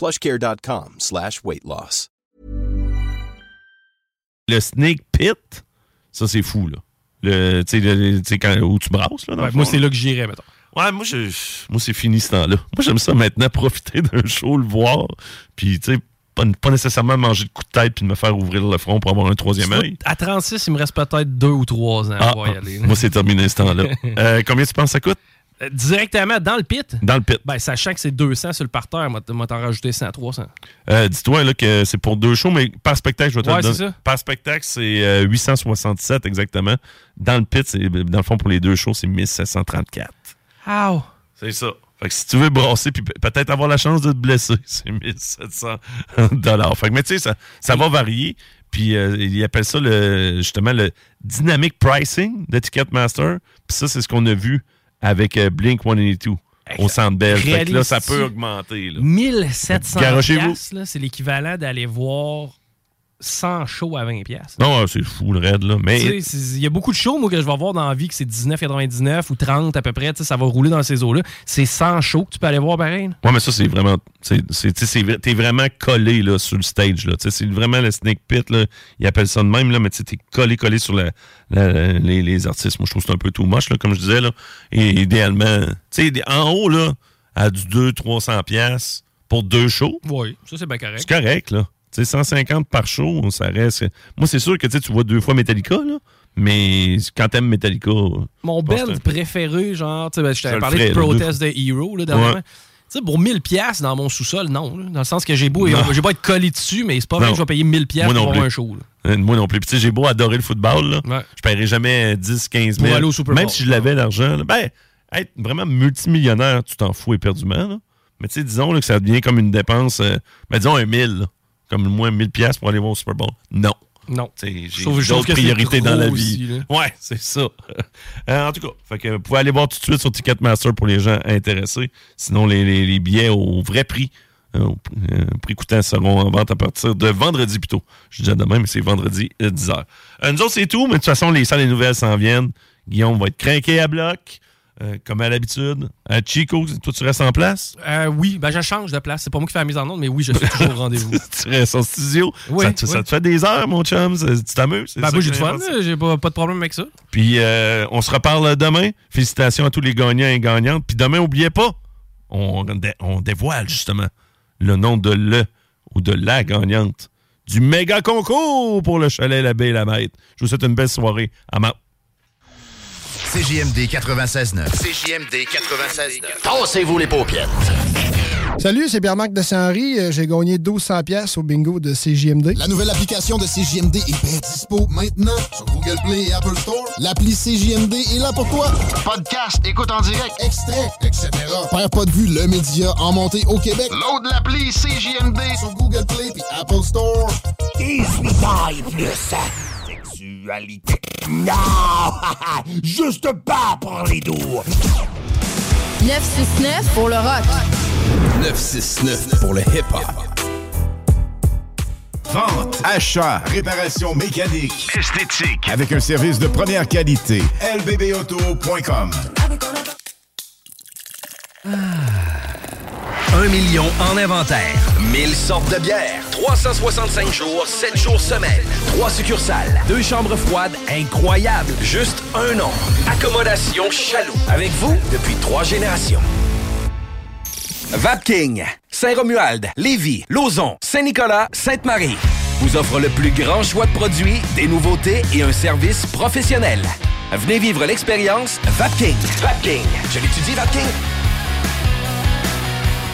plushcare.com slash weight loss. Le Snake Pit, ça c'est fou, là. Le, tu sais, le- tu sais, quand- où tu brasses, là. dans Ouais, le moi, c'est là que j'irais, mettons. Ouais, moi, je, moi c'est fini ce temps-là. Moi, j'aime ça maintenant, profiter d'un show, le voir, puis, tu sais, pas, pas nécessairement manger de coups de tête puis de me faire ouvrir le front pour avoir un troisième œil. À 36, il me reste peut-être deux ou trois ans Ah, à pouvoir y ah, aller. moi, c'est terminé ce temps-là. Euh, combien tu penses que ça coûte? Euh, Directement dans le pit? Dans le pit. Ben, sachant que c'est 200 sur le parterre, moi, moi t'en rajouter 100, 300. Euh, Dis-toi là, que c'est pour deux shows, mais par spectacle, je vais te Ouais, le donner. c'est ça. Par spectacle, c'est euh, 867 exactement. Dans le pit, c'est, dans le fond, pour les deux shows, c'est 1734. Ow! C'est ça. Fait que si tu veux brasser puis pe- peut-être avoir la chance de te blesser, c'est 1700 dollars. Fait que mais tu sais ça, ça va varier. Puis euh, ils appellent ça le justement le dynamic pricing de Ticketmaster. Puis ça c'est ce qu'on a vu avec euh, Blink 182 au Centre Bell. Fait que là ça peut augmenter là. 1700 Garochez-vous. piastres, là, c'est l'équivalent d'aller voir 100 shows à 20 piastres. Non, c'est fou le raid là, mais Il y a beaucoup de shows, moi, que je vais voir dans la vie, que c'est 19,99 ou 30 à peu près. Ça va rouler dans ces eaux-là. C'est 100 shows que tu peux aller voir pareil. Ouais, mais ça, c'est vraiment. T'es vraiment collé là, sur le stage. C'est vraiment le snake pit. Là. Ils appellent ça de même, là, mais t'es collé, collé sur la- la- les, les artistes. Moi, je trouve que c'est un peu too much, là, comme je disais. Là. Et idéalement, tu sais, en haut, là, à du 200-300$ piastres pour deux shows, Oui, ça, c'est bien correct. c'est correct. Là. Tu sais, 150 par show, ça reste. Moi, c'est sûr que tu vois deux fois Metallica, là, mais quand t'aimes Metallica. Mon band préféré, genre, tu sais, ben, je t'avais parlé ferait, de Protest the Hero, là, dernièrement. Ouais. Tu sais, pour 1000 pièces dans mon sous-sol, non. là. dans le sens que j'ai beau, j'ai beau être collé dessus, mais c'est pas vrai que je vais payer 1000 pièces Moi pour plus. un show. là. Euh, Moi non plus. Puis, tu sais, j'ai beau adorer le football, là. Ouais. Je paierais jamais 10, 15 000. Pour aller au Super Même si je l'avais, l'argent. Ben, être vraiment multimillionnaire, tu t'en fous éperdument, là. Mais tu sais, disons là, que ça devient comme une dépense, euh, ben, disons un 1000, là. Comme moins 1000 pièces pour aller voir au Super Bowl. Non. Non. J'ai d'autres priorités dans la vie. ouais, c'est ça. Euh, en tout cas, fait que vous pouvez aller voir tout de suite sur Ticketmaster pour les gens intéressés. Sinon, les, les- les billets au vrai prix, euh, au euh, prix coûtant, seront en vente à partir de vendredi plutôt. Je dis demain, mais c'est vendredi euh, 10h. Euh, nous autres, c'est tout, mais de toute façon, les salles et nouvelles s'en viennent. Guillaume va être craqué à bloc, euh, comme à l'habitude. Euh, Chico, toi, tu restes en place? Euh, oui, ben je change de place. C'est pas moi qui fais la mise en ordre, mais oui, je suis toujours au rendez-vous. tu restes en studio? Oui, ça, te- ça oui. te fait des heures, mon chum? Tu t'amuses? Ben, moi, j'ai du fun. J'ai pas, pas de problème avec ça. Puis euh, on se reparle demain. Félicitations à tous les gagnants et gagnantes. Puis demain, n'oubliez pas, on, dé- on dévoile justement le nom de le ou de la gagnante du méga concours pour le chalet La Baie et la Maître. Je vous souhaite une belle soirée. À ma... CJMD 96.9. CJMD 96.9. Tassez-vous les paupières. Salut, c'est Pierre-Marc de Saint-Henri. Euh, J'ai gagné 1200 pièces au bingo de CJMD. La nouvelle application de CJMD est bien dispo maintenant sur Google Play et Apple Store. L'appli CJMD est là pour toi. Podcast, écoute en direct, extrait, etc. Père pas de vue, le média en montée au Québec. Load l'appli CJMD sur Google Play et Apple Store. 18 ans et plus. Sexualité. Non! Juste pas pour les doux. 969 pour le rock. 969 pour le hip-hop. Vente, achat, réparation mécanique, esthétique, avec un service de première qualité. lbbauto.com. Un million en inventaire. 1000 sortes de bières. 365 jours, 7 jours semaine. 3 succursales. Deux chambres froides incroyables. Juste un nom. Accommodation Chaloux. Avec vous depuis trois générations. Vapking, Saint-Romuald, Lévis, Lauson, Saint-Nicolas, Sainte-Marie vous offre le plus grand choix de produits, des nouveautés et un service professionnel. Venez vivre l'expérience Vapking. Vapking. Je l'étudie, Vapking.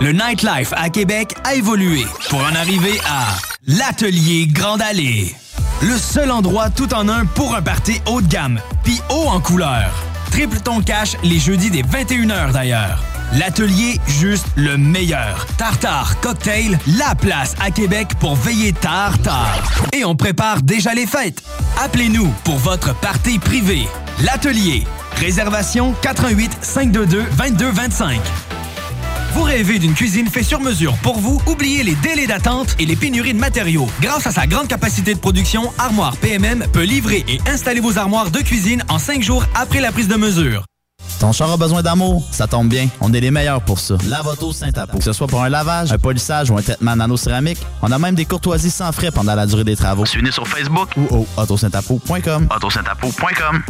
Le nightlife à Québec a évolué pour en arriver à l'Atelier Grande Allée. Le seul endroit tout en un pour un party haut de gamme, puis haut en couleur. Triple ton cash les jeudis dès 21h d'ailleurs. L'atelier, juste le meilleur. Tartare, cocktail, la place à Québec pour veiller tard, tard. Et on prépare déjà les fêtes. Appelez-nous pour votre party privé. L'atelier. Réservation 88 522 2225. Vous rêvez d'une cuisine faite sur mesure pour vous? Oubliez les délais d'attente et les pénuries de matériaux. Grâce à sa grande capacité de production, Armoire PMM peut livrer et installer vos armoires de cuisine en cinq jours après la prise de mesure. Ton char a besoin d'amour? Ça tombe bien. On est les meilleurs pour ça. Lavoto Saint-Apo. Que ce soit pour un lavage, un polissage ou un traitement nano-céramique, on a même des courtoisies sans frais pendant la durée des travaux. Suivez-nous sur Facebook ou au autosaintapo.com. autosaintapo.com.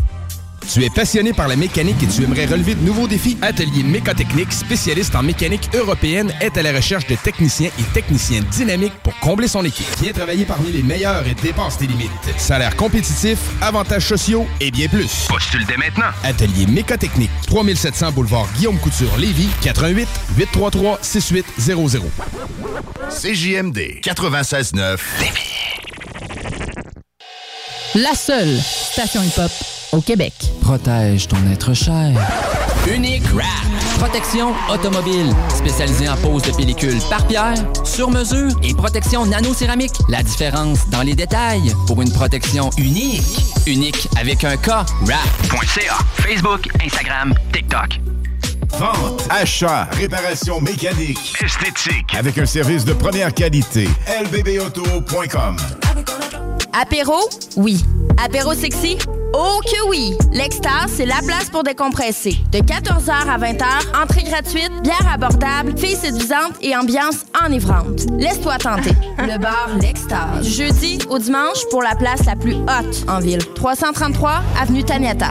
Tu es passionné par la mécanique et tu aimerais relever de nouveaux défis? Atelier Mécotechnique, spécialiste en mécanique européenne, est à la recherche de techniciens et techniciens dynamiques pour combler son équipe. Viens travailler parmi les meilleurs et dépasse tes limites. Salaire compétitif, avantages sociaux et bien plus. Postule dès maintenant. Atelier Mécotechnique, 3700 boulevard Guillaume Couture, Lévis, 88 833 6800. CJMD 96.9 La seule station hip-hop au Québec. Protège ton être cher. Unique Wrap. Protection automobile. Spécialisée en pose de pellicule par pierre, sur mesure et protection nano-céramique. La différence dans les détails pour une protection unique. Unique avec un K. Wrap.ca. Facebook, Instagram, TikTok. Vente, achat, réparation mécanique, esthétique, avec un service de première qualité. lbbauto.com. Apéro? Oui. Apéro sexy? Oh que oui! L'Extase, c'est la place pour décompresser. De 14h à 20h, entrée gratuite, bière abordable, filles séduisantes et ambiance enivrante. Laisse-toi tenter. Le bar L'Extase. Du jeudi au dimanche pour la place la plus haute en ville. 333 Avenue Taniata.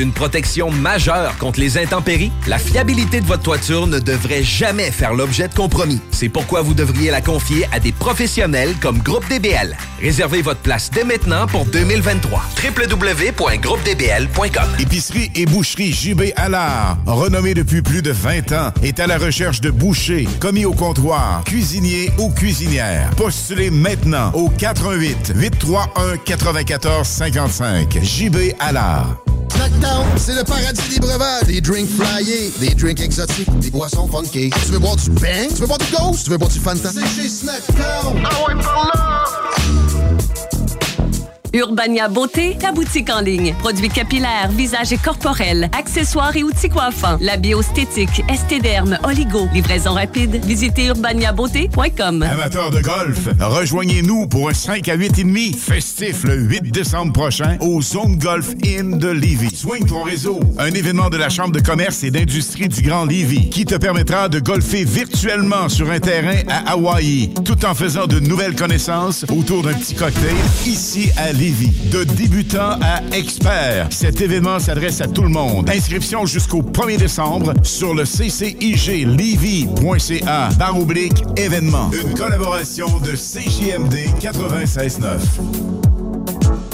une protection majeure contre les intempéries, la fiabilité de votre toiture ne devrait jamais faire l'objet de compromis. C'est pourquoi vous devriez la confier à des professionnels comme Groupe DBL. Réservez votre place dès maintenant pour 2023. www.groupedbl.com Épicerie et boucherie JB Allard, renommée depuis plus de 20 ans, est à la recherche de bouchers, commis au comptoir, cuisiniers ou cuisinières. Postulez maintenant au 88 831 94 55. JB Allard. C'est le paradis des breuvages. Des drinks flyés, des drinks exotiques, des boissons funky. Tu veux boire du bang? Tu veux boire du ghost? Tu veux boire du Fanta? C'est chez Snackdown. Ah ouais, par là! Urbania Beauté, ta boutique en ligne. Produits capillaires, visage et corporels, accessoires et outils coiffants. La biostétique, estéderme, oligo. Livraison rapide. Visitez urbaniabeauté.com. Amateurs de golf, rejoignez-nous pour un 5 à 8 et demi festif le 8 décembre prochain au Zone Golf Inn de Lévis. Swing ton réseau, un événement de la Chambre de commerce et d'industrie du Grand Lévis qui te permettra de golfer virtuellement sur un terrain à Hawaï tout en faisant de nouvelles connaissances autour d'un petit cocktail ici à Lévis. De débutant à expert, cet événement s'adresse à tout le monde. Inscription jusqu'au 1er décembre sur le ccijlevy.ca barre oblique événement. Une collaboration de CJMD 96.9.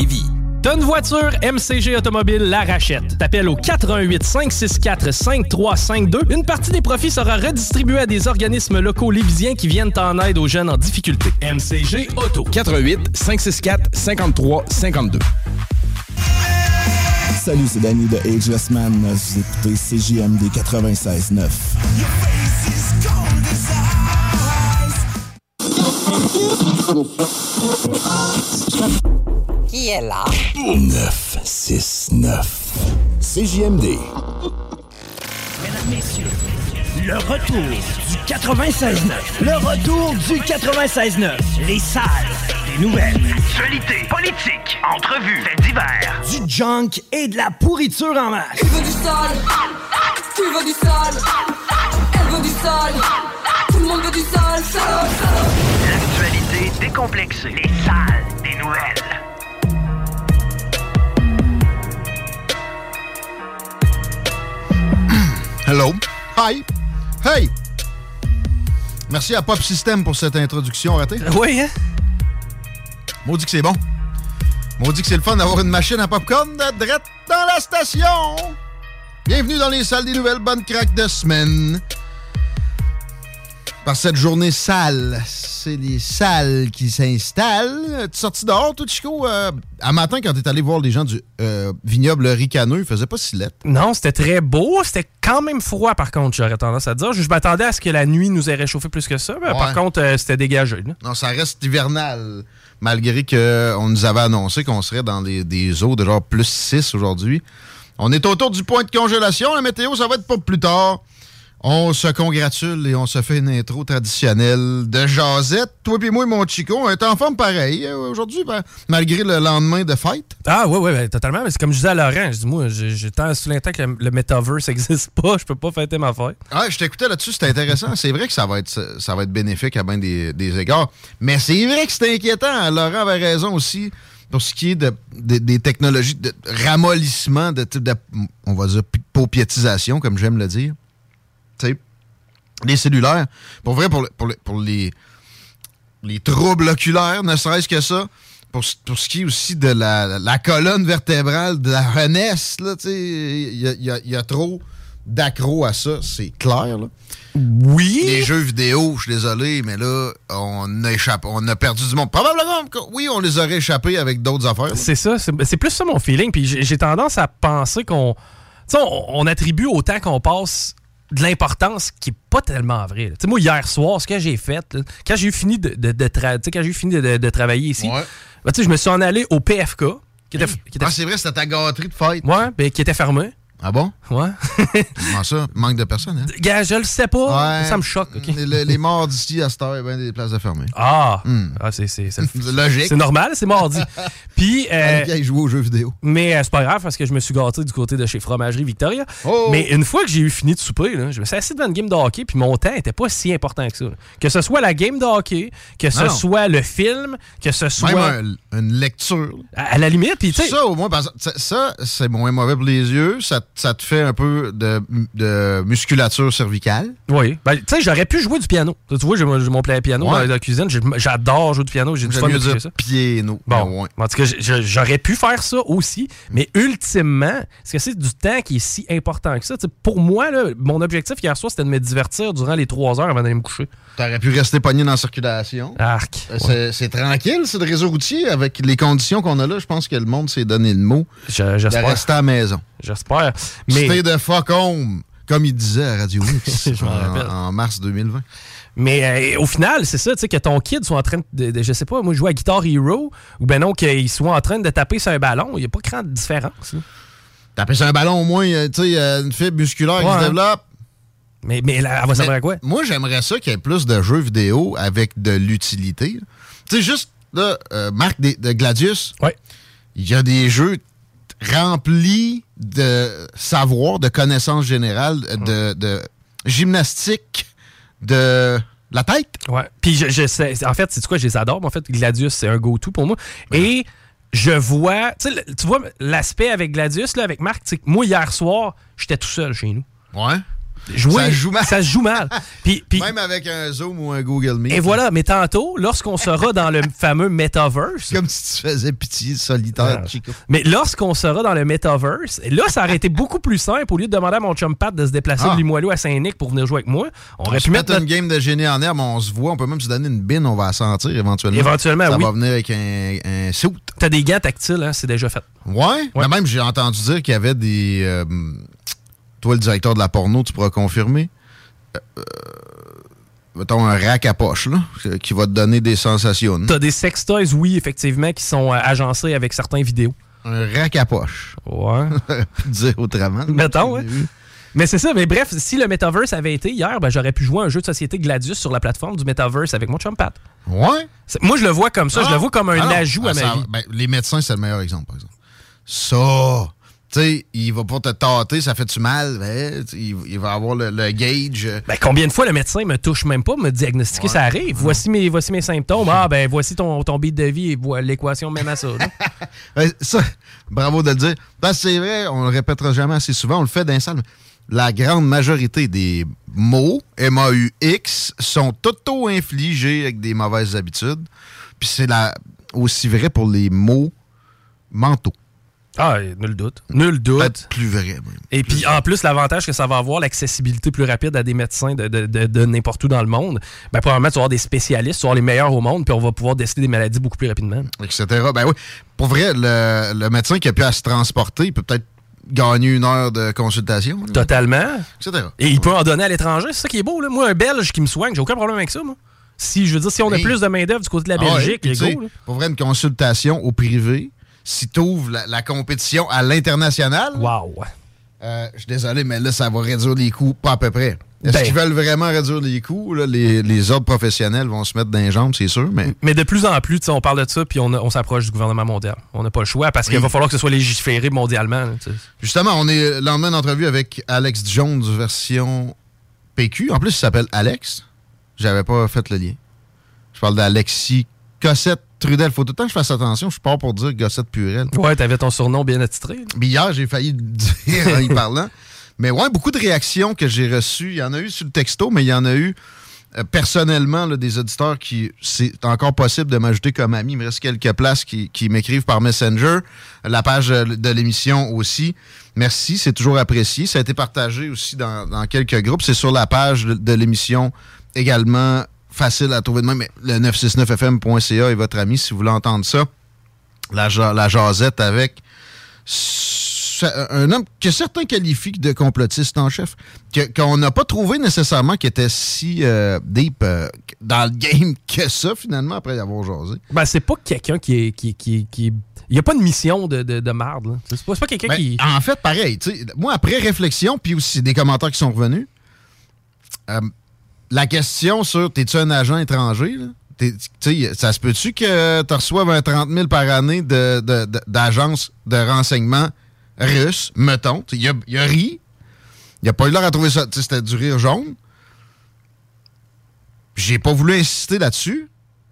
Lévis. Voiture, MCG Automobile la rachète. T'appelles au 418 564 5352. Une partie des profits sera redistribuée à des organismes locaux lévisiens qui viennent en aide aux jeunes en difficulté. MCG Auto. 418 564 53 52. Salut, c'est Danny de Ageless Man. Vous écoutez CJMD 96.9. Qui est là? 969. CJMD. Mesdames, Messieurs, le retour du 96.9. Le retour du 96.9. Les salles des nouvelles. Actualité, politique, entrevues, faits divers. Du junk et de la pourriture en masse. Tu veux du sale? Tu veux du sale? Elle veut du sale? Tout le monde veut du sale, sale, sale. L'actualité décomplexée. Les salles Hello. Hi. Hey. Merci à Pop System pour cette introduction ratée. Oui, hein? Maudit que c'est bon. Maudit que c'est le fun d'avoir une machine à popcorn de drette dans la station. Bienvenue dans les salles des nouvelles bonnes craques de semaine. Par cette journée sale, c'est les salles qui s'installent. Tu sorti dehors, tout Chico? Euh, à matin, quand t'es allé voir les gens du euh, vignoble ricaneux, il faisait pas si lettre. Non, c'était très beau. C'était quand même froid, par contre, j'aurais tendance à dire. Je, je m'attendais à ce que la nuit nous ait réchauffé plus que ça. mais Par contre, euh, c'était dégagé. là. Non, ça reste hivernal. Malgré qu'on nous avait annoncé qu'on serait dans des, des eaux de genre plus 6 aujourd'hui. On est autour du point de congélation. La météo, ça va être pas plus tard. On se congratule et on se fait une intro traditionnelle de jasette. Toi et moi, mon chico, on est en forme pareil euh, aujourd'hui, ben, malgré le lendemain de fête. Ah, ouais, ouais, ouais, totalement. Mais c'est comme je disais à Laurent, je dis, moi, j'ai tant sous l'instant que le, le metaverse n'existe pas, je peux pas fêter ma fête. Ah, je t'écoutais là-dessus, c'était intéressant. C'est vrai que ça va être, ça va être bénéfique à bien des, des égards. Mais c'est vrai que c'est inquiétant. Laurent avait raison aussi pour ce qui est de, de- des technologies de ramollissement, de type de, on va dire, paupiétisation, comme j'aime le dire. Sais, les cellulaires. Pour vrai, pour, le- pour, le- pour les, les troubles oculaires, ne serait-ce que ça. Pour, ce- pour ce qui est aussi de la, la colonne vertébrale de la sais, il y a, y a- y a trop d'accro à ça, c'est clair. Là. Oui. Les jeux vidéo, je suis désolé, mais là, on a échappé, on a perdu du monde. Probablement, oui, on les aurait échappés avec d'autres affaires. C'est ça, c'est c'est plus ça mon feeling. Puis j'ai tendance à penser qu'on. On attribue autant qu'on passe de l'importance qui est pas tellement vrai. là. Tu sais, moi, hier soir, ce que j'ai fait, là, quand j'ai eu fini de, de, de tra- quand j'ai eu fini de, de- travailler ici, ben, tu sais, je me suis en allé au PFK. Qui était, qui était- Ah, c'est vrai, c'était ta gâterie de fête. Ouais, ben, qui était fermée. Ah bon? Ouais. Comment ça? Manque de personnes, hein? Gars, je le sais pas. Ouais. Ça me choque? Les, les morts d'ici à cette heure, il y a bien des places de fermer. Ah! Hmm. Ah, c'est, logique. C'est normal, c'est mardi. Puis. euh, Allez, jouer aux jeux vidéo. Mais euh, c'est pas grave parce que je me suis gâté du côté de chez Fromagerie Victoria. Oh! Mais une fois que j'ai eu fini de souper, là, je me suis assis devant une game de hockey, puis mon temps était pas si important que ça. là. Que ce soit la game de hockey, que ce Non, soit le film, que ce soit. Même un- une lecture. À, à la limite, puis tu sais. Ça, au moins, parce- ça, c'est moins mauvais pour les yeux. Ça, ça te fait un peu de, de musculature cervicale. Oui. Ben, tu sais, j'aurais pu jouer du piano. Tu vois, j'ai mon, play piano Ouais. dans la cuisine. J'adore jouer du piano. J'ai du fun mieux de dire ça. piano. Bon, ouais. en tout cas, j'aurais pu faire ça aussi, mais ultimement, est-ce que c'est du temps qui est si important que ça? Pour moi, là, mon objectif hier soir, c'était de me divertir durant les trois heures avant d'aller me coucher. T'aurais pu rester pogné dans la circulation. Arc. Euh, C'est c'est tranquille, c'est le réseau routier. Avec les conditions qu'on a là, je pense que le monde s'est donné le mot Je- de J'espère. rester à la maison. J'espère. Mais, Stay de fuck home, comme il disait à Radio X en, en mars 2020. mais euh, au final, c'est ça, tu sais, que ton kid soit en train de, de- je sais pas, moi, jouer à Guitar Hero, ou ben non, qu'il soit en train de taper sur un ballon, il n'y a pas grande différence. là. Taper sur un ballon, au moins, euh, tu sais, euh, une fibre musculaire qui se développe. Mais, mais là, elle va servir à quoi? Moi, j'aimerais ça qu'il y ait plus de jeux vidéo avec de l'utilité. Tu sais, juste, là, euh, Marc de, de Gladius, Ouais. il y a des jeux remplis de savoir, de connaissances générales, de, de gymnastique, de la tête. Ouais. Puis je, je sais, en fait, c'est quoi, je les adore. mais En fait, Gladius, c'est un go-to pour moi. Et je vois, tu vois l'aspect avec Gladius, là, avec Marc, moi, hier soir, j'étais tout seul chez nous. Ouais. Jouer, Ça se joue mal. Ça se joue mal. Puis, puis- Même avec un Zoom ou un Google Meet. et voilà, mais tantôt, lorsqu'on sera dans le fameux metaverse. Comme si tu faisais pitié solitaire, Ah. Chico. Mais lorsqu'on sera dans le metaverse, et là, ça aurait été beaucoup plus simple. Au lieu de demander à mon chum Pat de se déplacer Ah. de Limoilou à Saint-Nic pour venir jouer avec moi, on On aurait pu met mettre une notre- game de génie en herbe, on se voit, on peut même se donner une bine, on va la sentir éventuellement. Éventuellement, Ça oui. va venir avec un, un suit. T'as des gants tactiles, hein, c'est déjà fait. Ouais, mais même j'ai entendu dire qu'il y avait des... euh, toi, le directeur de la porno, tu pourras confirmer. Euh, mettons un rack à poche, là, qui va te donner des sensations. T'as des sextoys, oui, effectivement, qui sont euh, agencés avec certains vidéos. Un rack à poche. Ouais. dire autrement. Mettons, ouais. Mais c'est ça, mais bref, si le Metaverse avait été hier, ben, j'aurais pu jouer à un jeu de société Gladius sur la plateforme du Metaverse avec mon chum Pat. Ouais. Moi, je le vois comme ça, je le vois comme un Ah ajout Ah, à ma ça- vie. ben, les médecins, c'est le meilleur exemple, par exemple. Ça, tu sais, il va pas te tâter, ça fait-tu mal? Ben, il, il va avoir le, le gauge. Ben, combien de fois le médecin me touche même pas, me diagnostiquer, ça arrive? Voici mes, voici mes symptômes. Ah, ben, voici ton, ton beat de vie et l'équation mène à ça. Ben, ça, bravo de le dire. Que c'est vrai, on le répétera jamais assez souvent, on le fait d'un mais La grande majorité des mots, M-A-U-X, sont auto-infligés avec des mauvaises habitudes. Puis c'est aussi vrai pour les mots mentaux. Ah, nul doute. Nul doute. Peut-être plus vrai, même. Et puis, en plus, l'avantage que ça va avoir, l'accessibilité plus rapide à des médecins de, de- de- de n'importe où dans le monde, ben, probablement, tu vas avoir des spécialistes, tu vas avoir les meilleurs au monde, puis on va pouvoir déceler des maladies beaucoup plus rapidement. etc. Ben oui. Pour vrai, le, le médecin qui a pu à se transporter, il peut peut-être gagner une heure de consultation. Totalement. Etc. Et il peut en donner à l'étranger, c'est ça qui est beau. Là. Moi, un Belge qui me soigne, j'ai aucun problème avec ça, moi. Si, je veux dire, si on a Hey. plus de main-d'œuvre du côté de la Ah ouais, Belgique, les go. Pour vrai, une consultation au privé, si tu ouvres la, la compétition à l'international, Wow. euh, je suis désolé, mais là, ça va réduire les coûts pas à peu près. Est-ce Ben. qu'ils veulent vraiment réduire les coûts? là? les, les ordres professionnels vont se mettre dans les jambes, c'est sûr, mais Mais de plus en plus, on parle de ça, puis on, s'approche du gouvernement mondial. On n'a pas le choix parce qu'il va falloir que ce soit légiféré mondialement. là, justement, on est le lendemain d'entrevue avec Alex Jones version PQ. En plus, il s'appelle Alex. J'avais pas fait le lien. Je parle d'Alexis Cossette Trudel. Faut tout le temps que je fasse attention. Je pars pour dire Gossette Purel. Ouais, t'avais ton surnom bien attitré. Mais hier, j'ai failli le dire en y parlant. Mais ouais, beaucoup de réactions que j'ai reçues. Il y en a eu sur le texto, mais il y en a eu euh, personnellement là, des auditeurs qui. C'est encore possible de m'ajouter comme ami. Il me reste quelques places qui, qui m'écrivent par Messenger. La page euh, de l'émission aussi. Merci, c'est toujours apprécié. Ça a été partagé aussi dans, dans quelques groupes. C'est sur la page de, de l'émission également facile à trouver de même. Mais le 969fm.ca est votre ami si vous voulez entendre ça. La, la jasette avec un homme que certains qualifient de complotiste en chef, qu'on n'a pas trouvé nécessairement qui était si euh, deep euh, dans le game que ça, finalement, après avoir jasé. Ben, c'est pas quelqu'un qui est. Qui, qui, qui- Il n'y a pas de mission de, de, de marde. là. C'est pas, quelqu'un Ben, qui. En fait, pareil. Moi, après réflexion, puis aussi des commentaires qui sont revenus, euh, la question sur t'es-tu un agent étranger? là? Ça se peut-tu que tu reçoives un 30 000 par année de- de- de- d'agence de, renseignement russe, mettons? Il a, a ri. Il a pas eu l'air à trouver ça. C'était du rire jaune. J'ai pas voulu insister là-dessus.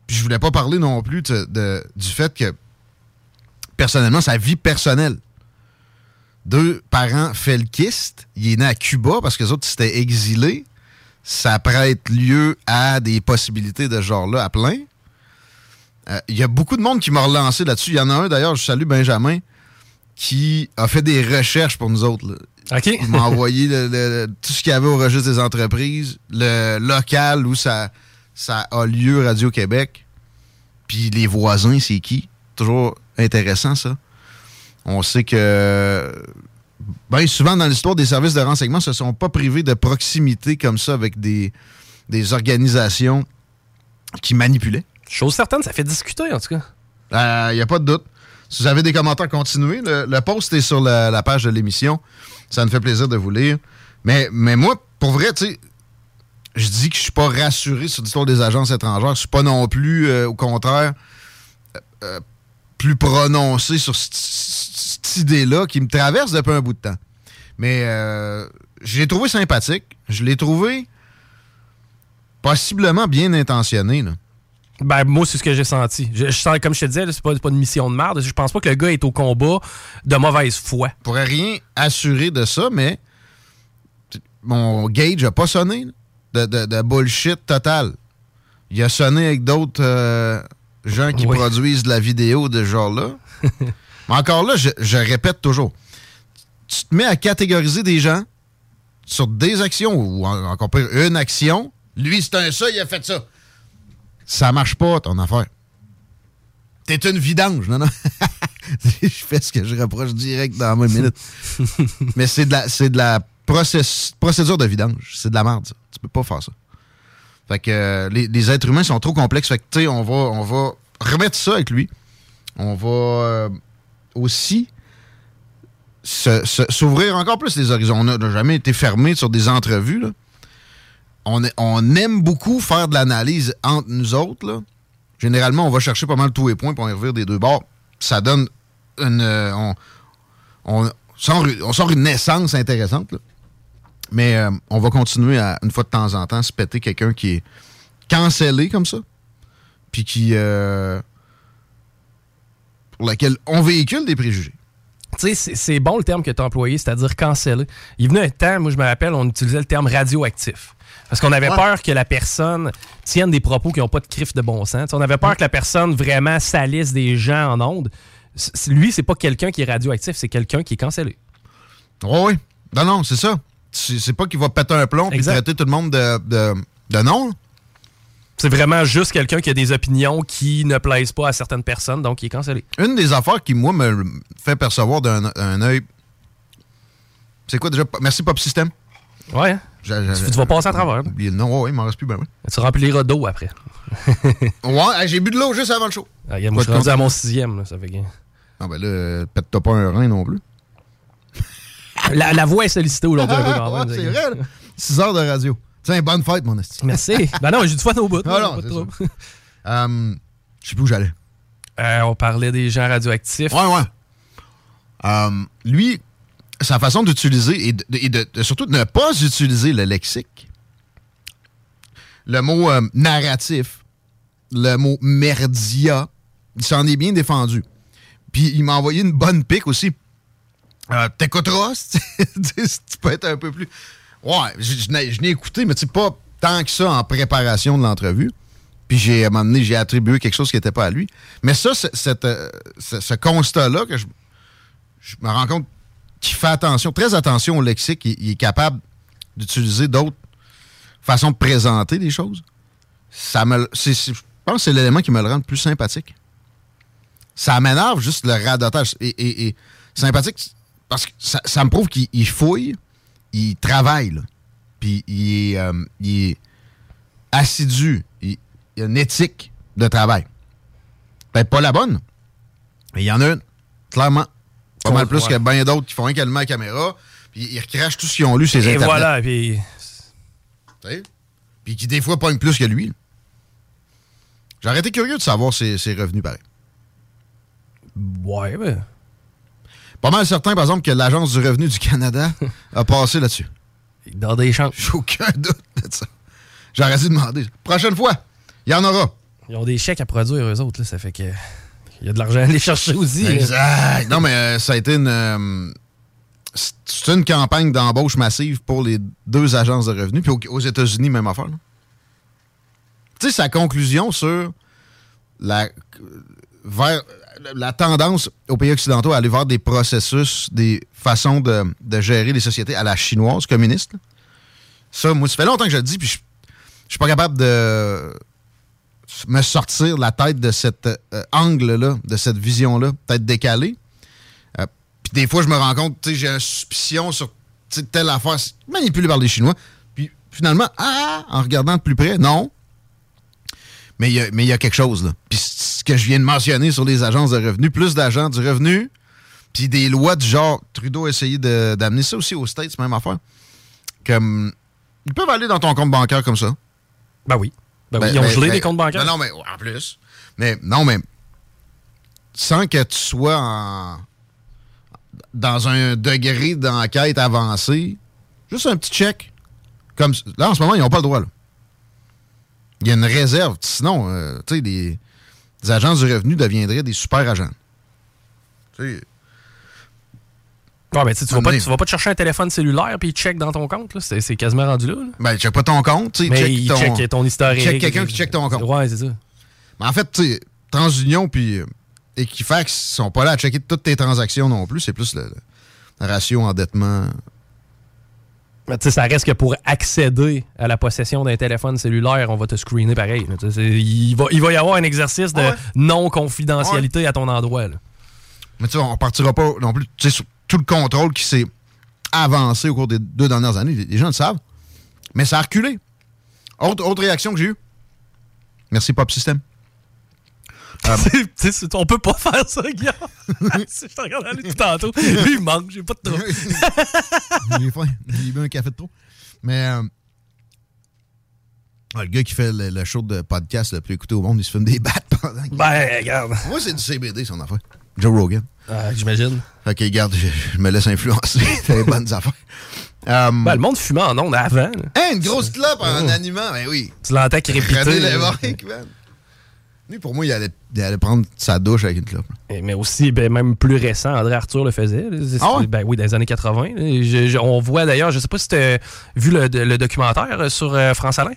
Puis je voulais pas parler non plus de- du fait que, personnellement, sa vie personnelle deux parents felkistes. Il est né à Cuba parce que les autres s'étaient exilés. Ça prête lieu à des possibilités de ce genre-là à plein. Euh, Il y a beaucoup de monde qui m'a relancé là-dessus. Il y en a un, d'ailleurs, je salue Benjamin, qui a fait des recherches pour nous autres. là. Il m'a envoyé le- le- tout ce qu'il y avait au registre des entreprises, le local où ça, ça a lieu Radio-Québec, puis les voisins, c'est qui? Toujours intéressant, ça. On sait que bien souvent dans l'histoire des services de renseignement, se sont pas privés de proximité comme ça avec des, des organisations qui manipulaient. Chose certaine, ça fait discuter en tout cas. Il n'y a pas de doute. Si vous avez des commentaires, continuez. Le, le post est sur la, la page de l'émission. Ça me fait plaisir de vous lire. Mais, mais moi, pour vrai, tu sais, je dis que je suis pas rassuré sur l'histoire des agences étrangères. Je suis pas non plus, euh, au contraire, euh, euh, plus prononcé sur cette idée-là qui me traverse depuis un bout de temps. Mais euh, je l'ai trouvé sympathique. Je l'ai trouvé possiblement bien intentionné. Là. Ben, moi, c'est ce que j'ai senti. Je, je sens, comme je te disais, c'est pas, pas une mission de merde. Je pense pas que le gars est au combat de mauvaise foi. Je pourrais rien assurer de ça, mais mon gauge a pas sonné là, de, de- de bullshit total. Il a sonné avec d'autres euh, gens qui Oui. produisent de la vidéo de ce genre-là. mais encore là, je, je répète toujours. Tu te mets à catégoriser des gens sur des actions, ou en- encore pire, une action. Lui, c'est un ça, il a fait ça. Ça marche pas, ton affaire. T'es une vidange, non, non? je fais ce que je reproche direct dans la même minute. Mais c'est de la, c'est de la process- procédure de vidange. C'est de la merde, ça. Tu peux pas faire ça. Fait que euh, les, les êtres humains sont trop complexes. Fait que, tu sais, on va, on va remettre ça avec lui. On va euh, aussi s'ouvrir encore plus les horizons. On n'a jamais été fermé sur des entrevues. là. On, aime beaucoup faire de l'analyse entre nous autres. Généralement, on va chercher pas mal tous les points pour en revire des deux bords. Ça donne une. euh, on, sort, une naissance intéressante. Mais euh, on va continuer à, une fois de temps en temps, se péter quelqu'un qui est cancellé comme ça. Puis qui. euh, pour laquelle on véhicule des préjugés. Tu sais, c'est- bon le terme que tu as employé, c'est-à-dire canceller. Il venu un temps, moi je me rappelle, on utilisait le terme radioactif. Parce qu'on avait Ouais. peur que la personne tienne des propos qui n'ont pas de crif de bon sens. On avait peur que la personne vraiment salisse des gens en ondes. Lui, c'est pas quelqu'un qui est radioactif, c'est quelqu'un qui est cancellé. Oui, oui. Non, non, c'est ça. C'est pas qu'il va péter un plomb et traiter tout le monde de, de, de non. C'est vraiment juste quelqu'un qui a des opinions qui ne plaisent pas à certaines personnes, donc il est cancellé. Une des affaires qui, moi, me fait percevoir d'un un œil. C'est quoi déjà? Merci Pop System. Ouais. hein? Tu, tu vas passer à travers. Le nom, ouais, il m'en reste plus, ben oui. Tu rempliras d'eau après. Ouais, j'ai bu de l'eau juste avant le show. Ah, regarde, moi, je suis rendu à mon sixième, là, ça fait que- Ah ben là, pète-toi pas un rein non plus. La, la voix est sollicitée aujourd'hui un peu quand Ouais, c'est vrai, 6 heures de radio. Tiens, bonne fête, mon esti. Merci. ben non, j'ai du fun au bout. Ah non, pas de trouble. Euh, Je sais plus où j'allais. Euh, on parlait des gens radioactifs. Ouais, ouais. Euh, lui, sa façon d'utiliser et, de, et de- de- surtout de ne pas utiliser le lexique, le mot euh, narratif, le mot merdia, il s'en est bien défendu. Puis il m'a envoyé une bonne pique aussi. Euh, T'écouteras, si tu peux être un peu plus. Ouais, je, n'ai écouté, mais tu sais, pas tant que ça en préparation de l'entrevue. Puis j'ai, à un moment donné, j'ai attribué quelque chose qui n'était pas à lui. Mais ça, euh, ce, ce constat-là, que je, me rends compte qu'il fait attention, très attention au lexique, il, est capable d'utiliser d'autres façons de présenter les choses. Ça me, je pense que c'est l'élément qui me le rend le plus sympathique. Ça m'énerve juste le radotage. Et, sympathique, parce que ça, me prouve qu'il il fouille, il travaille, là. Puis il est, euh, il est assidu. Il, il a une éthique de travail. Peut-être pas la bonne, mais il y en a une, clairement. Pas mal plus que bien d'autres qui font un calme à la caméra, puis ils recrachent tout ce qu'ils ont lu, ces Et Internet. voilà, puis Tu sais? Puis qui, des fois, pognent plus que lui. J'aurais été curieux de savoir ses, ses revenus, pareil. Ouais, ben. Pas mal certain, par exemple, que l'Agence du revenu du Canada a passé là-dessus. Dans des champs. J'ai aucun doute de ça. J'aurais dû demander. Prochaine fois, il y en aura. Ils ont des chèques à produire, eux autres, là, ça fait que. Il y a de l'argent à aller chercher aussi. là. Non, mais euh, ça a été une. euh, c'est- une campagne d'embauche massive pour les deux agences de revenus. Puis au- aux États-Unis, même affaire. Tu sais, sa conclusion sur la, vers, la tendance aux pays occidentaux à aller vers des processus, des façons de, gérer les sociétés à la chinoise communiste. Ça, moi, ça fait longtemps que je le dis, puis je je suis pas capable de me sortir de la tête de cet euh, angle-là, de cette vision-là, peut-être décalée. Euh, Puis des fois, je me rends compte, tu sais, j'ai une suspicion sur telle affaire manipulée par les Chinois. Puis finalement, ah, en regardant de plus près, non. Mais il y a- y, quelque chose, là. Puis ce que je viens de mentionner sur les agences de revenus, plus d'agents du revenu, puis des lois du genre, Trudeau a essayé d'amener ça aussi aux States, même affaire. Comme, ils peuvent aller dans ton compte bancaire comme ça. Ben oui. Ben oui, ils ont gelé des comptes bancaires. Non, non, mais en plus. Mais non, mais sans que tu sois en- dans un degré d'enquête avancé, juste un petit check. Comme là, en ce moment, ils n'ont pas le droit. là. Il y a une réserve. Sinon, euh, tu sais, les, les agences du revenu deviendraient des super agents. Tu Ouais, ben, tu vas, pas, tu vas pas te chercher un téléphone cellulaire puis il check dans ton compte. C'est quasiment rendu là. là. Ben, il check pas ton compte, Mais check il ton, check ton historique. check quelqu'un qui check ton compte. Ouais, c'est ça. Mais en fait, tu sais, TransUnion puis euh, Equifax sont pas là à checker toutes tes transactions non plus. C'est plus le, le ratio endettement. Mais tu sais, ça reste que pour accéder à la possession d'un téléphone cellulaire, on va te screener pareil. Il va, il va y avoir un exercice de non-confidentialité à ton endroit. là. Mais tu sais, on partira pas non plus, tu sais, sur tout le contrôle qui s'est avancé au cours des deux dernières années. Les, les gens le savent. Mais ça a reculé. Autre, autre réaction que j'ai eue? Merci, Pop System. Sais, on peut pas faire ça, Guillaume. je te regarde aller tout tantôt. Lui, il manque, j'ai pas de trop. J'ai faim. J'ai bu un café de trop. Mais euh, ah, le gars qui fait le, le show de podcast le plus écouté au monde, il se fume des battes pendant qu'il- Ben, regarde. Moi, c'est du CBD, son affaire. Joe Rogan. Ah, J'imagine. Fait que, regarde, je, je me laisse influencer. C'est des bonnes affaires. Euh, Ben, le monde fumait en ondes avant. Hein, une grosse clope en Oh. animant, ben oui. Tu l'entends crépiter. René pour moi, il allait, il allait prendre sa douche avec une clope. Et- Mais aussi, ben, même plus récent, André Arthur le faisait. Ah ouais? Ben oui, dans les années 80. là. Je- je- on voit d'ailleurs, je sais pas si tu as vu le, le documentaire euh, sur euh, France Alain.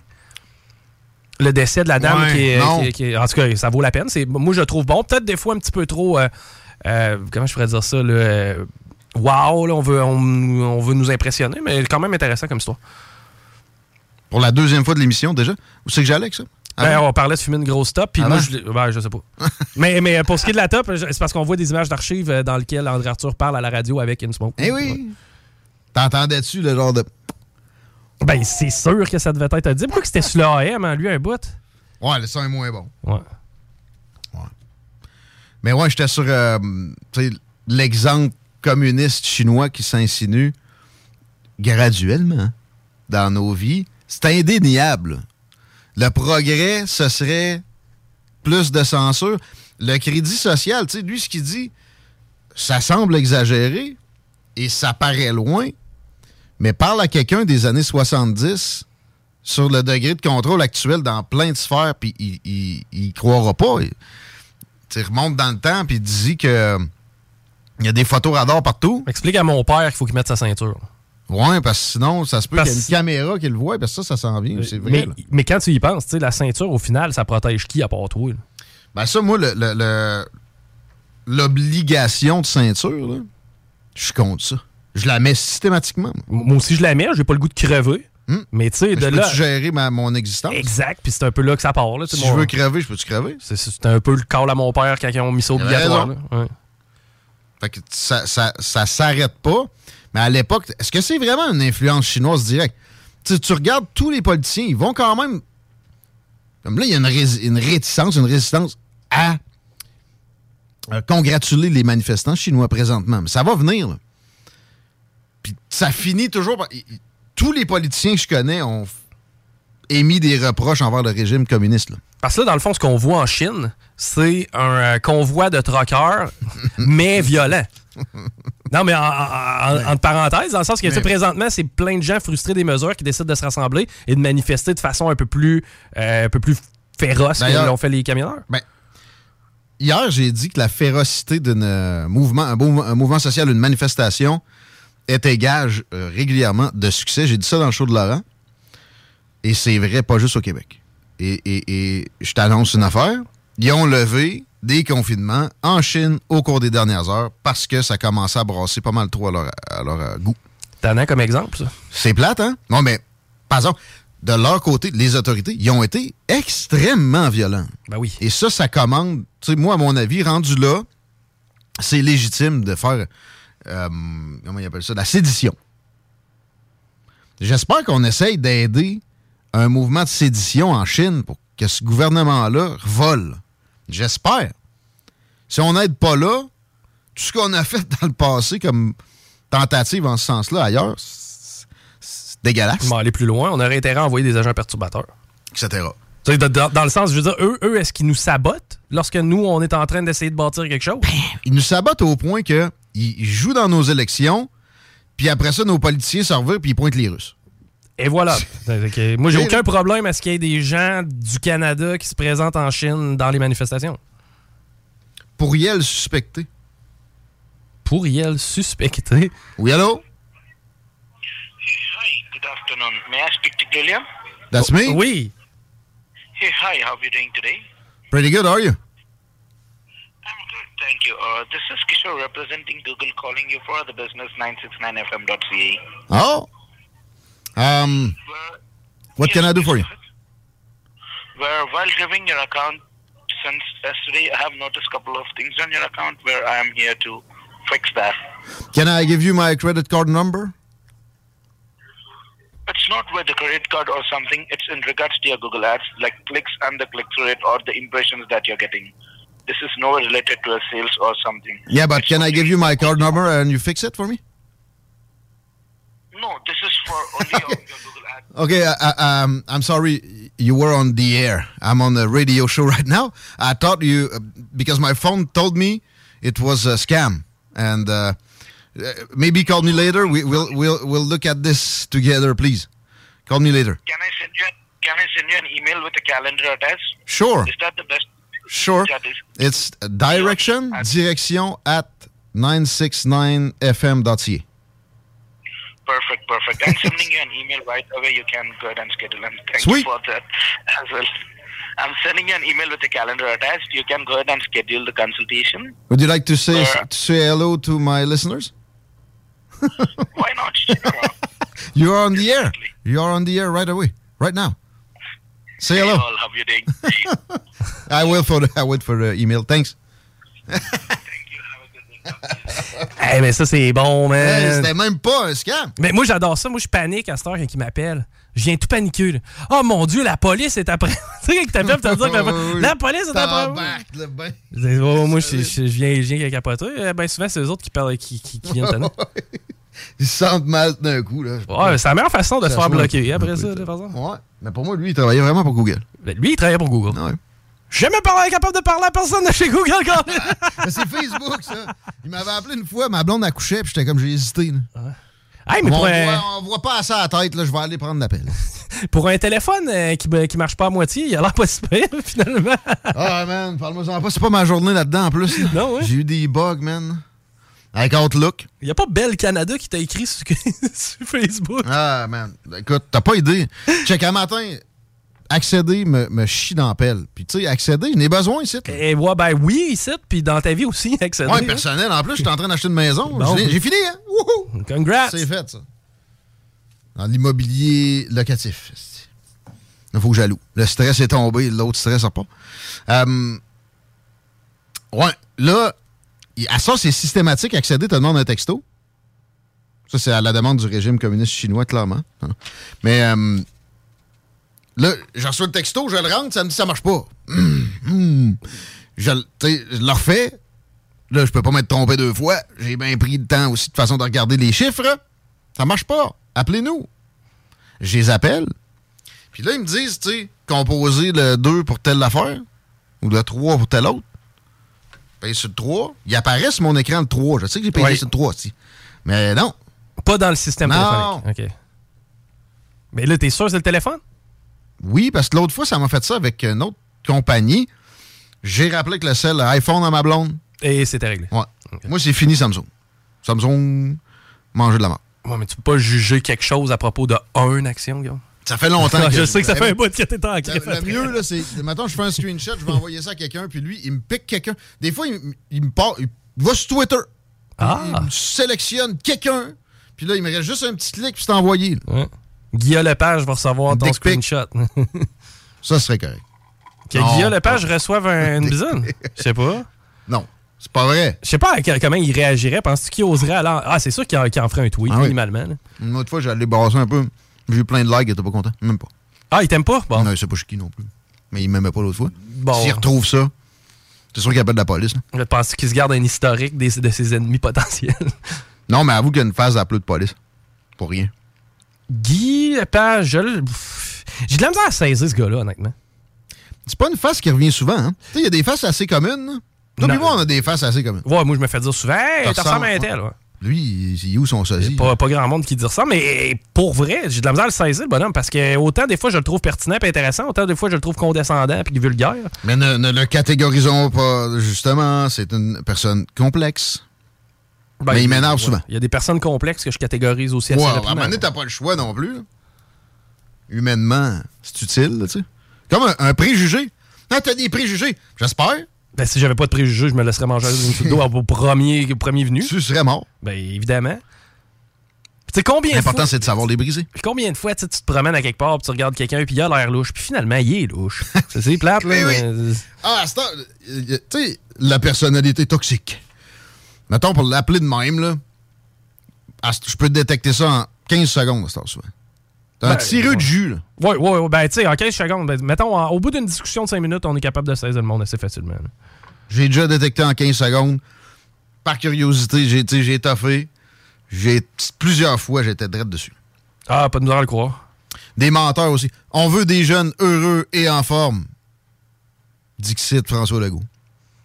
Le décès de la dame Ouais, qui, est, non. qui est- qui est- En tout cas, ça vaut la peine. C'est, moi, je le trouve bon. Peut-être des fois un petit peu trop. euh, euh, comment je pourrais dire ça? Euh, wow, là, on, veut, on, on veut nous impressionner, mais quand même intéressant comme histoire. Pour la deuxième fois de l'émission, déjà? Où c'est que j'allais avec ça? Ben, Avant? on parlait de fumer une grosse top, puis Avant? moi, je, ben, je sais pas. mais, mais pour ce qui est de la top, c'est parce qu'on voit des images d'archives euh, dans lesquelles André Arthur parle à la radio avec InSmoke. Eh oui! T'entendais-tu le genre de. Ben, c'est sûr que ça devait être dit. Pourquoi que c'était sur le AM, hein, lui, un bout? Ouais, le son est moins bon. Ouais. Mais ouais, j'étais sur euh, l'exemple communiste chinois qui s'insinue graduellement dans nos vies. C'est indéniable. Le progrès, ce serait plus de censure. Le crédit social, tu sais, lui, ce qu'il dit, ça semble exagéré et ça paraît loin, mais parle à quelqu'un des années 70 sur le degré de contrôle actuel dans plein de sphères, puis il, croira pas. Il- remonte dans le temps, puis il dit que il y a des photos radars partout. Explique à mon père qu'il faut qu'il mette sa ceinture. Ouais, parce que sinon, ça se peut qu'il y ait une caméra qui le voit, parce que ça, ça s'en vient. C'est vrai. mais, mais quand tu y penses, tu la ceinture, au final, ça protège qui à part toi? là? Ben ça, moi, le- le- le- l'obligation de ceinture, je suis contre ça. Je la mets systématiquement. moi. Moi aussi, je la mets, j'ai pas le goût de crever. Mais tu sais, de là. peux-tu gérer ma- mon existence? Exact, puis c'est un peu là que ça part. Là, tu Si je veux crever, je peux-tu crever? C'est- C'est un peu le call à mon père quand ils ont mis ça obligatoire. Ouais. Fait que ça, ça, ça s'arrête pas. Mais à l'époque, est-ce que c'est vraiment une influence chinoise directe? Tu, regardes tous les politiciens, ils vont quand même. Comme là, il y a une, réticence, une résistance à euh, congratuler les manifestants chinois présentement. Mais ça va venir. là. Puis ça finit toujours par. Tous les politiciens que je connais ont émis des reproches envers le régime communiste. là. Parce que là, dans le fond, ce qu'on voit en Chine, c'est un euh, convoi de troqueurs, mais violent. Non, mais en, en- en- entre parenthèses, dans le sens que présentement, c'est plein de gens frustrés des mesures qui décident de se rassembler et de manifester de façon un peu plus, euh, un peu plus féroce que l'ont fait les camionneurs. Ben, hier, j'ai dit que la férocité d'un mouvement, un, mouvement social, une manifestation, était gage euh, régulièrement de succès. J'ai dit ça dans le show de Laurent. Et c'est vrai, pas juste au Québec. Et, et- et je t'annonce une affaire. Ils ont levé des confinements en Chine au cours des dernières heures parce que ça commençait à brasser pas mal trop à leur, à leur, euh, goût. T'en as comme exemple, ça? C'est plate, hein? Non, mais, par exemple, de leur côté, les autorités, ils ont été extrêmement violents. Ben oui. Et ça, ça commande, tu sais, moi, à mon avis, rendu là, c'est légitime de faire, euh, comment ils appellent ça, la sédition. J'espère qu'on essaye d'aider un mouvement de sédition en Chine pour que ce gouvernement-là vole. J'espère. Si on n'aide pas là, tout ce qu'on a fait dans le passé comme tentative en ce sens-là ailleurs, c'est dégueulasse. On va aller plus loin. On aurait intérêt à envoyer des agents perturbateurs. Etc. Dans, le sens, je veux dire, eux, eux est-ce qu'ils nous sabotent lorsque nous, on est en train d'essayer de bâtir quelque chose? Ils nous sabotent au point que ils jouent dans nos élections, puis après ça, nos politiciens s'en revirent puis ils pointent les Russes. Et voilà. Moi, j'ai aucun problème à ce qu'il y ait des gens du Canada qui se présentent en Chine dans les manifestations. Pourriel suspecté. Pourriel suspecté. Oui, allô? Good afternoon. May I speak to Gilliam? That's me? Oui. Hey, hi. How are you doing today? Pretty good, are you? Thank you. Uh, this is Kishore representing Google calling you for the business 969fm.ca. Oh? Um, what can I do for you? Where while reviewing your account since yesterday, I have noticed a couple of things on your account where I am here to fix that. Can I give you my credit card number? It's not with the credit card or something. It's in regards to your Google ads, like clicks and the click-through rate or the impressions that you're getting. This is not related to a sales or something. Yeah, but can I give you my card number and you fix it for me? No, this is for only on your Google ads. Okay, uh, uh, um, I'm sorry you were on the air. I'm on the radio show right now. I thought you, uh, because my phone told me it was a scam. And uh, uh, maybe call me later. We, we'll, we'll, we'll look at this together, please. Call me later. Can I send you? Can I send you an email with a calendar attached? Sure. Is that the best? Sure. It's direction, direction at 969fm.ca. perfect, perfect. I'm sending you an email right away. You can go ahead and schedule. And thank Sweet. you for that as well. I'm sending you an email with the calendar attached. You can go ahead and schedule the consultation. Would you like to say, Uh, to say hello to my listeners? Why not? You are on the air. You are on the air right away, right now. Say hello. Hey, all, how you doing? I will for the, I wait for the email. Thanks. Eh, mais ça, c'est bon, man. Hey, C'était même pas un scam. Mais moi, j'adore ça. Moi, je panique à cette heure quand il m'appelle. Je viens tout paniquer. là. Oh mon Dieu, la police est après. tu sais, quand il t'appelle, pour te dire que la, police est après. le bain. Dis, oh, moi, je, je- je viens, je viens capoter. Eh Ben, souvent, c'est eux autres qui, parlent, qui, qui, qui viennent tanner. Ils se sentent mal d'un coup. Là. Ouais, c'est la meilleure façon de se faire bloquer après ça, de façon. Ouais. Mais pour moi, lui, il travaillait vraiment pour Google. Ben, lui, il travaillait pour Google. Ouais. J'ai jamais parlé, capable de parler à personne de chez Google quand Mais c'est Facebook, ça. Il m'avait appelé une fois, ma blonde accouchait, puis j'étais comme, j'ai hésité. là. Hey, mais on, pour un- voit, on voit pas assez à la tête, là, je vais aller prendre l'appel. Pour un téléphone euh, qui, qui marche pas à moitié, il a l'air pas si pire, finalement. Ah, man, parle-moi-en pas. C'est pas ma journée là-dedans, en plus. là. Non, ouais. J'ai eu des bugs, man. Avec Outlook. Il a pas Belle Canada qui t'a écrit sur, sur Facebook? Ah, man. Écoute, t'as pas idée. Check, un matin, accéder me, me chie dans la pelle. Puis, tu sais, accéder, j'en ai besoin ici. là. Et ouais, ben oui, ici, puis dans ta vie aussi, accéder. Ouais, hein. personnel. En plus, j'étais en train d'acheter une maison. Bon. J'ai fini, hein? Wouhou! Congrats. C'est fait, ça. Dans l'immobilier locatif. Il faut que j'alloue. Le stress est tombé, l'autre stress n'a pas. Euh, ouais, là, à ça, c'est systématique. Accéder, te demande un texto. Ça, c'est à la demande du régime communiste chinois, clairement. hein. Mais euh, là, je reçois le texto, je le rentre, ça me dit ça marche pas. Hum. Je, je le refais. Là, je peux pas m'être trompé deux fois. J'ai bien pris le temps aussi de façon de regarder les chiffres. Ça marche pas. Appelez-nous. Je les appelle. Puis là, ils me disent, tu sais, composer le 2 pour telle affaire ou le 3 pour telle autre. Paye sur le 3. Il apparaît sur mon écran le 3. Je sais que j'ai payé Oui. sur le 3 aussi. Mais non. Pas dans le système Non. téléphonique. OK. Mais là, t'es sûr que c'est le téléphone? Oui, parce que l'autre fois, ça m'a fait ça avec une autre compagnie. J'ai rappelé que le sel iPhone à ma blonde. Et c'était réglé. Ouais. Moi, c'est fini Samsung. Samsung, manger de la mort. Ouais, mais tu peux pas juger quelque chose à propos de une action, Guillaume? Ça fait longtemps je sais que ça fait un bout que t'es en Le, mieux, là, c'est. Maintenant, je fais un screenshot, je vais envoyer ça à quelqu'un, puis lui, il me pique quelqu'un. Des fois, il, me part. Il va sur Twitter. Ah. Il me sélectionne quelqu'un, puis là, il me reste juste un petit clic, puis c'est envoyé. là. Ouais. Guillaume Lepage va recevoir ton Dick screenshot. Ça serait correct. Que Non, Guillaume Lepage reçoive un- une bisoune? Je sais pas. Non, c'est pas vrai. Je sais pas comment il réagirait? Penses-tu qu'il oserait aller en... Ah, c'est sûr qu'il en, ferait un tweet, Ah oui. minimalement. là. Une autre fois, j'allais brasser un peu. J'ai eu plein de likes, il était pas content. Même pas. Ah, il t'aime pas? Bon. Non, il sait pas chez qui non plus. Mais il m'aimait pas l'autre fois. Bon. S'il retrouve ça, c'est sûr qu'il appelle la police. Je pense qu'il se garde un historique des- de ses ennemis potentiels? Non, mais avoue qu'il y a une phase d'appel de police. Pour rien. Guy Lepage, je J'ai de la misère à saisir ce gars-là, honnêtement. C'est pas une face qui revient souvent. Hein? Tu sais, il y a des faces assez communes. Toi Non. puis moi, on a des faces assez communes. Ouais, moi, je me fais dire souvent, hey, t'as ressemble à un tel. ouais. Lui, il est où son sosie? Pas, pas grand monde qui dit ça, mais pour vrai, j'ai de la misère à le saisir, le bonhomme, parce que autant des fois je le trouve pertinent et intéressant, autant des fois je le trouve condescendant et vulgaire. Mais ne, ne le catégorisons pas, justement. C'est une personne complexe. Ben, mais il m'énerve souvent. Il y a des personnes complexes que je catégorise aussi Ouais, assez à un moment donné, t'as pas le choix non plus. là. Humainement, c'est utile, là, tu sais. Comme un, un préjugé. Ah, t'as des préjugés. J'espère. Ben, si j'avais pas de préjugés, je me laisserais manger une soupe d'eau au premier, au premier venu. Tu serais mort. Ben, évidemment. Tu sais, combien de L'important, c'est de savoir les briser. Puis Combien de fois tu tu te promènes à quelque part, puis tu regardes quelqu'un, puis il a l'air louche, puis finalement, il est louche. C'est- c'est plate, là. Oui, oui. mais- Ah, à ce temps, euh, tu sais, la personnalité toxique. Mettons, pour l'appeler de même, là, je peux détecter ça en 15 secondes, à ce temps, souvent. T'as un Ben, petit rue ouais. de jus, là. Ouais, ouais, ouais, ben, tu sais, en 15 secondes, ben, mettons, en- au bout d'une discussion de 5 minutes, on est capable de saisir le monde assez facilement. J'ai déjà détecté en 15 secondes. Par curiosité, j'ai j'ai étoffé. J'ai plusieurs fois, j'étais drette dessus. Ah, pas de misère à le croire. Des menteurs aussi. On veut des jeunes heureux et en forme. Dixit François Legault.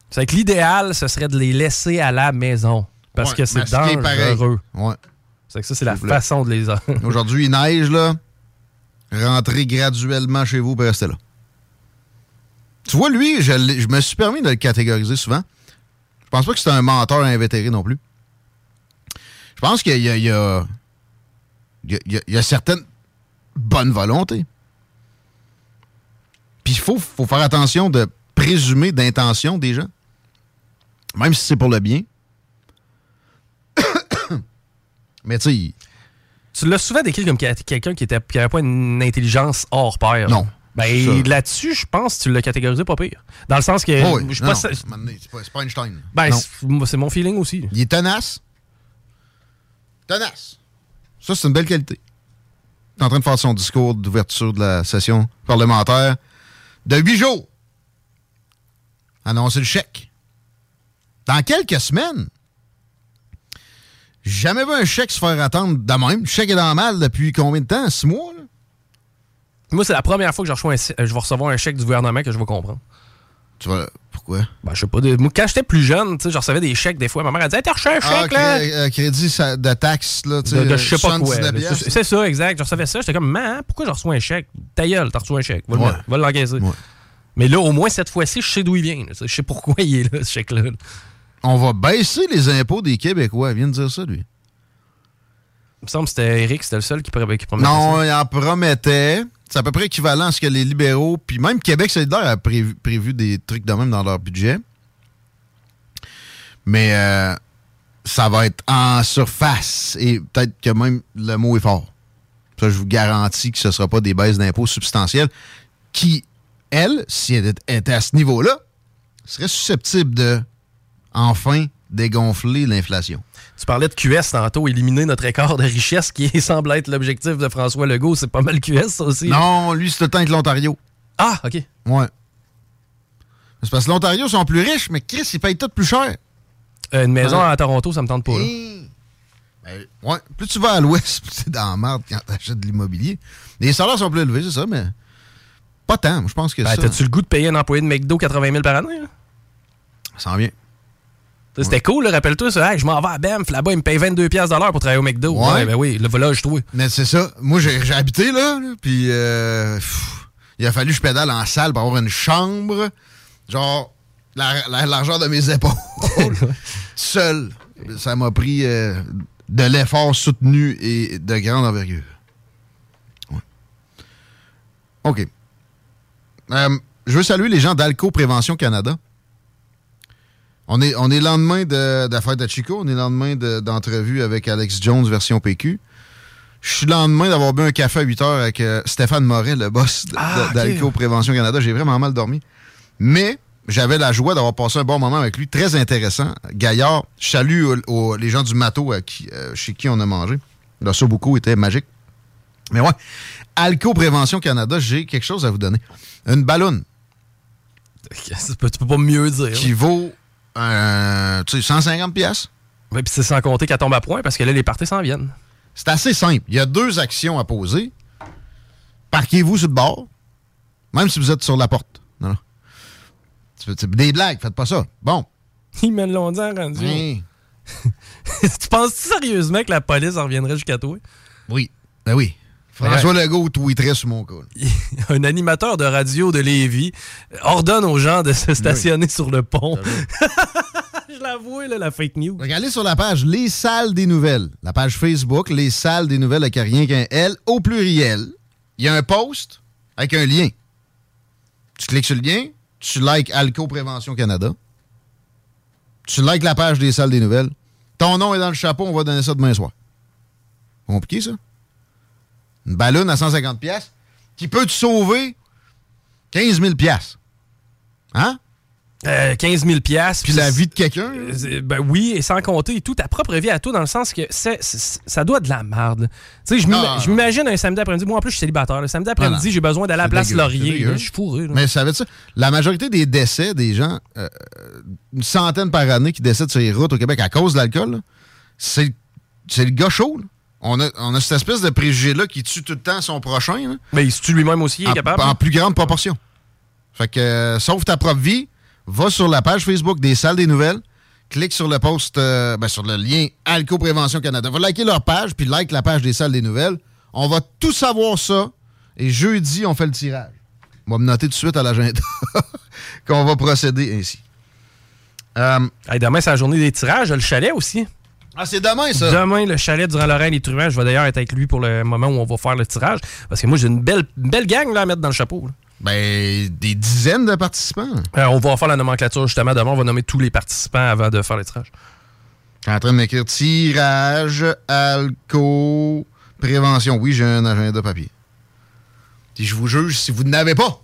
C'est que l'idéal, ce serait de les laisser à la maison. Parce Ouais, que c'est dangereux. Ouais. C'est que ça, c'est la plaît. façon de les... Aujourd'hui, il neige, là. Rentrez graduellement chez vous et restez là. Tu vois, lui, je, me suis permis de le catégoriser souvent. Je pense pas que c'est un menteur invétéré non plus. Je pense qu'il y a, il y, a, il y a- il y a- il y a certaines bonnes volontés. Puis il faut, faut faire attention de présumer d'intention des gens. Même si c'est pour le bien. Mais tu sais, Tu l'as souvent décrit comme quel- quelqu'un qui était qui pas une intelligence hors pair. Non. Ben là-dessus, je pense que tu l'as catégorisé pas pire. Dans le sens que Oh oui, je non, pas non, pas, Einstein. Ben, c'est mon feeling aussi. Il est tenace. Tenace. Ça, c'est une belle qualité. Il est en train de faire son discours d'ouverture de la session parlementaire de huit jours. Annoncer le chèque. Dans quelques semaines. J'ai Jamais vu un chèque se faire attendre de même. Le chèque est dans mal depuis combien de temps? Six mois? là? Moi, c'est la première fois que je, reçois un- je vais recevoir un chèque du gouvernement que je vais comprendre. Tu vas. Pourquoi? Ben, je sais pas. Moi, quand j'étais plus jeune, tu sais, je recevais des chèques des fois. Ma mère, elle disait, Hey, t'as reçu un Ah, chèque, là? euh, crédit de taxe, là, tu De, sais, de je sais pas quoi. 79 là. piastres. C'est ça, exact. Je recevais ça. J'étais comme, man, pourquoi je reçois un chèque? Ta gueule, t'as reçu un chèque. Va le Ouais. va l'encaisser. Mais là, au moins, cette fois-ci, je sais d'où il vient. Je sais pourquoi il est là, ce chèque-là. On va baisser les impôts des Québécois. Il vient de dire ça, lui. Il me semble que c'était Eric, c'était le seul qui, pr- qui promettait Non, ça. il en promettait. C'est à peu près équivalent à ce que les libéraux, puis même Québec solidaire a prévu, prévu des trucs de même dans leur budget. Mais euh, ça va être en surface et peut-être que même le mot est fort. Ça, je vous garantis que ce ne sera pas des baisses d'impôts substantielles qui, elle, si elle était à ce niveau-là, serait susceptible de enfin dégonfler l'inflation. Tu parlais de QS tantôt, éliminer notre écart de richesse qui semble être l'objectif de François Legault. C'est pas mal QS, ça aussi. Non, lui, c'est le temps avec l'Ontario. Ah, OK. Ouais. C'est parce que l'Ontario sont plus riches, mais Chris, ils payent tout plus cher. Euh, une maison Ouais. à Toronto, ça me tente pas. là. Ben, ouais. Plus tu vas à l'ouest, plus c'est dans la merde quand t'achètes de l'immobilier. Les salaires sont plus élevés, c'est ça, mais pas tant. Je pense que Ben, ça, T'as-tu le goût de payer un employé de McDo 80 000 par année? là? ça en vient. C'était cool, rappelle-toi ça. Hey, je m'en vais à Banff, là-bas, il me paye 22$ piastres de l'heure pour travailler au McDo. Ouais. ben oui, le volage, je trouve. Mais c'est ça. Moi, j'ai habité là, là, puis euh, il a fallu que je pédale en salle pour avoir une chambre. Genre, la- la- l'argent de mes épaules. Seul. Ça m'a pris euh, de l'effort soutenu et de grande envergure. Ouais. OK. Euh, je veux saluer les gens d'Alco Prévention Canada. On est, on est le lendemain de, de la fête à Chico, on est le lendemain de- d'entrevue avec Alex Jones version PQ. Je suis le lendemain d'avoir bu un café à 8 heures avec euh, Stéphane Moret, le boss de- Ah, de- d'Alco Prévention Canada. J'ai vraiment mal dormi. Mais j'avais la joie d'avoir passé un bon moment avec lui, très intéressant. Gaillard, je salue au- au- les gens du matos à qui- euh, chez qui on a mangé. Le Sobuco était magique. Mais ouais, Alco Prévention Canada, j'ai quelque chose à vous donner. Une ballonne Tu peux, tu peux pas mieux dire. qui vaut euh, tu sais, 150 pièces. Ouais, puis c'est sans compter qu'elle tombe à point parce que là, les parties s'en viennent. C'est assez simple. Il y a deux actions à poser. Parquez-vous sur le bord, même si vous êtes sur la porte. Non, non. C'est- Des blagues, faites pas ça. Bon. Ils dit en rendu. Hein. tu penses-tu sérieusement que la police en reviendrait jusqu'à toi? Oui. Ben oui. François Legault tweeterait sur mon col. Un animateur de radio de Lévis ordonne aux gens de se stationner sur le pont. Je l'avoue, là, la fake news. Regardez sur la page Les Salles des Nouvelles. La page Facebook, Les Salles des Nouvelles avec rien qu'un L au pluriel. Il y a un post avec un lien. Tu cliques sur le lien, tu likes Alco Prévention Canada. Tu likes la page des Salles des Nouvelles. Ton nom est dans le chapeau, on va donner ça demain soir. Compliqué, ça? Une ballonne à 150 pièces qui peut te sauver 15 000 pièces. Hein? Euh, 15 000 piastres. Puis la vie de quelqu'un. Euh, Ben oui, et sans compter tout, ta propre vie à toi, dans le sens que ça doit de la merde. Tu sais, je m'imagine un samedi après-midi. Moi, en plus, je suis célibataire. Le samedi après-midi, j'ai besoin d'aller à la place dégueu, Laurier. là. Je suis fourré. là. Mais ça veut dire ça? La majorité des décès des gens, euh, une centaine par année qui décèdent sur les routes au Québec à cause de l'alcool, c'est c'est le gars chaud. là. On a, on a cette espèce de préjugé-là qui tue tout le temps son prochain. là. Mais il se tue lui-même aussi, il est en, capable. en plus grande proportion. Fait que, euh, sauve ta propre vie, va sur la page Facebook des Salles des Nouvelles, clique sur le post, euh, ben, sur le lien Alco Prévention Canada. Va liker leur page, puis like la page des Salles des Nouvelles. On va tout savoir ça. Et jeudi, on fait le tirage. On va me noter tout de suite à l'agenda qu'on va procéder ainsi. Euh, Hey, demain, c'est la journée des tirages. Le chalet aussi. Ah, c'est demain, ça? Demain, le chalet durant Lorraine et Truand. Je vais d'ailleurs être avec lui pour le moment où on va faire le tirage. Parce que moi, j'ai une belle, une belle gang là, à mettre dans le chapeau. là. Ben, des dizaines de participants. Euh, on va faire la nomenclature justement demain. On va nommer tous les participants avant de faire le tirage. Je suis en train de m'écrire tirage, alco, prévention. Oui, j'ai un agenda papier. Si je vous juge, si vous n'avez pas.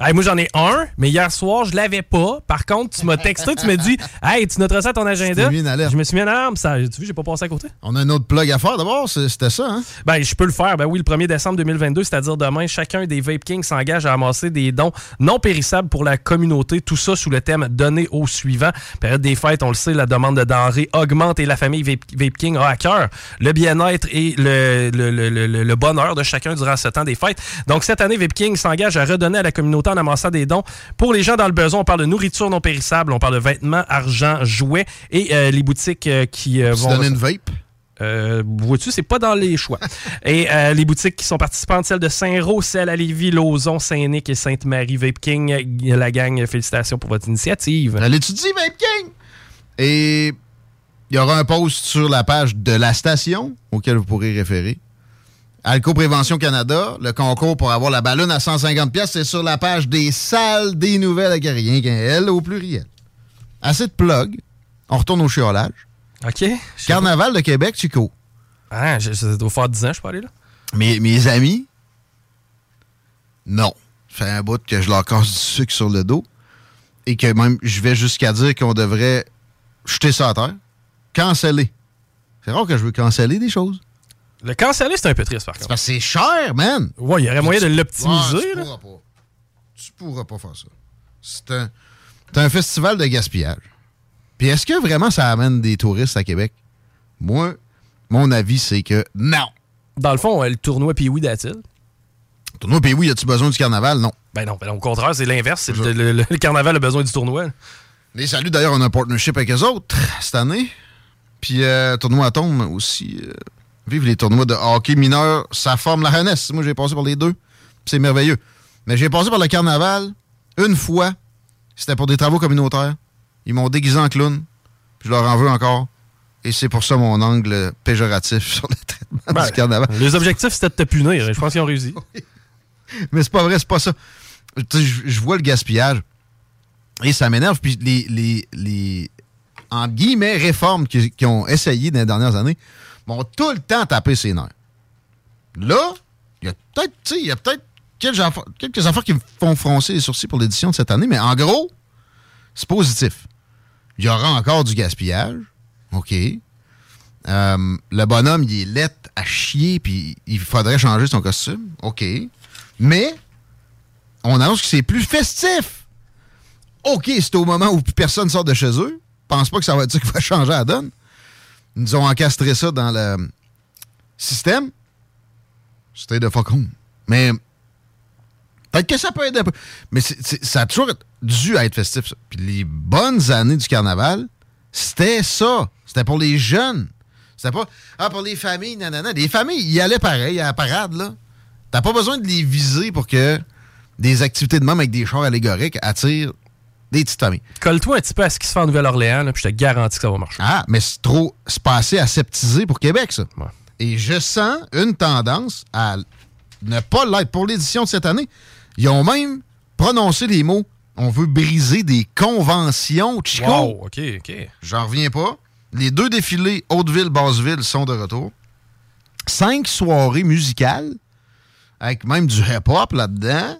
Hey, moi, j'en ai un, mais hier soir, je l'avais pas. Par contre, tu m'as texté, tu m'as dit Hey, tu noteras ça à ton agenda? mis une alerte. Je me suis mis en alarme. Ça, tu vu, j'ai pas passé à côté. On a un autre plug à faire d'abord, c'était ça, hein? Ben, je peux le faire. Ben oui, le 1er décembre 2022, c'est-à-dire demain, chacun des Vape Kings s'engage à amasser des dons non périssables pour la communauté. Tout ça sous le thème Donner au suivant. Période des fêtes, on le sait, la demande de denrées augmente et la famille Vape, Vape King a à cœur le bien-être et le, le- le- le- le bonheur de chacun durant ce temps des fêtes. Donc, cette année, Vape King s'engage à redonner à la communauté en amassant des dons. Pour les gens dans le besoin, on parle de nourriture non périssable, on parle de vêtements, argent, jouets et euh, les boutiques euh, qui euh, vont... donnes une vape? Euh, Vois-tu, c'est pas dans les choix. Et euh, les boutiques qui sont participantes, celles de Saint-Roch, celles à Lévis, Lauson, Saint-Nic et Sainte-Marie, Vape King, la gang, félicitations pour votre initiative. Elle étudie Vape King! Et il y aura un post sur la page de la station auquel vous pourrez référer. Alco Prévention Canada, le concours pour avoir la ballonne à 150 pièces, c'est sur la page des salles des nouvelles qu'un L au pluriel. Assez de plug. On retourne au chiolage. OK. Carnaval de Québec, Chico. Ah, ça doit faire 10 ans, je peux aller là. Mes, mes amis, non. Ça fait un bout que je leur casse du sucre sur le dos. Et que même, je vais jusqu'à dire qu'on devrait jeter ça à terre, canceller. C'est rare que je veux canceller des choses. Le canceller, c'est un peu triste, par contre. Parce que c'est cher, man. Ouais, il y aurait moyen de l'optimiser. Ouais, tu pourras pas. Tu pourras pas faire ça. C'est un, c'est un festival de gaspillage. Puis est-ce que vraiment ça amène des touristes à Québec? Moi, mon avis, c'est que non. Dans le fond, euh, le tournoi Pee-Wee d'Atil. Tournoi pays oui, as-tu besoin du carnaval? Non. Ben non, ben non, au contraire, c'est l'inverse. c'est Le, le- le carnaval a besoin du tournoi. Les saluts, d'ailleurs, on a un partnership avec eux autres cette année. Puis euh, tournoi Atome aussi. euh, vive les tournois de hockey mineur, ça forme la jeunesse. Moi, j'ai passé par les deux. C'est merveilleux. Mais j'ai passé par le carnaval une fois. C'était pour des travaux communautaires. Ils m'ont déguisé en clown. Puis je leur en veux encore. Et c'est pour ça mon angle péjoratif sur le traitement Ben, du carnaval. Les objectifs, c'était de te punir. Je pense qu'ils ont réussi. Mais c'est pas vrai, c'est pas ça. Je vois le gaspillage et ça m'énerve. Puis les, les, les en guillemets, réformes qui, qui ont essayé dans les dernières années m'ont tout le temps tapé ses nerfs. Là, il y a peut-être, il y a peut-être quelques affaires, quelques qui me font froncer les sourcils pour l'édition de cette année, mais en gros, c'est positif. Il y aura encore du gaspillage. OK. Euh, le bonhomme, il est laid à chier, puis il faudrait changer son costume. OK. Mais, on annonce que c'est plus festif. OK, c'est au moment où plus personne sort de chez eux. Pense pas que ça va être ça qui va changer la donne. Ils nous ont encastré ça dans le système. C'était de fuck home. Mais, peut-être que ça peut être un peu. Mais ça a toujours dû être festif, ça. Puis les bonnes années du carnaval, c'était ça. C'était pour les jeunes. C'était pas, ah, pour les familles, nanana. Les familles, ils allaient pareil à la parade, là. T'as pas besoin de les viser pour que des activités de même avec des chars allégoriques attirent des petites familles. Colle-toi un petit peu à ce qui se fait en Nouvelle-Orléans, puis je te garantis que ça va marcher. Ah, mais c'est trop. C'est pas assez aseptisé pour Québec, ça. Et je sens une tendance à ne pas l'être pour l'édition de cette année. Ils ont même prononcé les mots on veut briser des conventions, Chico. Wow, OK, OK. J'en reviens pas. Les deux défilés Hauteville-Basseville sont de retour. Cinq soirées musicales, avec même du hip-hop là-dedans.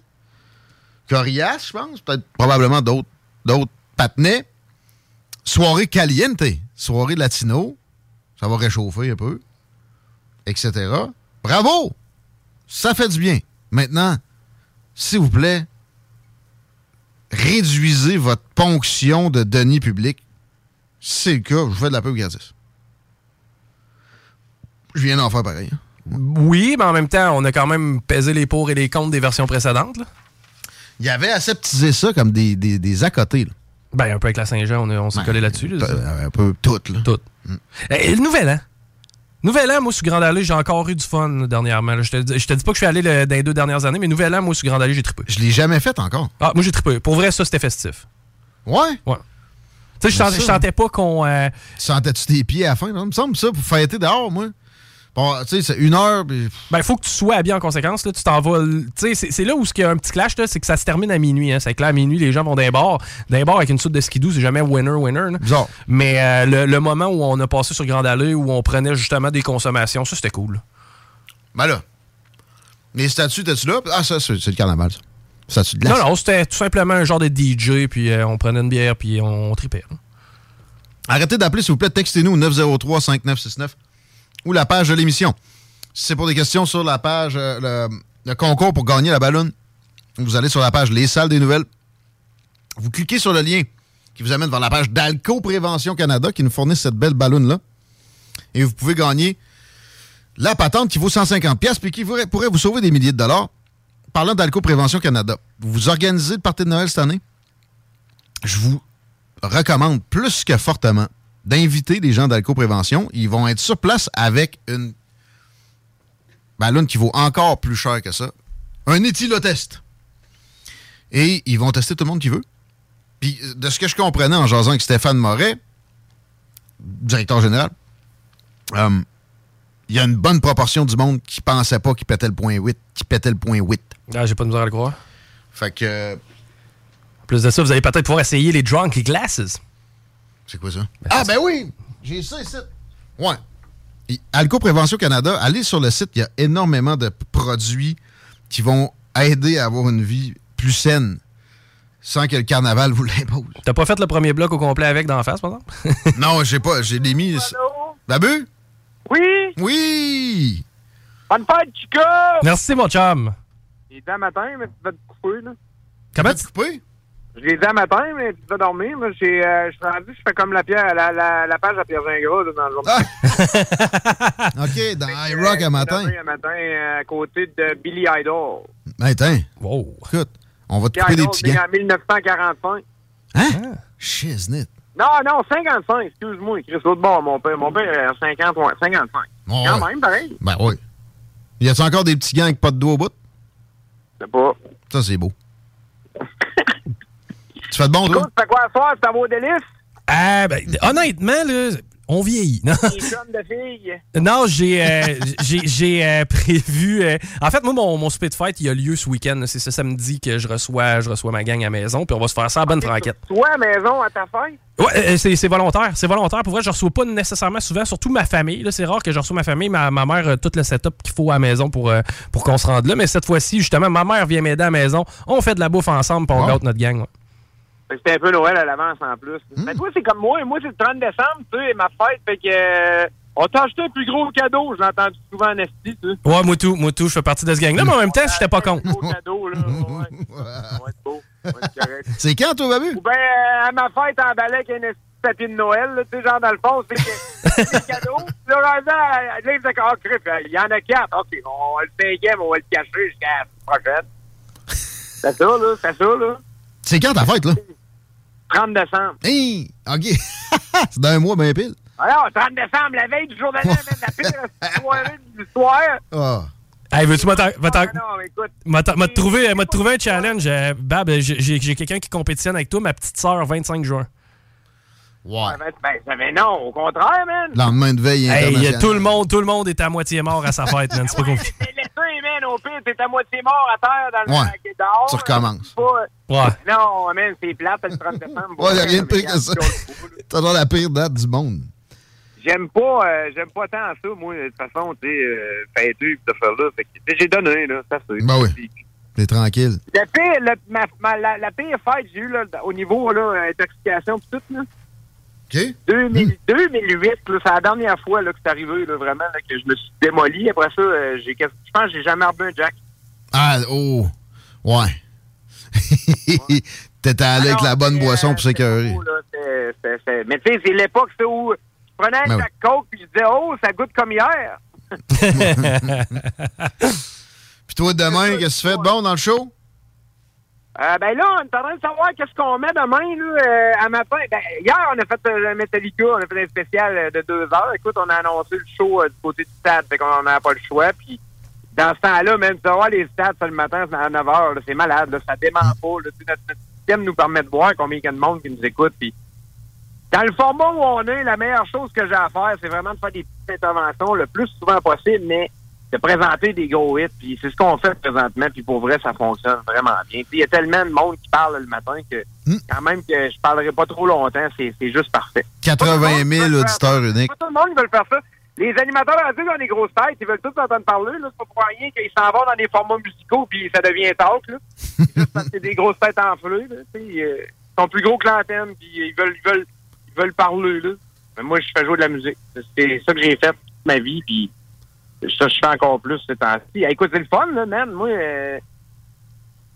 Coriace, je pense. Peut-être probablement d'autres d'autres patinets. Soirée caliente, soirée latino. Ça va réchauffer un peu. Etc. Bravo! Ça fait du bien. Maintenant, s'il vous plaît, réduisez votre ponction de deniers publics. Si c'est le cas, je vous fais de la pub gratis. Je viens d'en faire pareil. hein. Oui, mais en même temps, on a quand même pesé les pour et les contre des versions précédentes. Il y avait aseptisé ça comme des, des, des à côté. Là. Ben, un peu avec la Saint-Jean, on, on s'est Ben, collé là-dessus. là, Un peu tout. Là. Tout. Et le nouvel an. Nouvel an, moi, sur Grand Allée, j'ai encore eu du fun dernièrement. là. Je, te, dis- je te dis pas que je suis allé le- dans les deux dernières années, mais Nouvel an, moi, sur Grand Allée, j'ai trippé. Je l'ai jamais fait encore. Ah, moi, j'ai trippé. Pour vrai, ça, c'était festif. Ouais? Ouais. Tu sais, je sentais pas qu'on. euh, Tu sentais-tu tes pieds à la fin? là? Il me semble ça pour fêter dehors, moi. Bon, tu sais, c'est une heure. puis- Ben, faut que tu sois habillé en conséquence. Là. Tu t'en vas. Tu sais, c'est- là où il y a un petit clash, là, c'est que ça se termine à minuit. Hein. C'est que là, à minuit, les gens vont d'un bar. D'un bar avec une soupe de skidoo, c'est jamais winner-winner. là. Mais euh, le, le moment où on a passé sur Grande Allée, où on prenait justement des consommations, ça, c'était cool. Ben là. Les statues, t'es-tu là? Ah, ça, c'est le carnaval, ça. Statue de glace. Non, non, c'était tout simplement un genre de DJ, puis euh, on prenait une bière, puis on, tripait. là. Arrêtez d'appeler, s'il vous plaît. Textez-nous au 903-5969 ou la page de l'émission. Si c'est pour des questions sur la page, euh, le, concours pour gagner la ballonne, vous allez sur la page Les Salles des Nouvelles. Vous cliquez sur le lien qui vous amène vers la page d'Alco Prévention Canada qui nous fournit cette belle ballonne-là. Et vous pouvez gagner la patente qui vaut 150 pièces puis qui pourrait, pourrait vous sauver des milliers de dollars. Parlant d'Alco Prévention Canada, vous organisez le party de Noël cette année? Je vous recommande plus que fortement d'inviter les gens d'Alco Prévention. Ils vont être sur place avec une ballonne qui vaut encore plus cher que ça. Un éthylotest. Et ils vont tester tout le monde qui veut. Puis, euh, de ce que je comprenais en jasant avec Stéphane Moret, directeur général, euh, il y a une bonne proportion du monde qui pensait pas qu'il pétait le point 8, qui pétait le point 8. Ah, j'ai pas de misère à le croire. Fait que. En plus de ça, vous allez peut-être pouvoir essayer les Drunk Glasses. C'est quoi ça? ah, ben oui! J'ai ça ici. Ouais. Et Alco Prévention Canada, allez sur le site, il y a énormément de produits qui vont aider à avoir une vie plus saine sans que le carnaval vous l'impose. T'as pas fait le premier bloc au complet avec d'en face, par exemple? non, j'ai pas. J'ai des mis. Babu? Oui? Oui! Bonne fête, Chica! Merci, mon chum. Il est à matin, mais tu vas te couper, là. Comment tu coupé? Je l'ai dit à matin, mais tu vas dormir. Moi, j'ai, euh, je suis rendu, je fais comme la, pierre, la, la, la page à Pierre Gingras, là, dans le journal. OK, dans iRock à matin. Un matin, euh, à côté de Billy Idol. Attends. Wow. Écoute, on va te Billy couper des Idol, petits gants. en 1945. Hein? Shiznit. Non, non, 55, excuse-moi. Chris, l'autre bord, mon père. Mon père, euh, 50, ouais, 55. Ouais. Quand même, pareil. Ben oui. Y a-tu encore des petits gants avec pas de doigts au bout? Je sais pas. Ça, c'est beau. tu fais de bon, toi? Tu fais quoi à soir? Vaut délice? Ah, ben, honnêtement, là, on vieillit. Non, de filles. non j'ai euh, j'ai- euh, prévu. euh, en fait, moi, mon, mon souper de fête, il a lieu ce week-end. C'est ce samedi que je reçois, je reçois ma gang à la maison, puis on va se faire ça à bonne franquette. Toi, à maison, à ta fête? Ouais, euh, c'est volontaire. C'est volontaire. Pour vrai, je reçois pas nécessairement souvent, surtout ma famille. C'est rare que je reçois ma famille. Ma, ma mère a tout le setup qu'il faut à la maison pour, euh, pour qu'on se rende là. Mais cette fois-ci, justement, ma mère vient m'aider à la maison. On fait de la bouffe ensemble, puis on gâte notre gang. ouais. C'était un peu Noël à l'avance en plus. Mais toi, c'est comme moi. Moi, c'est le 30 décembre, tu sais, ma fête. Fait que. euh, on t'a acheté un plus gros cadeau. Je l'ai entendu souvent en esti, tu sais. Ouais, moi tout, moi tout, je fais partie de ce gang-là, mais en même temps, j'étais pas con. Gros cadeau, là. Ouais. Va être beau. Va correct. C'est quand, toi, Babu? Ou bien, euh, à ma fête, emballé avec un esti de papier de Noël, là, tu sais, genre dans le fond, c'est que c'est des cadeaux. Là, rendu à- là, que, ah, crif, il y en a quatre. OK, on, le cinquième, on va le cacher jusqu'à la prochaine. C'est ça, là, c'est ça, là. C'est quand ta fête, là? 30 décembre. Hey! OK. c'est dans un mois, ben pile. Alors, 30 décembre, la veille du jour de la pire soirée de l'histoire. Ah. Hey, veux-tu m'attendre? Ah, non, écoute. M'a trouvé, m'a trouvé un challenge. euh, Bab, j'ai quelqu'un qui compétitionne avec toi, ma petite sœur, 25 juin. Ouais. Ben, ben, non, au contraire, man. Lendemain de veille Hey, y a tout le monde, tout le monde est à moitié mort à sa fête, man. C'est pas compliqué. T'es laissé, man, au pire, t'es à moitié mort à terre dans le Ouais. dehors. Tu recommences. Pas- Ouais. Non, man, c'est plate le 30 décembre. Ouais, y a rien de pire que ça. T'as genre la pire date du monde. J'aime pas, euh, j'aime pas tant ça, moi, de toute façon, tu sais, euh, fêter pis de faire là. Fait que, j'ai donné, là, ça c'est. Ben oui. T'es tranquille. La pire, le- ma, ma- la, la pire fête que j'ai eue, là, au niveau, là, intoxication pis tout, là. OK. 2000 2008, là, c'est la dernière fois, là, que c'est arrivé, là, vraiment, là, que je me suis démoli. Après ça, euh, j'ai, je pense que j'ai jamais rebu un jack. Ah, oh. Ouais. T'étais allé avec la bonne boisson pour s'écœurer. C'est- c'est- Mais tu sais, c'est l'époque c'est où je prenais un Ben Jack Coke puis je disais, oh, ça goûte comme hier. Puis toi, demain, qu'est-ce que tu fais de bon dans le show? Euh, ben là, on est en train de savoir qu'est-ce qu'on met demain, là, euh, à matin. Ben, hier, on a fait euh, Metallica, on a fait un spécial euh, de deux heures. Écoute, on a annoncé le show du côté du stade, fait qu'on n'avait pas le choix. Puis, dans ce temps-là, même, tu vas voir les stades, ça, le matin, c'est à 9 h, là, c'est malade, là, ça dément pas. Là, notre, notre système nous permet de voir combien il y a de monde qui nous écoute. Puis, dans le format où on est, la meilleure chose que j'ai à faire, c'est vraiment de faire des petites interventions le plus souvent possible, mais de présenter des gros hits. Puis c'est ce qu'on fait présentement. Puis pour vrai, ça fonctionne vraiment bien. Puis il y a tellement de monde qui parle le matin que quand même que je parlerai pas trop longtemps, c'est c'est juste parfait. 80 000 auditeurs uniques. Pas tout le monde veut faire ça. Les animateurs radio qui ont des grosses têtes, ils veulent tous entendre parler. là. C'est pas pour rien qu'ils s'en vont dans des formats musicaux puis ça devient talk. Là. C'est juste parce que c'est des grosses têtes enflées. Là. Euh, Ils sont plus gros que l'antenne puis ils veulent, ils veulent, ils veulent parler. Là. Mais moi, je fais jouer de la musique. C'est ça que j'ai fait toute ma vie. Puis ça, je fais encore plus ces temps-ci. Hey, Écoute, c'est le fun, là, man. Moi, euh,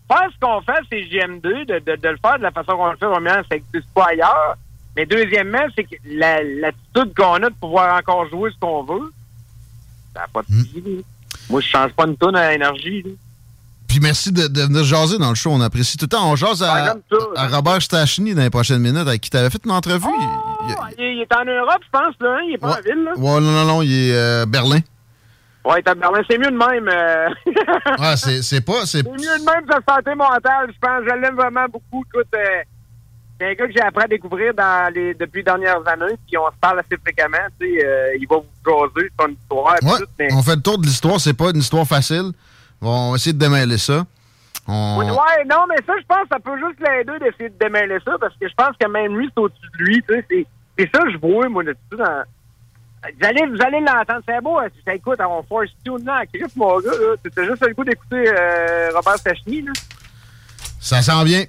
faire ce qu'on fait, c'est GM2, de, de, de le faire de la façon qu'on le fait, premièrement, ça n'existe pas ailleurs. Mais deuxièmement, c'est que la- l'attitude qu'on a de pouvoir encore jouer ce qu'on veut, ça n'a pas de là. Moi, je change pas une tonne à l'énergie. Puis merci de, de venir jaser dans le show. On apprécie tout le temps. On jase à, à Robert Stachny dans les prochaines minutes avec qui t'avais fait une entrevue. Il- Ah, Il, il est en Europe, je pense, là. hein? Il est pas en ville, là. Ouais, non, non, non, il est euh, Berlin. Ouais, Berlin. C'est mieux de même. euh. C'est c'est pas. C'est C'est mieux de même sa santé mentale, je pense. Je l'aime vraiment beaucoup. Écoute, euh, c'est un gars que j'ai appris à découvrir dans les, depuis les dernières années, puis on se parle assez fréquemment. Tu sais, euh, il va vous jaser son histoire. Ouais, tout, mais... on fait le tour de l'histoire. C'est pas une histoire facile. On va essayer de démêler ça. On... Oui, Ouais, non, mais ça, je pense que ça peut juste l'aider d'essayer de démêler ça, parce que je pense que même lui, c'est au-dessus de lui. Tu sais, c'est, c'est ça que je vois, moi, de tout dans... Vous allez, vous allez l'entendre, c'est beau. hein, Tu sais, écoute, on force tune là, Chris, mon gars. C'était juste le goût d'écouter euh, Robert Stachny, là. Ça s'en vient.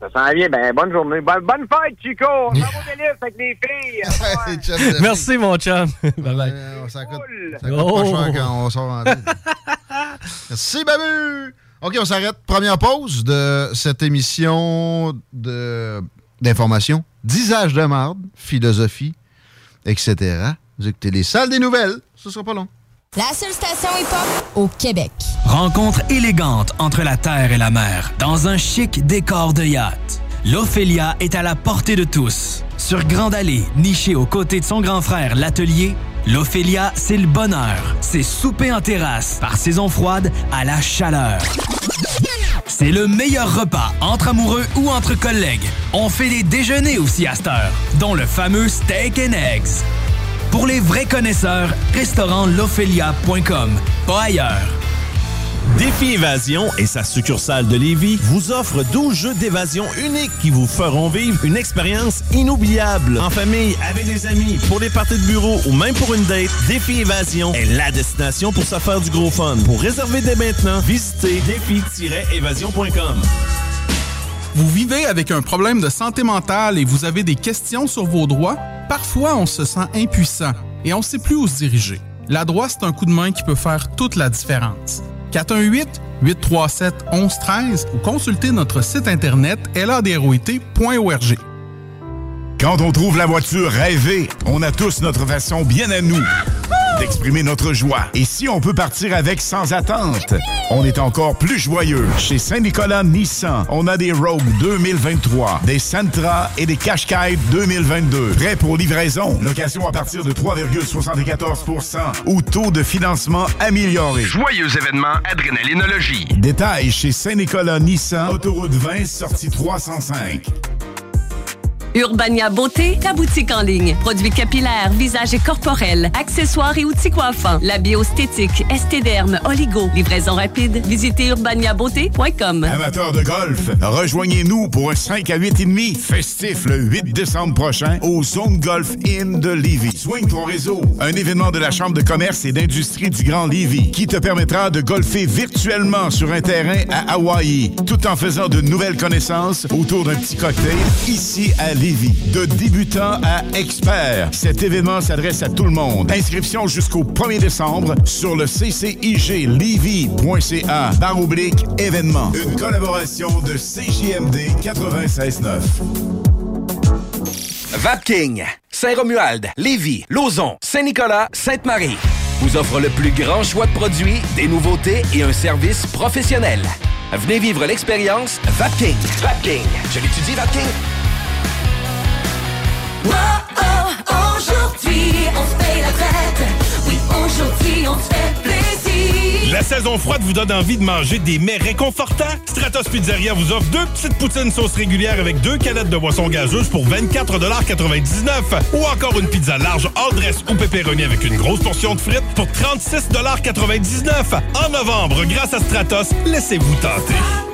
Ça sent bien. Ben, bonne journée. Bonne, bonne fête, Chico. On s'en va au délice avec les filles. Merci, mon chum. bye bye. Ça coûte, Cool. ça coûte Oh. pas cher quand on sort en ligne. Merci, Babu! OK, on s'arrête. Première pause de cette émission de d'information, disage de marde, philosophie, etc. Vous écoutez les salles des nouvelles. Ce sera pas long. La seule station hip-hop au Québec. Rencontre élégante entre la terre et la mer, dans un chic décor de yacht. L'Ophélia est à la portée de tous. Sur Grande Allée, nichée aux côtés de son grand frère, l'Atelier, l'Ophélia, c'est le bonheur. C'est souper en terrasse, par saison froide à la chaleur. C'est le meilleur repas entre amoureux ou entre collègues. On fait des déjeuners aussi à cette heure, dont le fameux steak and eggs. Pour les vrais connaisseurs, restaurantLophelia.com, pas ailleurs. Défi Évasion et sa succursale de Lévis vous offre 12 jeux d'évasion uniques qui vous feront vivre une expérience inoubliable. En famille, avec des amis, pour des parties de bureau ou même pour une date, Défi Évasion est la destination pour se faire du gros fun. Pour réserver dès maintenant, visitez défi-évasion.com. Vous vivez avec un problème de santé mentale et vous avez des questions sur vos droits? Parfois, on se sent impuissant et on ne sait plus où se diriger. La droite, c'est un coup de main qui peut faire toute la différence. 418-837-1113 ou consultez notre site internet ladroit.org. Quand on trouve la voiture rêvée, on a tous notre façon bien à nous d'exprimer notre joie. Et si on peut partir avec sans attente, on est encore plus joyeux. Chez Saint-Nicolas Nissan, on a des Rogue 2023, des Sentra et des Qashqai 2022. Prêts pour livraison. Location à partir de 3,74% ou taux de financement amélioré. Joyeux événement Adrénalinologie. Détails chez Saint-Nicolas Nissan, autoroute 20, sortie 305. Urbania Beauté, ta boutique en ligne. Produits capillaires, visage et corporel, accessoires et outils coiffants. La biostétique, estéderme, oligo. Livraison rapide. Visitez urbaniabeauté.com. Amateurs de golf, rejoignez-nous pour un 5 à 8 et demi festif le 8 décembre prochain au Zone Golf Inn de Lévis. Swing ton réseau, un événement de la Chambre de commerce et d'industrie du Grand Lévis qui te permettra de golfer virtuellement sur un terrain à Hawaï tout en faisant de nouvelles connaissances autour d'un petit cocktail ici à. De débutant à expert, cet événement s'adresse à tout le monde. Inscription jusqu'au 1er décembre sur le ccijlevy.ca barre oblique événement. Une collaboration de CJMD 96.9. Vapking, Saint-Romuald, Lévis, Lauson, Saint-Nicolas, Sainte-Marie vous offre le plus grand choix de produits, des nouveautés et un service professionnel. Venez vivre l'expérience Vapking. Vapking. Je l'étudie, Vapking. La saison froide vous donne envie de manger des mets réconfortants? Stratos Pizzeria vous offre deux petites poutines sauce régulière avec deux canettes de boisson gazeuse pour 24,99 ou encore une pizza large hors dress ou pepperoni avec une grosse portion de frites pour 36,99 En novembre, grâce à Stratos, laissez-vous tenter.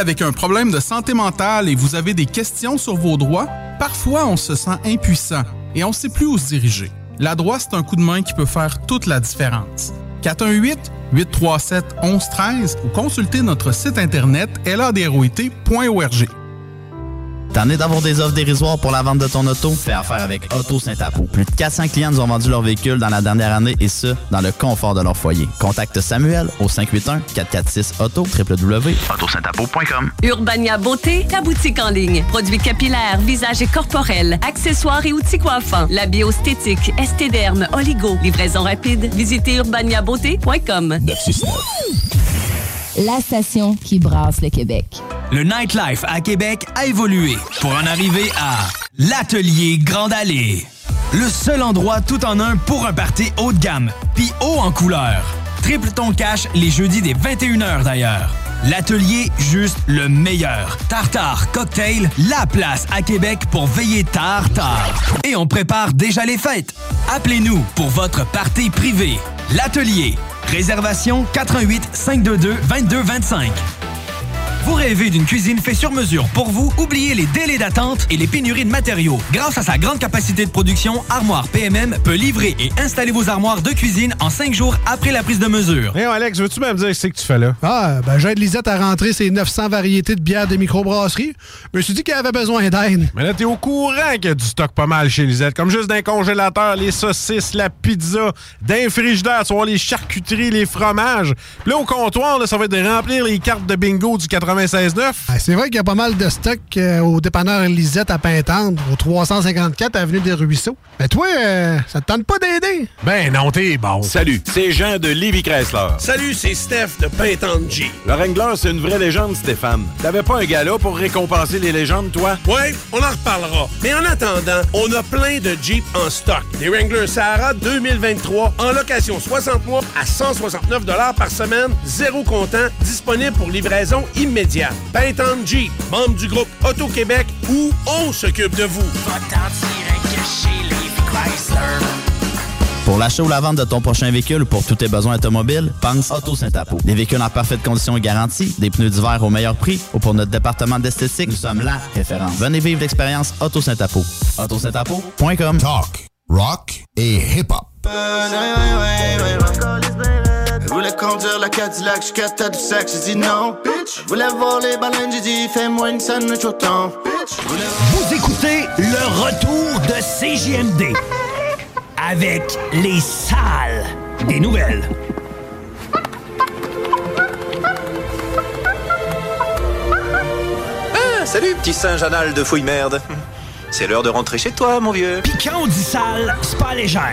Avec un problème de santé mentale et vous avez des questions sur vos droits? Parfois, on se sent impuissant et on ne sait plus où se diriger. La droite, c'est un coup de main qui peut faire toute la différence. 418-837-1113 ou consultez notre site internet ladroit.org. T'en es d'avoir des offres dérisoires pour la vente de ton auto? Fais affaire avec Auto Saint-Apo. Plus de 400 clients nous ont vendu leur véhicule dans la dernière année et ce, dans le confort de leur foyer. Contacte Samuel au 581-446-AUTO, www.autosaintapo.com. Urbania Beauté, ta boutique en ligne. Produits capillaires, visage et corporel, accessoires et outils coiffants. La biostétique, estéderme, oligo. Livraison rapide. Visitez urbaniabeauté.com. La station qui brasse le Québec. Le nightlife à Québec a évolué pour en arriver à l'Atelier Grande Allée. Le seul endroit tout en un pour un party haut de gamme, puis haut en couleur. Triple ton cash les jeudis dès 21h d'ailleurs. L'atelier, juste le meilleur. Tartare, cocktail, la place à Québec pour veiller tard, tard. Et on prépare déjà les fêtes. Appelez-nous pour votre party privé. L'atelier. Réservation 88 522 2225. Vous rêvez d'une cuisine faite sur mesure pour vous? Oubliez les délais d'attente et les pénuries de matériaux. Grâce à sa grande capacité de production, Armoire PMM peut livrer et installer vos armoires de cuisine en cinq jours après la prise de mesure. Hé, Alex, veux-tu même dire ce que tu fais là? Ah, ben j'aide Lisette à rentrer ses 900 variétés de bières de microbrasserie. Je me suis dit qu'elle avait besoin d'aide. Mais là, t'es au courant qu'il y a du stock pas mal chez Lisette. Comme juste d'un congélateur, les saucisses, la pizza, d'un frigidaire, tu vois, les charcuteries, les fromages. Puis là, au comptoir, là, ça va être de remplir les cartes de bingo du 96.9. Ah, C'est vrai qu'il y a pas mal de stock euh, au dépanneur Lisette à Pintendre, au 354 Avenue des Ruisseaux. Mais toi, euh, ça te tente pas d'aider? Ben non, t'es bon. Salut, c'est Jean de Livy Chrysler. Salut, c'est Steph de Pintendre Le Wrangler, c'est une vraie légende, Stéphane. T'avais pas un gala pour récompenser les légendes, toi? Ouais, on en reparlera. Mais en attendant, on a plein de Jeep en stock. Des Wrangler Sahara 2023 en location 60 mois à 169 par semaine, zéro comptant, disponible pour livraison immédiate. Pintante Jeep, membre du groupe Auto-Québec, où on s'occupe de vous. Pour l'achat ou la vente de ton prochain véhicule ou pour tous tes besoins automobiles, pense Auto Saint-Apo. Des véhicules en parfaite condition et garantie, des pneus d'hiver au meilleur prix ou pour notre département d'esthétique, nous sommes la référence. Venez vivre l'expérience Auto Saint-Apo. AutoSaint-Apo.com Talk, rock et hip-hop. Voulait conduire la Cadillac jusqu'à tête du sexe, j'ai dit non. Bitch. Elle voulait voir les baleines, j'ai dit fais-moi une sandwich au thon. Vous écoutez le retour de CJMD avec les salles des nouvelles. Ah, salut, petit singe anal de fouille merde. C'est l'heure de rentrer chez toi, mon vieux. Puis quand on dit sale, c'est pas légère.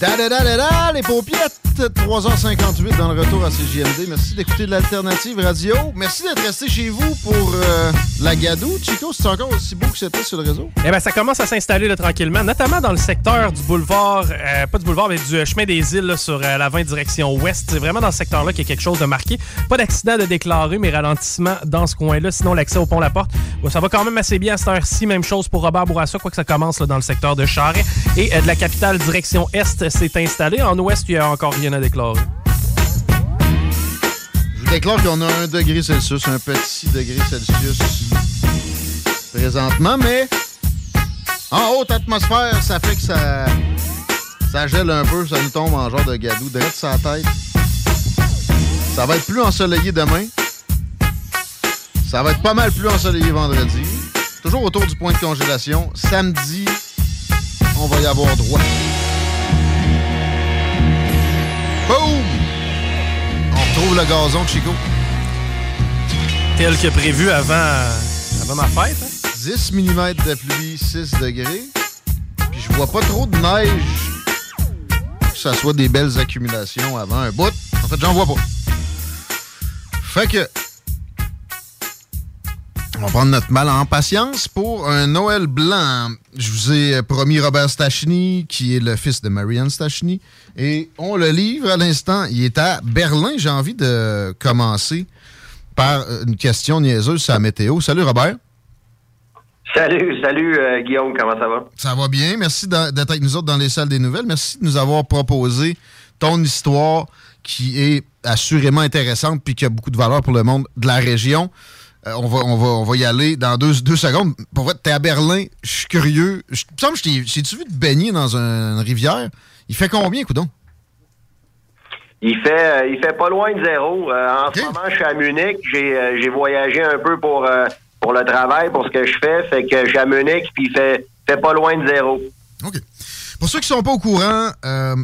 Da-da-da-da-da, les paupiettes! 3h58 dans le retour à CJMD. Merci d'écouter de l'Alternative Radio. Merci d'être resté chez vous pour euh, la Gadou. Chico, c'est encore aussi beau que c'était sur le réseau? Eh ben, ça commence à s'installer tranquillement, notamment dans le secteur du boulevard, euh, pas du boulevard, mais du euh, chemin des îles sur euh, la 20 direction ouest. C'est vraiment dans ce secteur-là qu'il y a quelque chose de marqué. Pas d'accident de déclaré, mais ralentissement dans ce coin-là. Sinon, l'accès au pont La Porte, bon, ça va quand même assez bien à cette heure-ci. Même chose pour Robert Bourassa, quoi que ça commence là, dans le secteur de Charest. Et de la capitale direction est s'est installé. En ouest, il n'y a encore rien à déclarer. Je vous déclare qu'on a un degré Celsius, un petit degré Celsius présentement, mais en haute atmosphère, ça fait que ça, gèle un peu, ça nous tombe en genre de gadou, direct la tête. Ça va être plus ensoleillé demain. Ça va être pas mal plus ensoleillé vendredi. Toujours autour du point de congélation. Samedi, on va y avoir droit. Boom! On retrouve le gazon, Chico. Tel que prévu avant, avant ma fête. hein? 10 mm de pluie, 6 degrés. Puis je vois pas trop de neige. Que ça soit des belles accumulations avant un bout. En fait, j'en vois pas. Fait que. On va prendre notre mal en patience pour un Noël blanc. Je vous ai promis Robert Stachny, qui est le fils de Marianne Stachny. Et on le livre à l'instant. Il est à Berlin. J'ai envie de commencer par une question niaiseuse sur la météo. Salut Robert. Salut, salut euh, Guillaume, comment ça va? Ça va bien. Merci d'être avec nous autres dans les salles des nouvelles. Merci de nous avoir proposé ton histoire qui est assurément intéressante puis qui a beaucoup de valeur pour le monde de la région. Euh, on, va, on, va, on va y aller dans deux, deux secondes. Pour vrai, t'es à Berlin, je suis curieux. Je me semble j'ai-tu vu te baigner dans un- une rivière? Il fait combien, coudon? Il fait, euh, il fait pas loin de zéro. Euh, en ce moment, je suis à Munich. J'ai, voyagé un peu pour, pour le travail, pour ce que je fais. Fait que je suis à Munich, puis il fait, fait pas loin de zéro. Pour ceux qui sont pas au courant,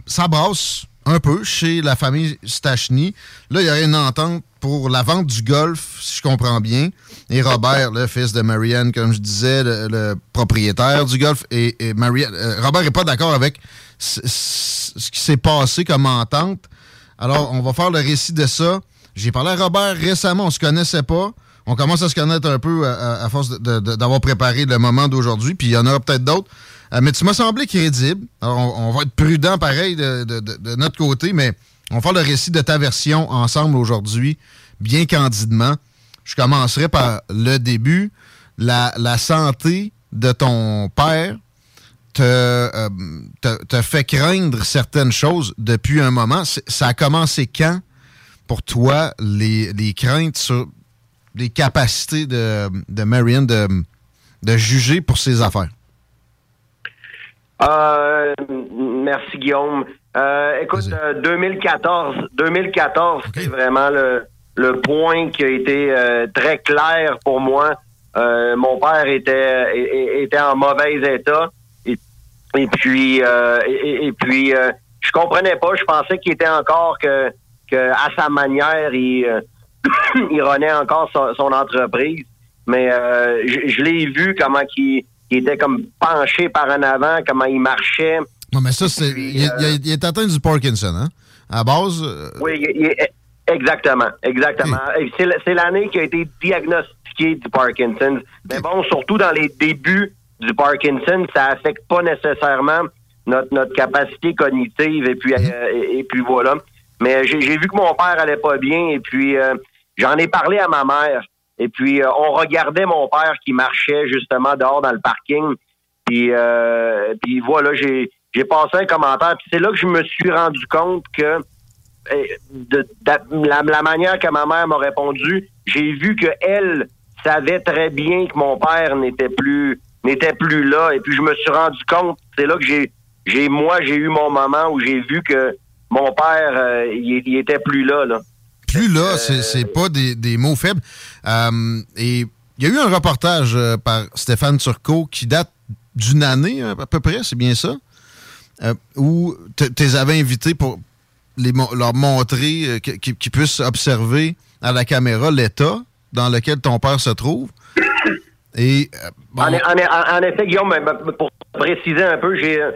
ça brasse un peu chez la famille Stachny. Là, il y aurait une entente pour la vente du golf, si je comprends bien. Et Robert, le fils de Marianne, comme je disais, le, propriétaire du golf, et, euh, Robert n'est pas d'accord avec ce, qui s'est passé comme entente. Alors, on va faire le récit de ça. J'ai parlé à Robert récemment, on se connaissait pas. On commence à se connaître un peu à, à- force d'avoir préparé le moment d'aujourd'hui, puis il y en aura peut-être d'autres. Euh, mais tu m'as semblé crédible. On, va être prudent pareil de notre côté, mais on va faire le récit de ta version ensemble aujourd'hui. bien candidement. Je commencerai par le début. La, santé de ton père te, euh, te, fait craindre certaines choses depuis un moment. Ça a commencé quand, pour toi, les, craintes sur les capacités de, de Marion de, de juger pour ses affaires? Euh, merci Guillaume. Euh, écoute, euh, 2014, 2014, c'est vraiment le, le point qui a été euh, très clair pour moi. Euh, mon père était était en mauvais état et, et puis euh, et, et puis euh, je comprenais pas. Je pensais qu'il était encore que que à sa manière il il renait encore son, son entreprise. Mais euh, je, je l'ai vu comment qu'il il était comme penché par en avant, comment il marchait. Non, mais ça, c'est. Il, est- il est- il est atteint du Parkinson, hein? À base. euh, Oui, il- exactement, exactement. C'est l'année qui a été diagnostiquée du Parkinson. Mais bon, surtout dans les débuts du Parkinson, ça affecte pas nécessairement notre, notre capacité cognitive et puis euh, et, et puis voilà. Mais j'ai j'ai vu que mon père allait pas bien et puis euh, j'en ai parlé à ma mère. Et puis euh, on regardait mon père qui marchait justement dehors dans le parking. Puis, euh, puis voilà, j'ai j'ai passé un commentaire. Puis c'est là que je me suis rendu compte que eh, de, de- la, la manière que ma mère m'a répondu, j'ai vu que elle savait très bien que mon père n'était plus n'était plus là. Et puis je me suis rendu compte, c'est là que j'ai j'ai moi j'ai eu mon moment où j'ai vu que mon père euh, il, il était plus là là. plus là, c'est c'est pas des, des mots faibles. Euh, et il y a eu un reportage euh, par Stéphane Turcot qui date d'une année euh, à peu près, c'est bien ça, euh, où tu les avais invités pour les, leur montrer, euh, qu'ils puissent observer à la caméra l'état dans lequel ton père se trouve. Et euh, bon, En, en- en- en effet, Guillaume, ben, ben, pour préciser un peu, j'ai euh,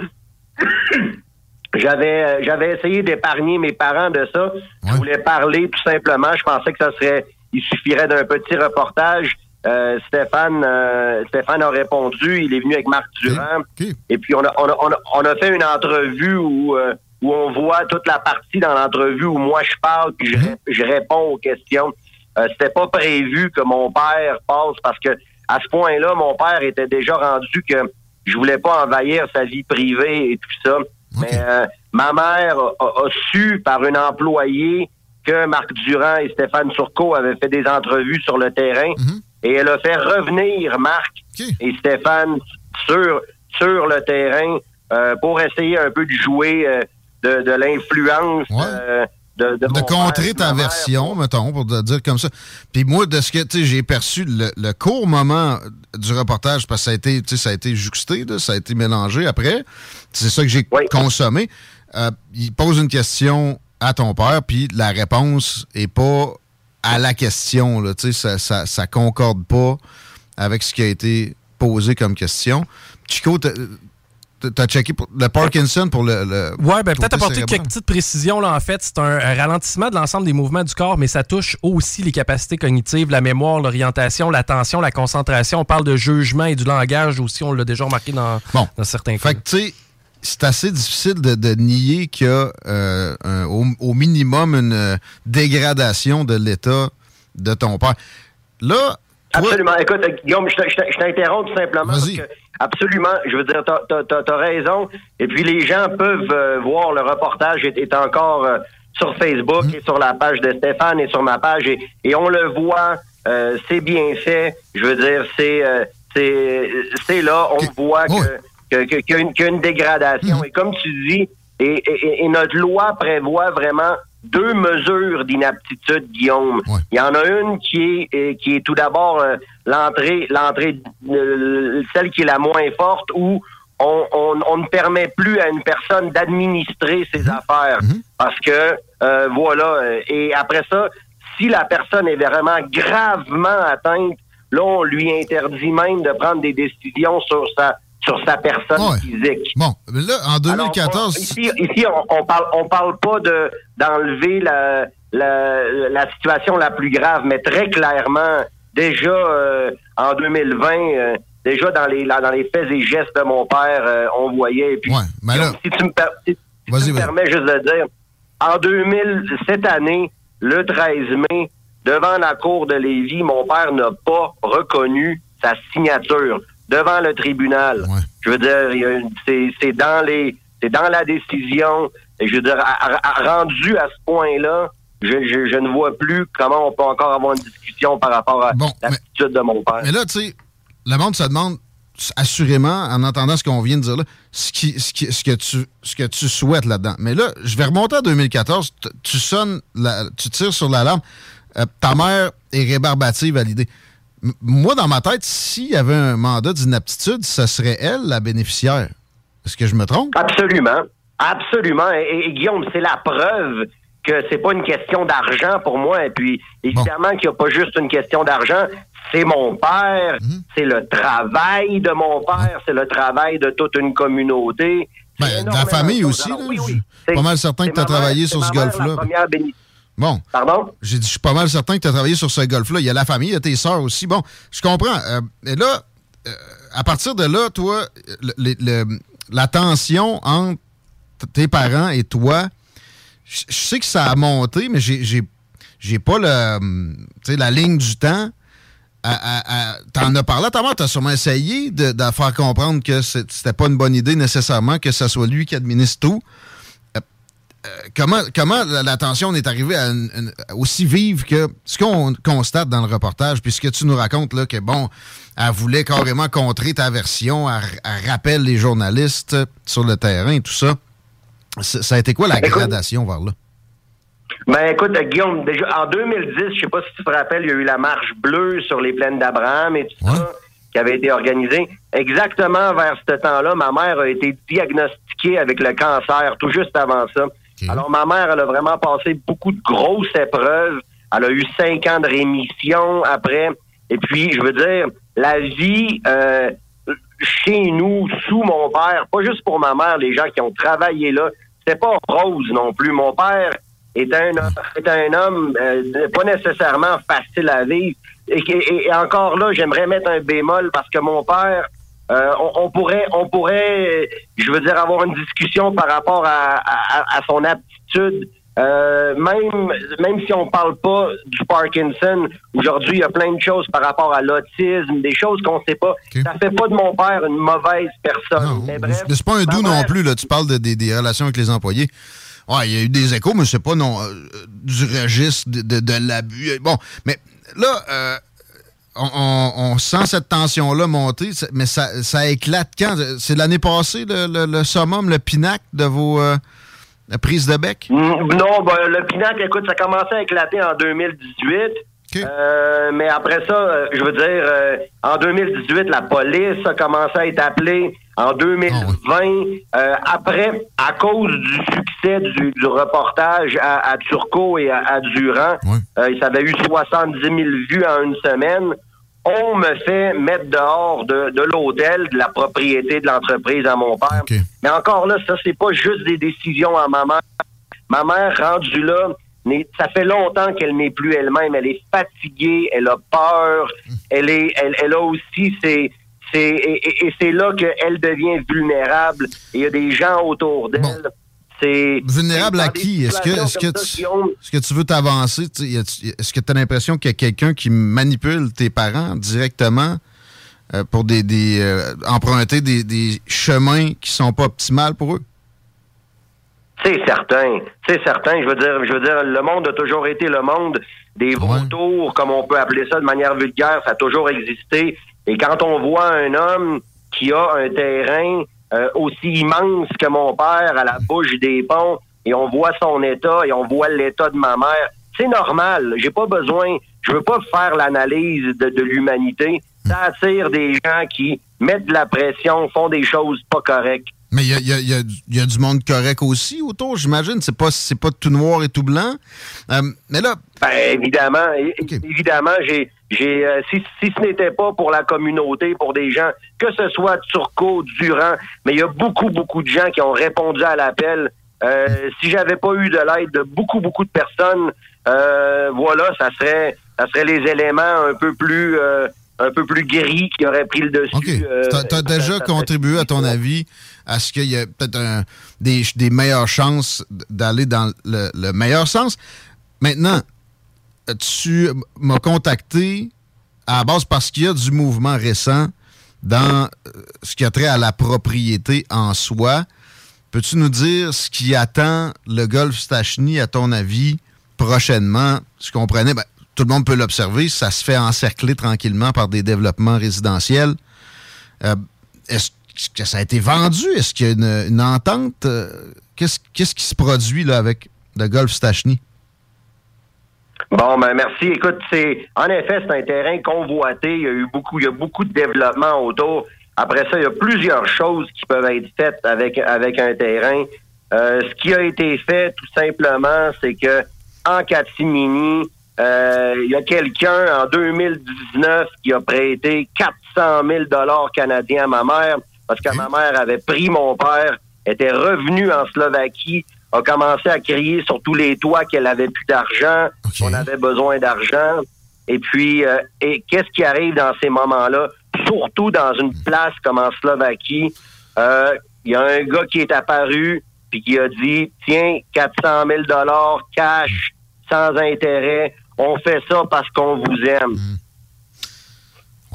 j'avais j'avais essayé d'épargner mes parents de ça. Je voulais parler tout simplement. Je pensais que ça serait il suffirait d'un petit reportage. Euh, Stéphane euh, Stéphane a répondu. Il est venu avec Marc Durand. Et puis on a, on, a, on, a, on a fait une entrevue où euh, où on voit toute la partie dans l'entrevue où moi je parle puis je, je réponds aux questions. Euh, C'était pas prévu que mon père passe parce que à ce point-là, mon père était déjà rendu que je voulais pas envahir sa vie privée et tout ça. Mais euh, ma mère a, su par une employée que Marc Durand et Stéphane Turcot avaient fait des entrevues sur le terrain et elle a fait revenir Marc et Stéphane sur sur le terrain euh, pour essayer un peu de jouer euh, de, de l'influence euh, de, de, contrer ta version, mettons, pour te dire comme ça. Puis moi, de ce que j'ai perçu le, le court moment du reportage, parce que ça a été, ça a été juxté, là, ça a été mélangé après. C'est ça que j'ai consommé. Il pose une question à ton père, puis la réponse est pas à la question. Là, tu sais, ça, ça, ça concorde pas avec ce qui a été posé comme question. Chico, t'as checké pour le Parkinson pour le. le Ouais, ben peut-être apporter quelques petites précisions. Là, en fait, c'est un, un ralentissement de l'ensemble des mouvements du corps, mais ça touche aussi les capacités cognitives, la mémoire, l'orientation, l'attention, la concentration. On parle de jugement et du langage aussi. On l'a déjà remarqué dans, dans certains cas. Fait que, tu sais, c'est assez difficile de, de nier qu'il y a euh, un- au, au minimum une euh, dégradation de l'état de ton père. Là, Absolument. Écoute, Guillaume, je je je t'interromps tout simplement parce que absolument, je veux dire, t'as as, raison. Et puis les gens peuvent euh, voir le reportage est, est encore euh, sur Facebook Mm-hmm. et sur la page de Stéphane et sur ma page et, et on le voit. c'est bien fait. Je veux dire, c'est c'est là. On voit que- qu'il y, a une- qu'il y a une dégradation. Et comme tu dis, et, et- et notre loi prévoit vraiment deux mesures d'inaptitude, Guillaume. Il y en a une qui est qui est tout d'abord euh, l'entrée l'entrée euh, celle qui est la moins forte où on, on, on ne permet plus à une personne d'administrer ses affaires. Parce que euh, voilà et après ça si la personne est vraiment gravement atteinte là on lui interdit même de prendre des décisions sur sa sur sa personne physique. Bon, mais là, en 2014. ici, ici on, on parle, on parle pas de d'enlever la, la, la situation la plus grave, mais très clairement, déjà euh, en 2020, euh, déjà dans les dans les faits et gestes de mon père, euh, on voyait. Et puis, mais là- si tu me, si tu me permets juste de dire, en 2000, cette année, le 13 mai, devant la cour de Lévis, mon père n'a pas reconnu sa signature devant le tribunal. Je veux dire, c'est dans les, c'est dans la décision. Et je veux dire, à- à- rendu à ce point-là, je, je, je ne vois plus comment on peut encore avoir une discussion par rapport à l'attitude de mon père. Mais là, tu sais, le monde se demande assurément, en entendant ce qu'on vient de dire là, ce, qui, ce, qui- ce que, tu, ce que tu souhaites là-dedans. Mais là, je vais remonter à 2014. T- Tu sonnes, la- tu tires sur l'alarme. Euh, ta mère est rébarbative à l'idée. Moi, dans ma tête, s'il y avait un mandat d'inaptitude, ce serait elle la bénéficiaire. Est-ce que je me trompe? Absolument. Absolument. Et, et Guillaume, c'est la preuve que c'est pas une question d'argent pour moi. Et puis, évidemment qu'il n'y a pas juste une question d'argent. C'est mon père, Mhm. c'est le travail de mon père, c'est le travail de toute une communauté. Ben, de la famille aussi. là. Suis pas mal certain que tu as travaillé sur ce golf-là. Bon. Pardon? J'ai dit, je suis pas mal certain que tu as travaillé sur ce golf-là. Il y a la famille, il y a tes sœurs aussi. Bon, je comprends. Euh, et là, euh, à partir de là, toi, le- le- le- la tension entre tes parents et toi, je je sais que ça a monté, mais j'ai pas le, hum, la ligne du temps. T'en as parlé à ta mère, t'as sûrement essayé de, de faire comprendre que c'était pas une bonne idée nécessairement que ce soit lui qui administre tout. Euh, comment, comment la, tension est arrivée à une- une- aussi vive que ce qu'on constate dans le reportage, puis ce que tu nous racontes, là, que bon, elle voulait carrément contrer ta version, elle, elle rappelle les journalistes sur le terrain et tout ça. Ça a été quoi la gradation vers là? Ben écoute, Guillaume, déjà en 2010, je sais pas si tu te rappelles, il y a eu la marche bleue sur les plaines d'Abraham et tout ça qui avait été organisée. Exactement vers ce temps-là, ma mère a été diagnostiquée avec le cancer tout juste avant ça. Alors ma mère, elle a vraiment passé beaucoup de grosses épreuves. Elle a eu cinq ans de rémission après. Et puis, je veux dire, la vie euh, chez nous, sous mon père, pas juste pour ma mère, les gens qui ont travaillé là, c'était pas rose non plus. Mon père est un, est un homme euh, pas nécessairement facile à vivre. Et, encore là, j'aimerais mettre un bémol parce que mon père, euh, on, on pourrait, on pourrait, je veux dire, avoir une discussion par rapport à, à- à son aptitude. Euh, même, même si on parle pas du Parkinson, aujourd'hui, il y a plein de choses par rapport à l'autisme, des choses qu'on sait pas. Ça fait pas de mon père une mauvaise personne. C'est pas un doux non plus, là. Tu parles de- des- des relations avec les employés. Ouais, il y a eu des échos, mais c'est pas non euh, du registre de, de- de l'abus. Bon, mais là, on, on- sent cette tension-là monter, mais ça, ça éclate quand? C'est l'année passée, le, le- le summum, le pinacle de vos euh, prises de bec? Mm, Non, ben, le pinacle, écoute, ça a commencé à éclater en 2018. Euh, mais après ça, euh, je veux dire, euh, en 2018, la police a commencé à être appelée. En 2020, euh, après, à cause du succès du, du reportage à, à Turcot et à, à Durand, euh, ça avait eu 70 000 vues en une semaine. On me fait mettre dehors de, de l'hôtel, de la propriété de l'entreprise à mon père. Mais encore là, ça, c'est pas juste des décisions à ma mère. Ma mère, rendue là, ça fait longtemps qu'elle n'est plus elle-même. Elle est fatiguée, elle a peur, elle est, elle, elle a aussi ses, ses- et, c'est là qu'elle devient vulnérable. Il y a des gens autour d'elle. C'est Vulnérable à qui? Est-ce que, est-ce que, ça, tu, est-ce que tu veux t'avancer? Est-ce que tu as l'impression qu'il y a quelqu'un qui manipule tes parents directement euh, pour des, des, euh, emprunter des, des chemins qui sont pas optimales pour eux? C'est certain, c'est certain. Je veux dire, je veux dire, le monde a toujours été le monde des vautours, comme on peut appeler ça de manière vulgaire. Ça a toujours existé. Et quand on voit un homme qui a un terrain euh, aussi immense que mon père à la bouche des ponts, et on voit son état et on voit l'état de ma mère, c'est normal. J'ai pas besoin. Je veux pas faire l'analyse de, de l'humanité. Ça attire des gens qui mettent de la pression, font des choses pas correctes. Mais il y a, y a- y a du- il y a du monde correct aussi autour, j'imagine. C'est pas, c'est pas tout noir et tout blanc. Euh, mais là. Ben, évidemment, évidemment, j'ai, j'ai, euh, si, si ce n'était pas pour la communauté, pour des gens, que ce soit Turcot, Durand, mais il y a beaucoup, beaucoup de gens qui ont répondu à l'appel. Euh, si j'avais pas eu de l'aide de beaucoup, beaucoup de personnes, euh, voilà, ça serait, ça serait les éléments un peu plus, un peu plus gris qui auraient pris le dessus. euh, Tu as, déjà contribué, à ton avis, à ce qu'il y ait peut-être des, meilleures chances d'aller dans le, le meilleur sens. Maintenant, tu m'as contacté à la base parce qu'il y a du mouvement récent dans euh, ce qui a trait à la propriété en soi. Peux-tu nous dire ce qui attend le golf Stachny, à ton avis, prochainement? Ben, tout le monde peut l'observer, ça se fait encercler tranquillement par des développements résidentiels. Euh, Est-ce que ça a été vendu? Est-ce qu'il y a une, entente? Euh, Qu'est-ce qu'est-ce qui se produit là, avec le golf Stachny? Bon, ben merci. Écoute, c'est en effet, c'est un terrain convoité. Il y a eu beaucoup, il y a beaucoup de développement autour. Après ça, il y a plusieurs choses qui peuvent être faites avec avec un terrain. Euh, ce qui a été fait, tout simplement, c'est que en catimini, euh, il y a quelqu'un en 2019 qui a prêté 400 000 dollars canadiens à ma mère parce que ma mère avait pris mon père, était revenue en Slovaquie, a commencé à crier sur tous les toits qu'elle avait plus d'argent, qu'on avait besoin d'argent. Et puis, euh, et qu'est-ce qui arrive dans ces moments-là? Surtout dans une place comme en Slovaquie, euh, il y a un gars qui est apparu puis qui a dit, tiens, 400 000 dollars cash, sans intérêt, on fait ça parce qu'on vous aime.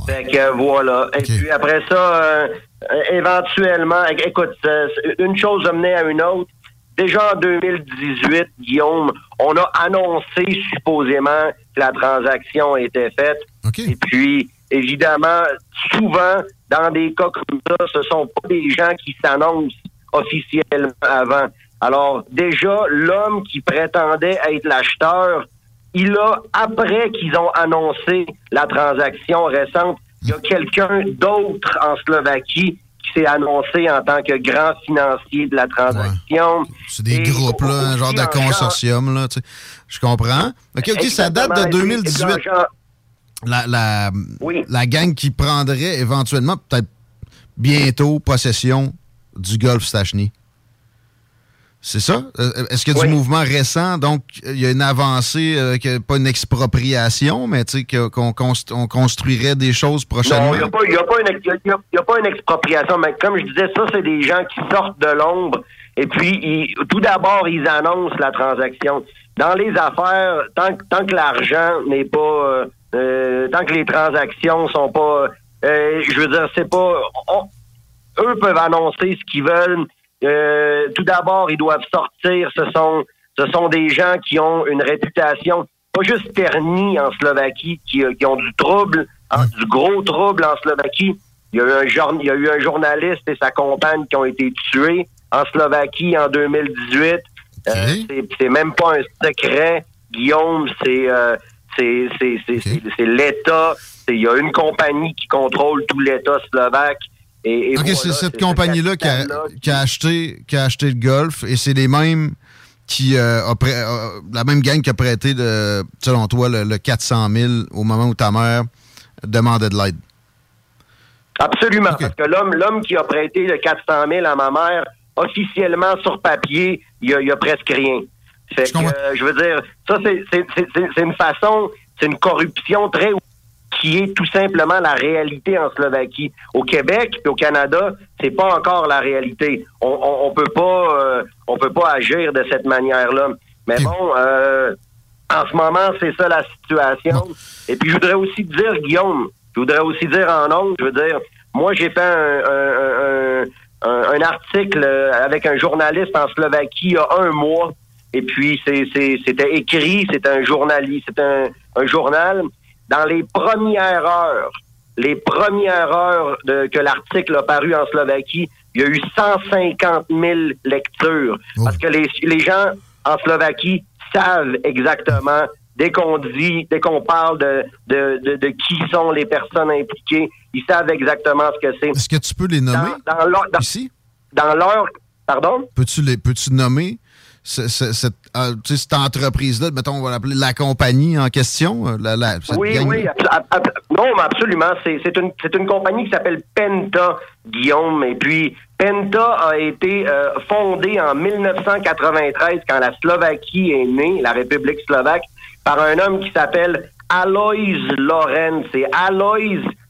Fait que voilà. Et puis après ça, euh, éventuellement, écoute, euh, une chose a mené à une autre. Déjà en 2018, Guillaume, on a annoncé supposément que la transaction était faite. Et puis, évidemment, souvent, dans des cas comme ça, ce sont pas des gens qui s'annoncent officiellement avant. Alors, déjà, l'homme qui prétendait être l'acheteur, il a, après qu'ils ont annoncé la transaction récente, il y a quelqu'un d'autre en Slovaquie qui s'est annoncé en tant que grand financier de la transaction. C'est des Et groupes, là, un genre de consortium, là, tu sais. Je comprends. OK, OK, ça date de Exactement. Et puis, 2018. dans genre- La, la, la gang qui prendrait éventuellement, peut-être bientôt, possession du Golf Stachny. C'est ça? Euh, Est-ce qu'il y a du mouvement récent? Donc, il y a une avancée, euh, pas une expropriation, mais tu sais, qu'on const- on construirait des choses prochainement? Non, il n'y a, pas- a une- a- pas expropriation, mais comme je disais, ça, c'est des gens qui sortent de l'ombre et puis ils- tout d'abord, ils annoncent la transaction. Dans les affaires, tant, que- tant que l'argent n'est pas... euh, euh, tant que les transactions sont pas... euh, je veux dire, c'est pas... on- eux peuvent annoncer ce qu'ils veulent. Euh, tout d'abord, ils doivent sortir. Ce sont, ce sont des gens qui ont une réputation, pas juste ternie en Slovaquie, qui, euh, qui ont du trouble, hein, du gros trouble en Slovaquie. Il y, a eu un jour- il y a eu un journaliste et sa compagne qui ont été tués en Slovaquie en 2018. Euh, c'est- même pas un secret, Guillaume. C'est euh, c'est l'État. Il y a une compagnie qui contrôle tout l'État slovaque. Et, et OK, voilà, c'est cette ce compagnie-là qui a, capital-là qui a acheté, qui a acheté le golf et c'est les mêmes qui euh, a prêt- euh, la même gang qui a prêté, de, selon toi, le, le 400 000 au moment où ta mère demandait de l'aide. Absolument, parce que l'homme, l'homme qui a prêté le 400 000 à ma mère, officiellement sur papier, il y y a presque rien. Fait que, euh, je veux dire, ça c'est une façon, c'est une corruption très qui est tout simplement la réalité en Slovaquie. Au Québec et au Canada, c'est pas encore la réalité. On, on, on peut pas, euh, on peut pas agir de cette manière-là. Mais bon, euh, en ce moment, c'est ça la situation. Et puis, je voudrais aussi dire, Guillaume, je voudrais aussi dire en ondes, je veux dire, moi, j'ai fait un, un- un- un- un article avec un journaliste en Slovaquie il y a un mois. Et puis, c'était écrit, c'est un journaliste, c'est un journal. Dans les premières heures, les premières heures de, que l'article a paru en Slovaquie, il y a eu 150 000 lectures. Parce que les, les gens en Slovaquie savent exactement, dès qu'on dit, dès qu'on parle de, de, de, de qui sont les personnes impliquées, ils savent exactement ce que c'est. Est-ce que tu peux les nommer Dans, dans leur, dans, ici? Dans leur... Pardon? Peux-tu les peux-tu nommer ce- ce- cette, euh, entreprise-là, mettons, on va l'appeler la compagnie en question? euh, La, Oui, oui, abso- ab- ab- non, mais absolument. C'est c'est une, c'est une compagnie qui s'appelle Penta, Guillaume. Et puis, Penta a été euh, fondée en 1993, quand la Slovaquie est née, la République slovaque, par un homme qui s'appelle Alois Lorenz. Et Alois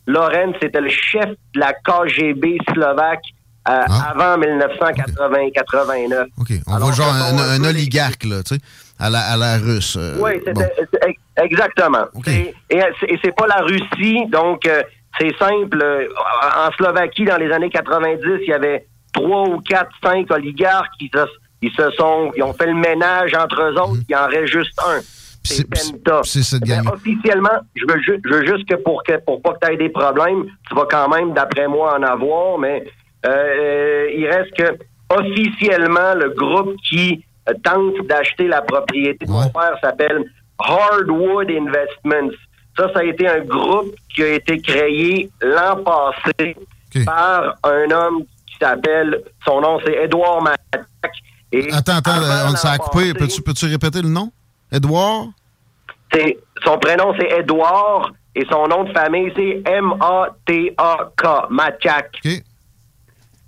Lorenz était le chef de la KGB slovaque euh, avant 1980-89. On voit genre un, un oligarque, là, tu sais, à la, à la russe. euh, Oui, c'était bon. Exactement. Et, et c'est- et c'est pas la Russie, donc euh, c'est simple. En Slovaquie, dans les années 90, il y avait trois ou quatre, cinq oligarques qui se, ils se sont, ils ont fait le ménage entre eux autres. Il en reste juste un. C'est Penta. C'est cette gang officiellement, je veux, ju- je veux juste que pour que pour pas que tu aies des problèmes, tu vas quand même, d'après moi, en avoir, mais euh, euh, il reste que officiellement, le groupe qui euh, tente d'acheter la propriété de mon père s'appelle Hardwood Investments. Ça, ça a été un groupe qui a été créé l'an passé par un homme qui s'appelle, son nom c'est Edouard Matak. Et Attends, attends, avant on s'est passé, Peux-tu peux-tu répéter le nom? Edouard? son prénom c'est Edouard et son nom de famille c'est M-A-T-A-K, Matak.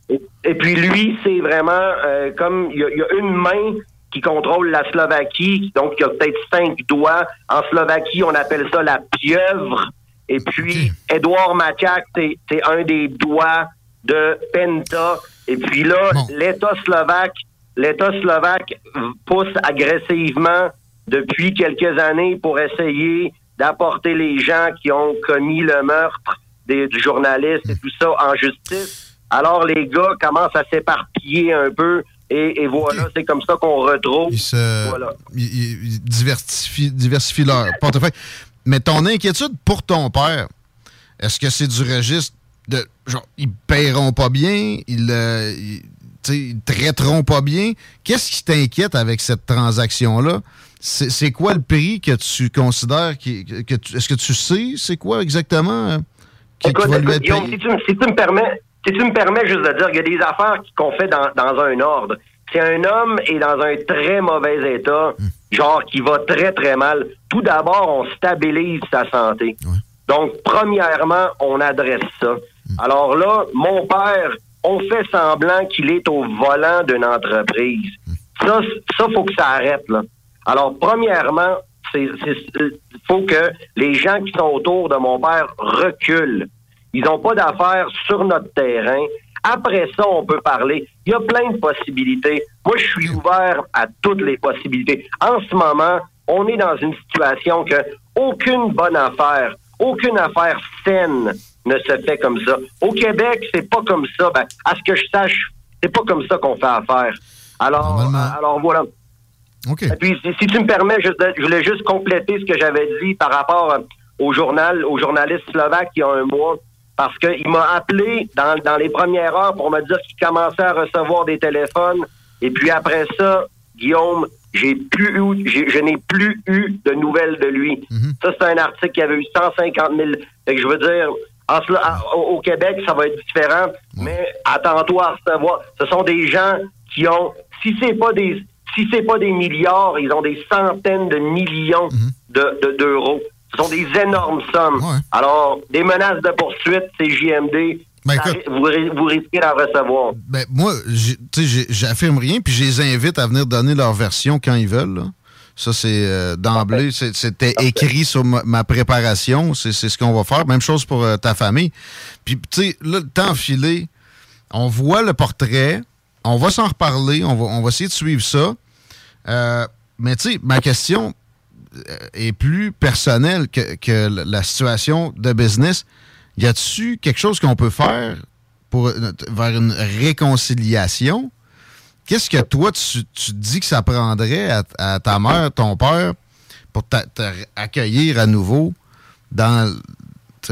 Et, et puis lui, c'est vraiment euh, comme il y, y a une main qui contrôle la Slovaquie, donc il y a peut-être cinq doigts. En Slovaquie, on appelle ça la pieuvre. Et puis, Edouard Maciak, c'est c'est un des doigts de Penta. Et puis là, l'État slovaque, l'État slovaque pousse agressivement depuis quelques années pour essayer d'apporter les gens qui ont commis le meurtre des, du journaliste et tout ça en justice. Alors les gars commencent à s'éparpiller un peu et, et voilà, c'est comme ça qu'on retrouve. Ils, se- ils- ils- ils diversifient, diversifient leur portefeuille. Mais ton inquiétude pour ton père, est-ce que c'est du registre de genre ils paieront pas bien, ils, euh, ils, ils traiteront pas bien? Qu'est-ce qui t'inquiète avec cette transaction-là? C'est c'est quoi le prix que tu considères qui, que tu- est-ce que tu sais c'est quoi exactement euh, qui va lui écoute, être Guillaume, payé? si tu, me- si tu me permets, si tu me permets juste de dire qu'il y a des affaires qu'on fait dans, dans un ordre. Si un homme est dans un très mauvais état, genre qui va très très mal, tout d'abord on stabilise sa santé. Donc premièrement, on adresse ça. Alors là, mon père, on fait semblant qu'il est au volant d'une entreprise. Ça, ça faut que ça arrête là. Alors premièrement, c'est- faut que les gens qui sont autour de mon père reculent. Ils n'ont pas d'affaires sur notre terrain. Après ça, on peut parler. Il y a plein de possibilités. Moi, je suis ouvert à toutes les possibilités. En ce moment, on est dans une situation que aucune bonne affaire, aucune affaire saine ne se fait comme ça. Au Québec, c'est pas comme ça. Ben, à ce que je sache, c'est pas comme ça qu'on fait affaire. Alors, alors voilà. Et puis, si, si tu me permets, je voulais juste compléter ce que j'avais dit par rapport euh, au journal, au journaliste slovaque il y a un mois, parce qu'il m'a appelé dans, dans les premières heures pour me dire qu'il commençait à recevoir des téléphones. Et puis après ça, Guillaume, j'ai plus eu, je n'ai plus eu de nouvelles de lui. Ça, c'est un article qui avait eu 150 000. Fait que je veux dire, en à- au, Québec, ça va être différent, mais attends-toi à recevoir. Ce sont des gens qui ont, si c'est pas des, si c'est pas des milliards, ils ont des centaines de millions de- de- d'euros. Ce sont des énormes sommes. Alors, des menaces de poursuite, c'est JMD. Ben, Ça- vous, vous risquez d'en recevoir. Ben, moi, j'affirme rien, puis je les invite à venir donner leur version quand ils veulent. là. Ça, c'est euh, d'emblée, c'était écrit sur ma, ma préparation. C'est ce qu'on va faire. Même chose pour euh, ta famille. Puis, tu sais, là, le temps filé, on voit le portrait, on va s'en reparler, on va, on va essayer de suivre ça. Euh, mais, tu sais, ma question est plus personnelle que, que la- situation de business. Y a-tu quelque chose qu'on peut faire pour, euh, vers une réconciliation? Qu'est-ce que toi, tu, tu dis que ça prendrait à, à ta mère, ton père, pour t'a- t'accueillir à nouveau dans,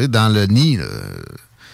dans le nid?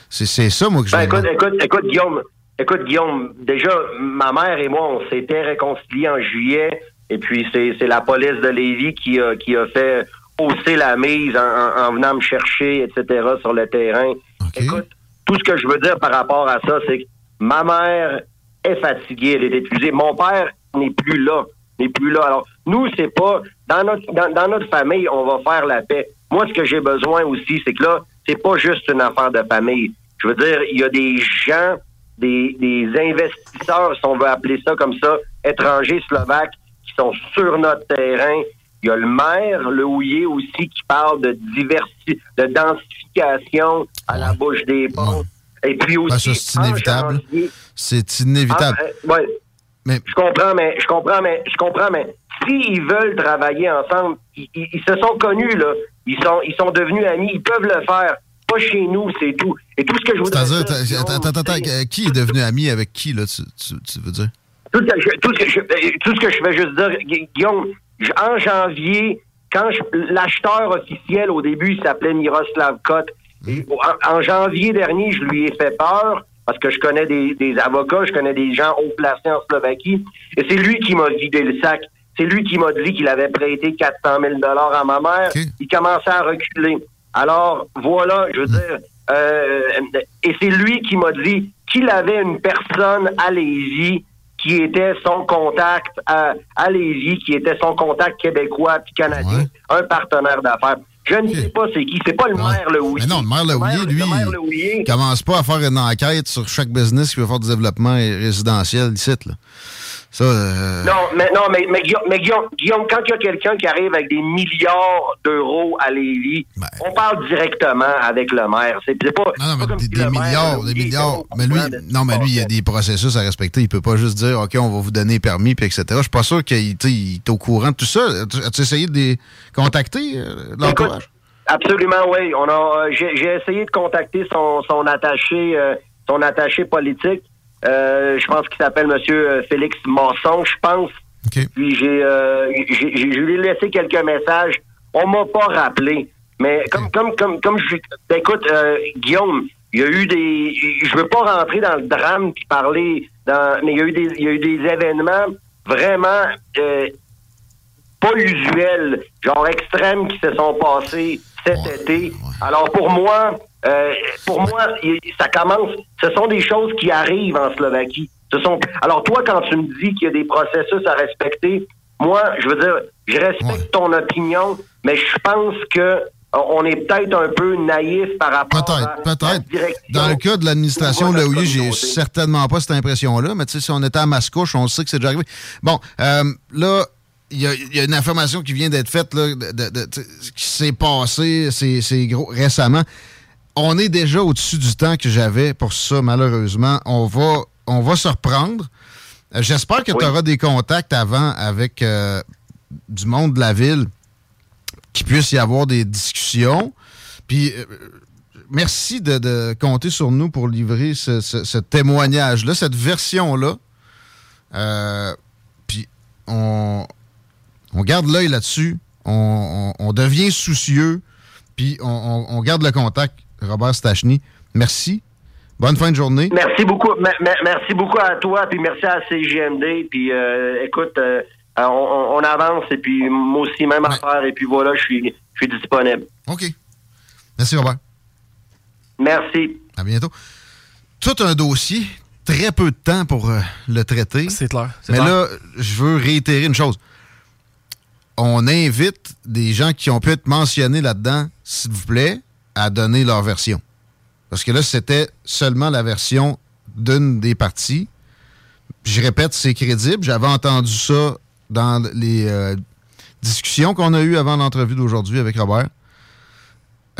C'est ça, moi, que je Ben, écoute, écoute, écoute, Guillaume, écoute, Guillaume, déjà, ma mère et moi, on s'était réconciliés en juillet, et puis c'est la police de Lévis qui a, qui a fait hausser la mise en, en- en venant me chercher, etc., sur le terrain. Écoute, tout ce que je veux dire par rapport à ça, c'est que ma mère est fatiguée, elle est épuisée. Mon père n'est plus là, n'est plus là. Alors, nous, c'est pas, dans notre, dans, dans notre famille, on va faire la paix. Moi, ce que j'ai besoin aussi, c'est que là, c'est pas juste une affaire de famille. Je veux dire, il y a des gens, des, des investisseurs, si on veut appeler ça comme ça, étrangers slovaques, sont sur notre terrain. Il y a le maire, le Houillet aussi, qui parle de diversi de densification à la bouche des ponts. Et puis aussi, Ben, c'est inévitable. C'est inévitable. ah, euh, ouais. Mais- Je comprends, mais je comprends, mais je comprends, mais s'ils veulent travailler ensemble, ils, ils- ils se sont connus, là. Ils sont, ils sont devenus amis. Ils peuvent le faire. Pas chez nous, c'est tout. Et tout ce que je voudrais C'est-à-dire, dire, t'as- attends, attends, attends, qui est devenu ami avec qui, là, tu, tu- tu veux dire? Tout ce que je, tout ce que je, euh, tout ce que je vais juste dire, Gu- Guillaume, en janvier, quand je- l'acheteur officiel au début il s'appelait Miroslav Kot, en janvier dernier, je lui ai fait peur parce que je connais des, des avocats, je connais des gens haut placés en Slovaquie, et c'est lui qui m'a vidé le sac. C'est lui qui m'a dit qu'il avait prêté 400 000 dollars à ma mère. Il commençait à reculer. Alors voilà, je veux dire, euh, et c'est lui qui m'a dit qu'il avait une personne à Lévis qui était son contact à, à Lévis, qui était son contact québécois puis canadien, un partenaire d'affaires. Je ne sais pas c'est qui, c'est pas le maire le Mais non, le maire Lehouillier, lui, il commence pas à faire une enquête sur chaque business qui veut faire du développement résidentiel ici, là. Ça, euh, Non, mais non, mais, mais, Guillaume, mais Guillaume, Guillaume, quand il y a quelqu'un qui arrive avec des milliards d'euros à Lévis, on parle directement avec le maire. C'est pas, pas comme si des milliards, des milliards. Mais lui, non, mais lui, il y a des processus à respecter. Il peut pas juste dire, OK, on va vous donner permis, puis etc. Je suis pas sûr qu'il est au courant de tout ça. As-tu essayé de les contacter, euh, l'entourage? Absolument, oui. On a, euh, j'ai, essayé de contacter son, son attaché, euh, son attaché politique. Euh, je pense qu'il s'appelle Monsieur euh, Félix Masson, je pense. Puis j'ai, euh, j'ai, j'ai- je lui ai laissé quelques messages. On m'a pas rappelé, mais comme, comme, comme, comme je, ben, écoute, euh, Guillaume, il y a eu des, je veux pas rentrer dans le drame puis parler, dans, mais il y a eu des, il y a eu des événements vraiment euh, pas usuels, genre extrêmes qui se sont passés cet été. Alors pour moi, euh, pour moi, ça commence. Ce sont des choses qui arrivent en Slovaquie. Ce sont. Alors toi, quand tu me dis qu'il y a des processus à respecter, moi, je veux dire, je respecte ton opinion, mais je pense que euh, on est peut-être un peu naïf par rapport à Peut-être. Dans le cas de l'administration Lehouillier, j'ai certainement pas cette impression-là, mais tu sais, si on était à Mascouche, on sait que c'est déjà arrivé. Bon, euh, là, il y, a- il y a une information qui vient d'être faite, là, de- de- de- tu sais, qui s'est passé, c'est c'est gros, récemment. On est déjà au-dessus du temps que j'avais pour ça, malheureusement. On va, on va se reprendre. Euh, J'espère que tu auras des contacts avant avec euh, du monde de la ville, qu'il puisse y avoir des discussions. Puis, euh, merci de, de compter sur nous pour livrer ce, ce- ce témoignage-là, cette version-là. Euh, puis, on, on garde l'œil là-dessus. On, on- on devient soucieux. Puis, on garde le contact. Robert Stachny, merci. Bonne fin de journée. Merci beaucoup. me- me- merci beaucoup à toi, puis merci à CGMD. Puis euh, écoute, euh, on, avance et puis moi aussi même affaire et puis voilà, je suis je suis disponible. OK. Merci, Robert. Merci. À bientôt. Tout un dossier, très peu de temps pour euh, le traiter. C'est clair. Mais clair. là, je veux réitérer une chose. On invite des gens qui ont pu être mentionnés là-dedans, s'il vous plaît, à donner leur version. Parce que là, c'était seulement la version d'une des parties. Je répète, c'est crédible. J'avais entendu ça dans les euh, discussions qu'on a eues avant l'entrevue d'aujourd'hui avec Robert.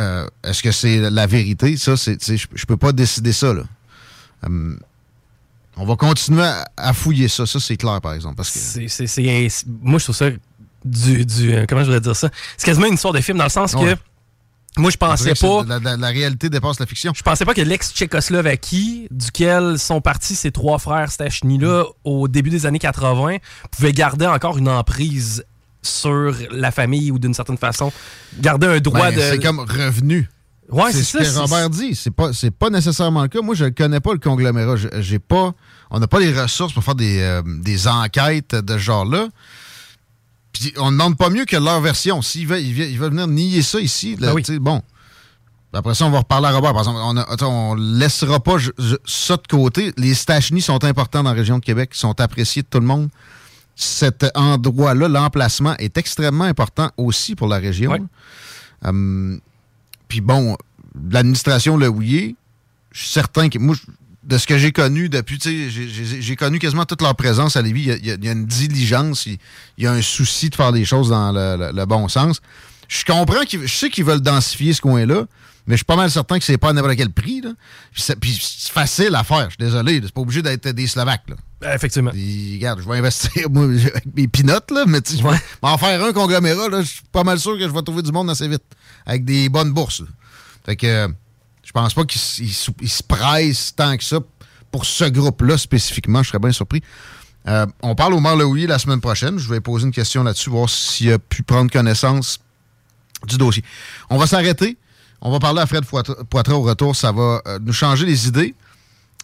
Euh, Est-ce que c'est la vérité? Ça, je, peux pas décider ça, là. Hum, on va continuer à, à fouiller ça. Ça, c'est clair, par exemple. Parce que moi, je trouve ça du. du euh, comment je voudrais dire ça? C'est quasiment une histoire de film dans le sens Ouais. que. Moi, je pensais pas. La, la- la réalité dépasse la fiction. Je pensais pas que l'ex-Tchécoslovaquie, duquel sont partis ces trois frères Stachny-là au début des années 80, pouvait garder encore une emprise sur la famille ou d'une certaine façon, garder un droit Ben, de. C'est comme revenu. Ouais, c'est ce ça, que Robert dit. C'est pas, c'est pas nécessairement le cas. Moi, je connais pas le conglomérat. J'ai pas, on n'a pas les ressources pour faire des, euh, des enquêtes de ce genre-là. Puis on ne demande pas mieux que leur version. Veulent, ils veulent venir nier ça ici, là, sais, bon. Après ça, on va reparler à Robert. Par exemple, on, a- attends, on laissera pas je- je- ça de côté. Les Stachny sont importants dans la région de Québec, ils sont appréciés de tout le monde. Cet endroit-là, l'emplacement, est extrêmement important aussi pour la région. Hum, puis bon, l'administration Lehouillier, je suis certain que moi, de ce que j'ai connu depuis, tu sais, j'ai- connu quasiment toute leur présence à Lévis. Il y a, il y a- une diligence, il, il y a un souci de faire les choses dans le, le- le bon sens. Je comprends qu'ils, je sais qu'ils veulent densifier ce coin-là, Mais je suis pas mal certain que c'est pas à n'importe quel prix. Là. Puis c'est facile à faire, je suis désolé. C'est pas obligé d'être des Slovaques. Là. Euh, Effectivement. Puis, regarde, je vais investir moi, avec mes pinottes, là, mais je vais m'en faire un conglomérat. là, Je suis pas mal sûr que je vais trouver du monde assez vite. Avec des bonnes bourses. là. Fait que je pense pas qu'ils se pressent tant que ça pour ce groupe-là spécifiquement. Je serais bien surpris. Euh, on parle au maire la semaine prochaine. Je vais poser une question là-dessus, voir s'il a pu prendre connaissance du dossier. On va s'arrêter. On va parler à Fred Poitras au retour. Ça va euh, nous changer les idées.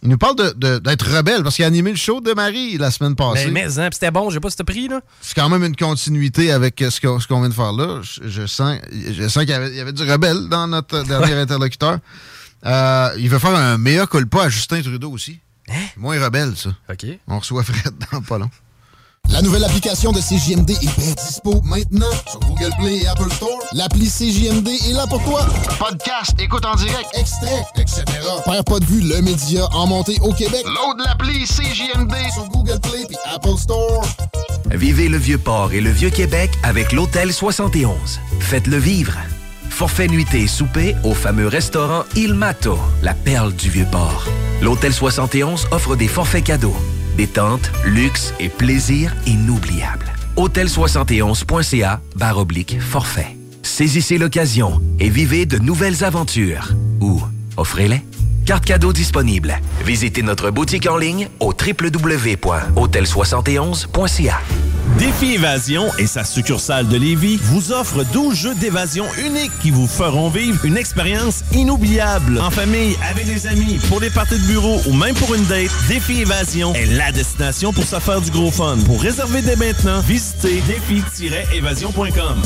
Il nous parle de- de- d'être rebelle parce qu'il a animé le show de Marie la semaine passée. Mais, mais hein, c'était bon, j'ai pas ce prix, là. C'est quand même une continuité avec euh, ce qu'on vient de faire là. Je, je sens, je sens qu'il y y avait du rebelle dans notre dernier interlocuteur. Euh, il veut faire un meilleur culpa à Justin Trudeau aussi. Moins rebelle, ça. OK. On reçoit Fred dans pas long. La nouvelle application de CJMD est bien dispo maintenant sur Google Play et Apple Store. L'appli CJMD est là pour toi. Podcast, écoute en direct, extrait, etc. Père pas de vue, le média en montée au Québec. Load l'appli CJMD sur Google Play et Apple Store. Vivez le Vieux-Port et le Vieux-Québec avec l'Hôtel 71. Faites-le vivre. Forfait nuitée et souper au fameux restaurant Il Mato, la perle du Vieux-Port. L'Hôtel 71 offre des forfaits cadeaux, détente, luxe et plaisir inoubliables. Hôtel71.ca barre oblique forfait. Saisissez l'occasion et vivez de nouvelles aventures. Ou offrez-les. Carte cadeau disponible. Visitez notre boutique en ligne au www.hôtel71.ca. Défi Évasion et sa succursale de Lévis vous offre 12 jeux d'évasion uniques qui vous feront vivre une expérience inoubliable. En famille, avec des amis, pour des parties de bureau ou même pour une date, Défi Évasion est la destination pour se du gros fun. Pour réserver dès maintenant, visitez défi-évasion.com.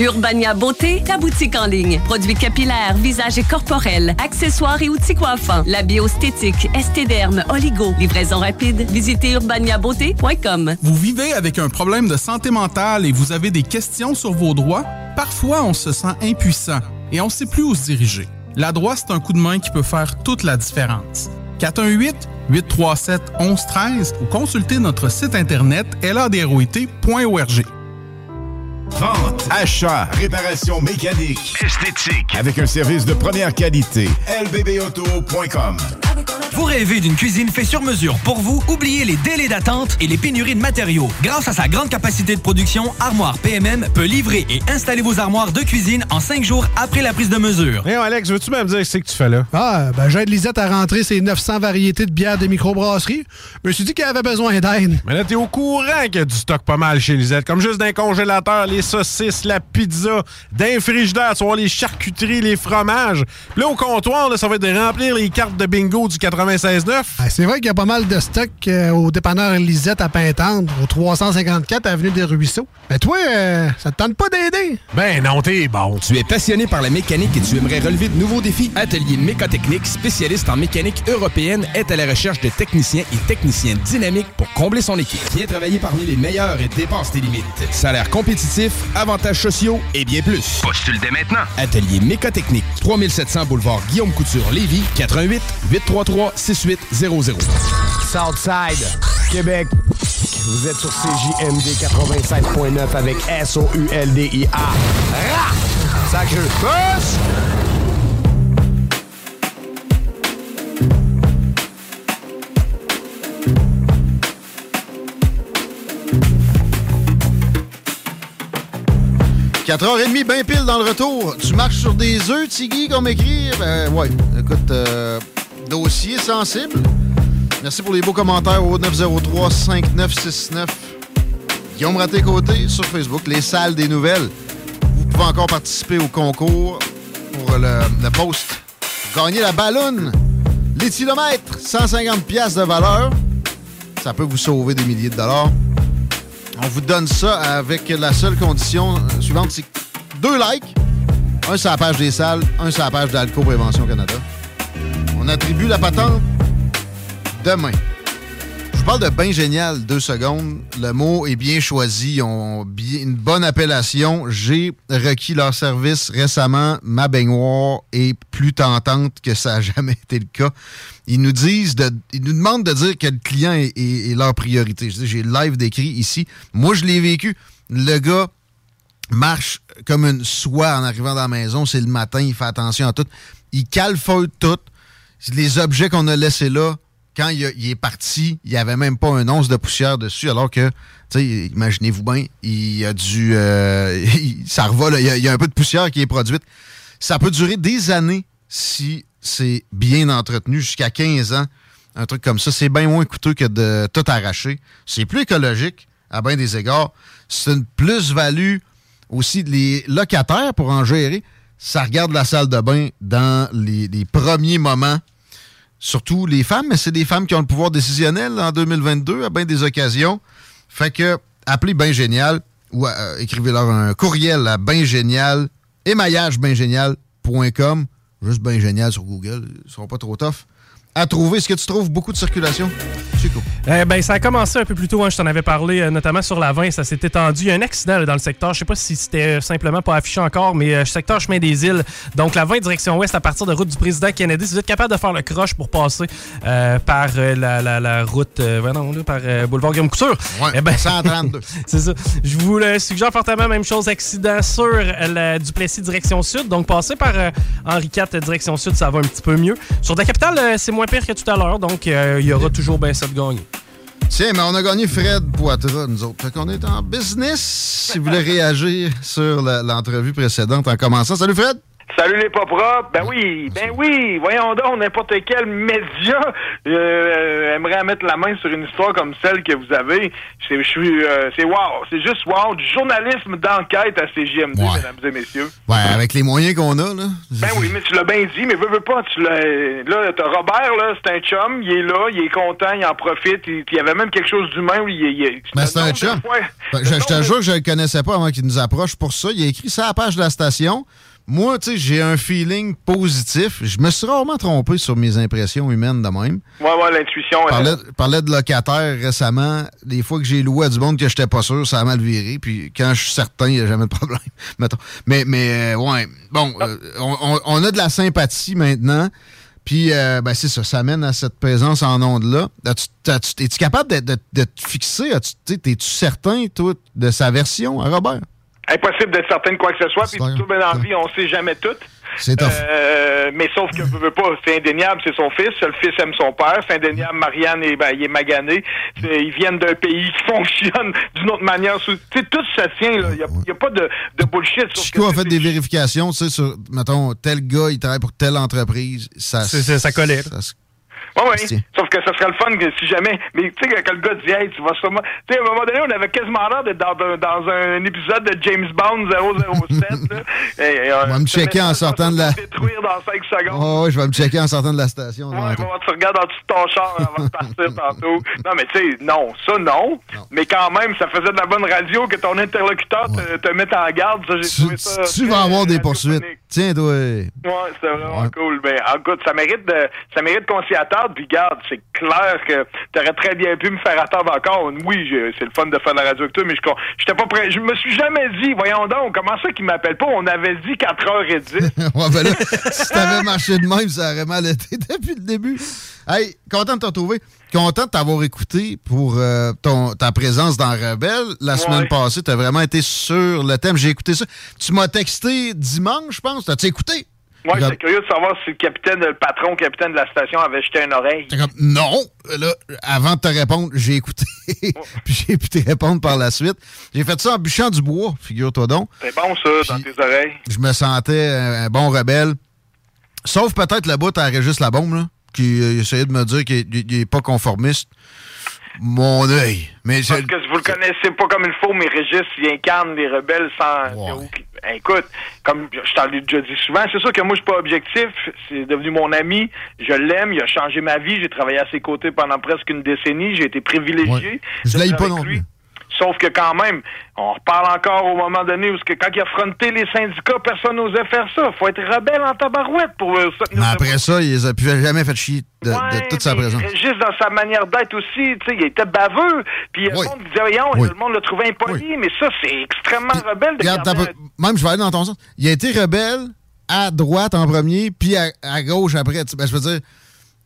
Urbania Beauté, ta boutique en ligne. Produits capillaires, visage et corporel, accessoires et outils coiffants. La bioesthétique, estéderme, oligo. Livraison rapide. Visitez urbaniabeauté.com. Vous vivez avec un problème de santé mentale et vous avez des questions sur vos droits? Parfois, on se sent impuissant et on ne sait plus où se diriger. La droite, c'est un coup de main qui peut faire toute la différence. 418-837-1113 ou consultez notre site internet ladroit.org. Vente, achat, réparation mécanique, esthétique, avec un service de première qualité. lbbauto.com. Vous rêvez d'une cuisine faite sur mesure pour vous? Oubliez les délais d'attente et les pénuries de matériaux. Grâce à sa grande capacité de production, Armoire PMM peut livrer et installer vos armoires de cuisine en cinq jours après la prise de mesure. Hey, Alex, veux-tu même dire ce que tu fais là? Ah, ben j'aide Lisette à rentrer ses 900 variétés de bières de microbrasserie. Je me suis dit qu'elle avait besoin d'aide. Mais là, t'es au courant qu'il y a du stock pas mal chez Lisette. Comme juste d'un congélateur, les saucisses, la pizza, d'un frigidaire, tu voir les charcuteries, les fromages. Puis là, au comptoir, là, ça va être de remplir les cartes de bingo du 96.9. Ah, C'est vrai qu'il y a pas mal de stock euh, au dépanneur Lisette à Pintendre, au 354 Avenue des Ruisseaux. Mais toi, euh, ça te tente pas d'aider? Ben non, t'es bon. Tu es passionné par la mécanique et tu aimerais relever de nouveaux défis? Atelier Mécotechnique, spécialiste en mécanique européenne, est à la recherche de techniciens et techniciens dynamiques pour combler son équipe. Viens travailler parmi les meilleurs et dépasse tes limites. Salaire compétitif, avantages sociaux et bien plus. Postule dès maintenant. Atelier Mécotechnique, 3700 boulevard Guillaume Couture, Lévis, 88 833 6800. Southside, Québec. Vous êtes sur CJMD 85.9 avec S-O-U-L-D-I-A. Rah! Sacré push! – 4h30, bien pile dans le retour. Tu marches sur des œufs, Tiggy, qu'on m'écrit? Ben, ouais. Écoute, euh, dossier sensible. Merci pour les beaux commentaires au 903-5969. Guillaume Raté-Côté sur Facebook, les salles des nouvelles. Vous pouvez encore participer au concours pour le, le post. Gagner la ballonne, l'éthylomètre, 150 pièces de valeur. Ça peut vous sauver des milliers de dollars. On vous donne ça avec la seule condition euh, suivante, c'est deux likes. Un sur la page des salles, un sur la page d'Alco Prévention Canada. On attribue la patente demain. Je vous parle de bain génial, deux secondes. Le mot est bien choisi. Ils ont une bonne appellation. J'ai requis leur service récemment. Ma baignoire est plus tentante que ça n'a jamais été le cas. Ils nous disent, de, ils nous demandent de dire que le client est, leur priorité. J'ai le live décrit ici. Moi, je l'ai vécu. Le gars marche comme une soie en arrivant dans la maison. C'est le matin, il fait attention à tout. Il calfeuille tout. Les objets qu'on a laissés là, quand il, est parti, il n'y avait même pas un once de poussière dessus, alors que, imaginez-vous bien, il y a du... euh, ça revole, il y, a, il y a un peu de poussière qui est produite. Ça peut durer des années si c'est bien entretenu, jusqu'à 15 ans. Un truc comme ça, c'est bien moins coûteux que de tout arracher. C'est plus écologique à bien des égards. C'est une plus-value aussi. Les locataires, pour en gérer, ça regarde la salle de bain dans les premiers moments. Surtout les femmes, mais c'est des femmes qui ont le pouvoir décisionnel en 2022 à bien des occasions. Fait que appelez Bien Génial ou euh, écrivez-leur un courriel à bingénial, émaillagebingénial.com. Juste Bien Génial sur Google, ils seront pas trop tough. À trouver, est-ce que tu trouves beaucoup de circulation? Chico. Eh ben, ça a commencé un peu plus tôt, hein, je t'en avais parlé, euh, notamment sur la 20, ça s'est étendu. Il y a un accident là, dans le secteur, je sais pas si c'était euh, simplement pas affiché encore, mais euh, secteur chemin des îles. Donc la 20 direction ouest à partir de route du président Kennedy. Si vous êtes capable de faire le croche pour passer par la, la- la route, non, là, par boulevard Guillaume Couture. Ouais, ben, 132. c'est ça. Je vous le suggère fortement, même chose, accident sur la Duplessis direction sud. Donc passer par Henri IV direction sud, ça va un petit peu mieux. Sur la capitale, c'est moins pire que tout à l'heure, donc euh, il y aura toujours bien ça de gagner. Tiens, mais on a gagné Fred Poitras, nous autres. Fait qu'on est en business. Si vous voulez réagir sur l'entrevue précédente en commençant. Salut Fred! Salut les pas propres. Ben oui, ben oui. Voyons donc, n'importe quel média euh, aimerait mettre la main sur une histoire comme celle que vous avez. C'est, je suis, euh, c'est wow. C'est juste wow. Du journalisme d'enquête à CJMD, mesdames et messieurs. Ouais, avec les moyens qu'on a, là. Ben oui, mais tu l'as bien dit, mais veux, veux pas, tu l'as. Là, t'as Robert, là, c'est un chum, il est là, il est content, il en profite, il, il y avait même quelque chose d'humain où il, il, Mais c'est un chum. Je, je te jure que je le connaissais pas avant qu'il nous approche pour ça. Il a écrit ça à la page de la station. Moi, tu sais, j'ai un feeling positif. Je me suis rarement trompé sur mes impressions humaines de même. Ouais, ouais, l'intuition. Je parlais, parlais de locataires récemment. Des fois que j'ai loué à du monde que j'étais pas sûr, ça a mal viré. Puis quand je suis certain, il n'y a jamais de problème. mettons. Mais, mais euh, ouais, bon, euh, on, a de la sympathie maintenant. Puis, euh, ben, c'est ça, ça mène à cette présence en onde-là. Es-tu capable de, de- de te fixer? Es-tu certain, toi, de sa version à Robert? Impossible d'être certain de quoi que ce soit, puis tout bien dans vie, on sait jamais tout. C'est. Euh, mais sauf que veux pas, c'est indéniable, c'est son fils, le fils aime son père, c'est indéniable, Marianne est, ben, il est magané, C'est- ils viennent d'un pays qui fonctionne d'une autre manière. sous- Tu sais, tout ça tient, là. Il y a, pas de, de bullshit sur Chico a fait des vérifications, tu sais, sur, mettons, tel gars, il travaille pour telle entreprise. Ça, ça collait. ça se- Oui, oui. Sauf que ça serait le fun que si jamais. Mais tu sais, quand le gars dit, hey, tu vas sûrement. Tu sais, à un moment donné, on avait quasiment l'air d'être dans, un- dans un épisode de James Bond 007. là. Et, et, On va me checker en sortant de la. détruire dans 5 secondes. Oh, ouais, je vais me checker en sortant de la station. Ouais, tu regardes en dessous de ton char avant de partir tantôt. Non, mais tu sais, non, ça non. Mais quand même, ça faisait de la bonne radio que ton interlocuteur te, te mette en garde. Ça, j'ai trouvé ça. Tu vas avoir des poursuites. Tiens, toi. Ouais, c'est vraiment cool. Ben, écoute, ça mérite de, ça mérite qu'on s'y attarde. Puis, garde, c'est clair que t'aurais très bien pu me faire attendre encore. Oui, c'est le fun de faire de la radio avec toi, mais je, j'étais pas prêt. Je me suis jamais dit, voyons donc, comment ça qu'il m'appelle pas? On avait dit 4h10. ouais, ben là, si t'avais marché de même, ça aurait mal été depuis le début. Hey, content de te retrouver. Content de t'avoir écouté pour euh, ton, ta présence dans Rebelle. La semaine passée, t'as vraiment été sur le thème. J'ai écouté ça. Tu m'as texté dimanche, je pense. T'as-tu écouté? Moi, j'étais curieux de savoir si le capitaine, le patron, capitaine de la station avait jeté une oreille. Comme, non. Là, avant de te répondre, j'ai écouté. Puis j'ai pu te répondre par la suite. J'ai fait ça en bûchant du bois, figure-toi donc. C'est bon, ça, dans tes oreilles. Je me sentais un, un bon rebelle. Sauf peut-être le bout à Régis la bombe, là, qui euh, essayait de me dire qu'il n'est pas conformiste. Mon œil. Mais Parce que vous le connaissez pas comme il faut, mais Régis, il incarne les rebelles sans. Écoute, comme je t'en ai déjà dit souvent, c'est sûr que moi, je suis pas objectif. C'est devenu mon ami. Je l'aime. Il a changé ma vie. J'ai travaillé à ses côtés pendant presque une décennie. J'ai été privilégié. Je l'aille pas non plus. Sauf que quand même, on reparle encore au moment donné où que quand il a fronté les syndicats, personne n'osait faire ça. Faut être rebelle en tabarouette pour euh, ça. Mais après ça, il les a plus jamais fait chier de, de toute sa présence. Régis, dans sa manière d'être aussi, tu sais, il était baveux. Puis le monde disait, voyons, Oui. le monde le trouvait impoli, mais ça, c'est extrêmement rebelle de Regarde, garder même je vais aller dans ton sens. Il a été rebelle à droite en premier, puis à, à gauche après. Ben, je veux dire,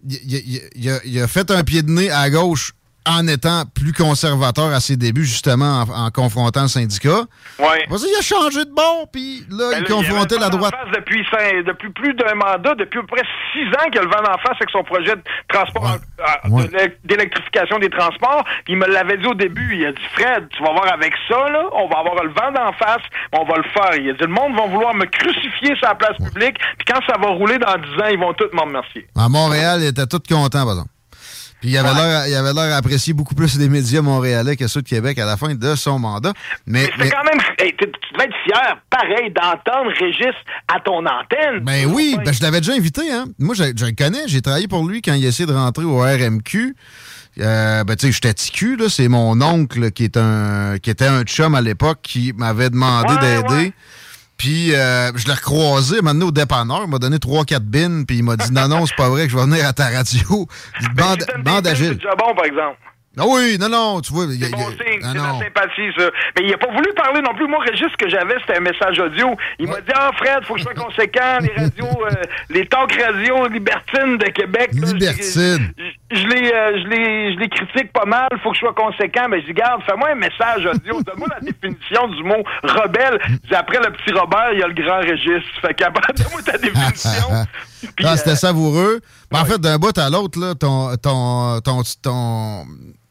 il, il- il- il a, il a fait un pied de nez à gauche en étant plus conservateur à ses débuts, justement, en, en confrontant le syndicat. Ouais. Vas-y, il a changé de bond, puis là, Ben il là, confrontait avait la droite. d'en face Depuis, cinq- depuis plus d'un mandat, depuis à peu près six ans qu'il a le vent d'en face avec son projet de transport, euh, Ouais. d'électrification des transports. Puis il me l'avait dit au début. Il a dit, Fred, tu vas voir avec ça, là, on va avoir le vent d'en face, on va le faire. Il a dit, le monde va vouloir me crucifier sur la place publique, puis quand ça va rouler dans dix ans, ils vont tous m'en remercier. À Montréal, il était tout content, par exemple. Puis il avait l'air il avait l'air apprécié beaucoup plus des médias montréalais que ceux de Québec à la fin de son mandat. Mais, mais- quand même, hey, tu devais être fier, pareil, d'entendre Régis à ton antenne. Ben oui, ben je l'avais déjà invité. Hein. Moi, je, je le connais. J'ai travaillé pour lui quand il a essayé de rentrer au RMQ. Euh, ben, tu sais, j'étais ticu, là. C'est mon oncle qui, est un, qui était un chum à l'époque qui m'avait demandé Ouais, d'aider. Puis, euh, je l'ai recroisé maintenant au dépanneur. Il m'a donné 3-4 bins. Puis, il m'a dit Non, non, c'est pas vrai que je vais venir à ta radio. Il Ben, bande, bande agile. par exemple. Ah oui, non, non, tu vois. il y a- C'est bon signe, ah c'est la sympathie, ça. Mais il a pas voulu parler non plus. Moi, ce que j'avais, c'était un message audio. Il m'a dit Ah, Fred, faut que je sois conséquent. Les radios, euh, les talk radio libertines de Québec. là, Libertine. je- Je les, euh, je les, je les critique pas mal. Faut que je sois conséquent. Mais je dis, garde, fais-moi un message audio. Donne-moi la définition du mot rebelle. Après le petit Robert, il y a le grand Régis. Fait qu'après, donne-moi ta définition. Ah, euh, c'était savoureux. Mais en fait, d'un bout à l'autre, là, ton, ton, ton, ton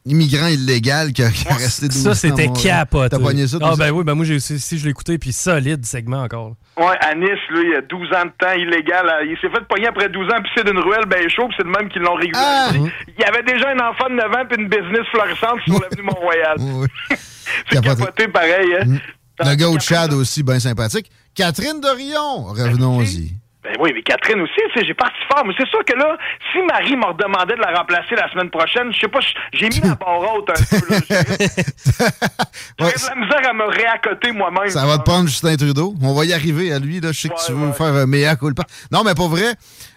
immigrant illégal qui a, qui a resté 12 ans Ça, c'était capote. T'as pogné ça, Ah, ben oui, ben moi, j'ai si je l'ai écouté, puis solide segment encore. Ouais, à Nice, lui, il y a 12 ans de temps illégal. euh, Il s'est fait pogner après 12 ans, puis c'est d'une ruelle ben chaud, puis c'est le même qui l'ont régularisé. Il y avait déjà un enfant de 9 ans, puis une business florissante sur l'avenue Mont-Royal. c'est capoté pareil, hein? Le gars au Tchad aussi, bien sympathique. Catherine Dorion, revenons-y. Ben oui, mais Catherine aussi, tu sais, j'ai parti fort. Mais c'est sûr que là, si Marie me redemandait de la remplacer la semaine prochaine, je sais pas, j'ai mis la barre haute un peu. J'aurais de la misère à me réaccoter moi-même. Ça va te prendre Justin Trudeau. On va y arriver à lui. Là. Je sais que tu veux faire un meilleur culpa. Non, mais pour vrai.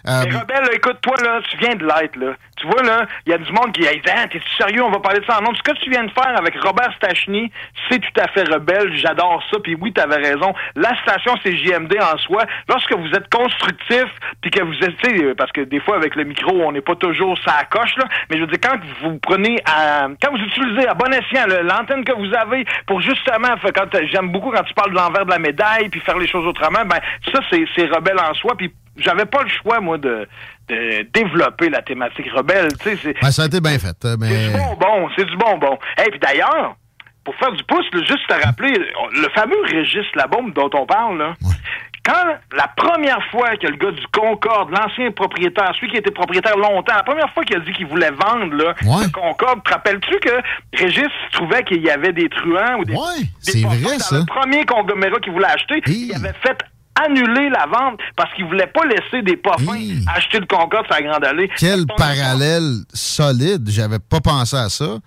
euh, Mais Rebelle, écoute, toi, là, tu viens de l'être, là. Tu vois, là, il y a du monde qui dit, ah, t'es-tu sérieux, on va parler de ça en nom. Ce que tu viens de faire avec Robert Stachny, c'est tout à fait rebelle. J'adore ça. Puis oui, t'avais raison. La station, c'est JMD en soi. Lorsque vous êtes constructif, puis que vous êtes, parce que des fois, avec le micro, on n'est pas toujours ça coche, là. Mais je veux dire, quand vous prenez à, quand vous utilisez à bon escient l'antenne que vous avez pour justement, fait, quand j'aime beaucoup quand tu parles de l'envers de la médaille, puis faire les choses autrement, ben, ça, c'est rebelle en soi. Puis j'avais pas le choix, moi, de, de développer la thématique rebelle. Tu sais, c'est, ben, ça a été bien fait. euh, c'est du bonbon, c'est du bonbon. Et puis d'ailleurs, pour faire du pouce, là, juste te rappeler, le fameux Régis Labaume dont on parle, là, quand la première fois que le gars du Concorde, l'ancien propriétaire, celui qui était propriétaire longtemps, la première fois qu'il a dit qu'il voulait vendre là, le Concorde, te rappelles-tu que Régis trouvait qu'il y avait des truands ou des... Ouais, des c'est vrai, dans ça. Le premier conglomérat qu'il voulait acheter, il avait fait annuler la vente parce qu'il voulait pas laisser des pas fins acheter le Concorde sur la Grande Allée. Quel parallèle solide. J'avais pas pensé à ça.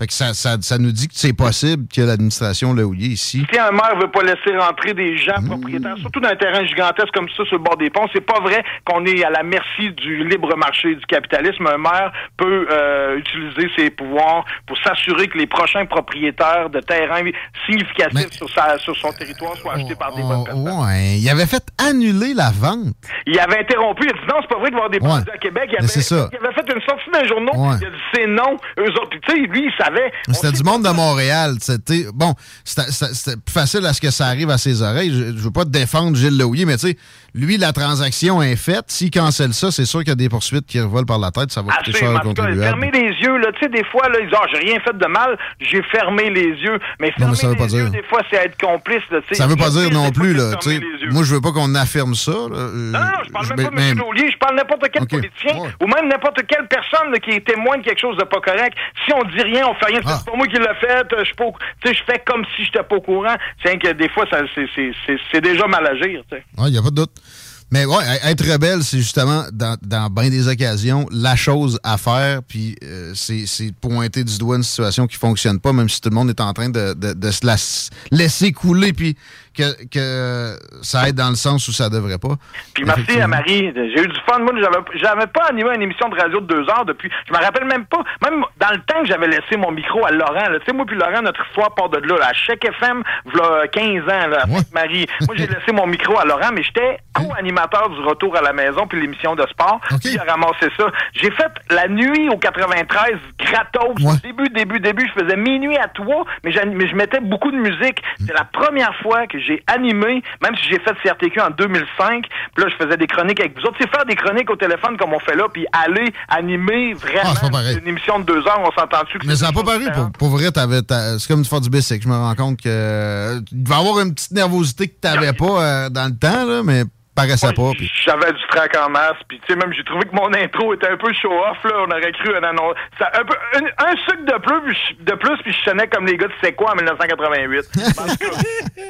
Fait que ça, ça, ça nous dit que c'est possible que l'administration l'a ouillé ici. Si un maire veut pas laisser rentrer des gens propriétaires, surtout d'un terrain gigantesque comme ça sur le bord des ponts, c'est pas vrai qu'on est à la merci du libre marché du capitalisme. Un maire peut euh, utiliser ses pouvoirs pour s'assurer que les prochains propriétaires de terrains significatifs sur, sa, sur son territoire soient achetés par des bonnes personnes. Ouais, il avait fait annuler la vente. Il avait interrompu, il a dit non, c'est pas vrai y avoir des Ouais. bandits à Québec. Il avait, c'est ça. il avait fait une sortie d'un journal, Ouais. il a dit c'est non. Eux autres, puis tu sais, lui, il savait. C'était du monde de Montréal. C'était bon, c'était plus facile à ce que ça arrive à ses oreilles. Je, je veux pas te défendre Gilles Leouillet, mais tu sais, lui, la transaction est faite. S'il cancelle ça, c'est sûr qu'il y a des poursuites qui revolent par la tête. Ça va coûter cher contribuables. fermer les yeux, là, tu sais, des fois, là, ils disent, ah, j'ai rien fait de mal, j'ai fermé les yeux. Mais Non, fermer mais ça veut les pas yeux, dire. des fois, c'est être complice, là. Ça veut pas dire non plus, là. Moi, je veux pas qu'on affirme ça. là. Euh, Non, non, je parle je- même pas de M. Laulier, je parle n'importe quel Ok. politicien ou même n'importe quelle personne là, qui est témoin de quelque chose de pas correct. Si on dit rien, on fait rien, Ah. c'est pas moi qui l'ai fait, euh, je pas fais comme si j'étais pas au courant. C'est que des fois, c'est, déjà mal agir. Il n'y a pas de doute. Mais ouais, être rebelle, c'est justement, dans, dans bien des occasions, la chose à faire. Puis euh, c'est c'est pointer du doigt une situation qui fonctionne pas, même si tout le monde est en train de, de- de se la- laisser couler. Puis que, que ça aide dans le sens où ça devrait pas. Puis merci à Marie. J'ai eu du fun. Moi, j'avais, j'avais pas animé une émission de radio de deux heures depuis. Je me rappelle même pas. Même dans le temps que j'avais laissé mon micro à Laurent. Tu sais, moi puis Laurent, notre histoire part de là. là. À Chèque FM, v'là 15 ans, là, Marie. Moi, j'ai laissé mon micro à Laurent, mais j'étais co-animateur du retour à la maison puis l'émission de sport. Puis il a ramassé ça. J'ai fait la nuit au 93 gratos. Début, début, début. Je faisais minuit à toi, mais, mais je mettais beaucoup de musique. C'est la première fois que j'ai animé, même si j'ai fait CRTQ en 2005. Puis là, je faisais des chroniques avec vous autres. C'est faire des chroniques au téléphone comme on fait là, puis aller animer vraiment Ah, pareil. une émission de deux heures, on s'entend-tu que Mais ça n'a pas paru. Pour, pour vrai, c'est comme du faire du bicycle. Je me rends compte que euh, il devait y avoir une petite nervosité que tu n'avais pas euh, dans le temps, là, mais pas. J'avais du trac en masse, puis tu sais, même j'ai trouvé que mon intro était un peu show-off, là. On aurait cru un annonce. Ça, un, peu, un, un sucre de plus, puis je- de plus, puis je sonnais comme les gars de C'est quoi en 1988. En tout cas.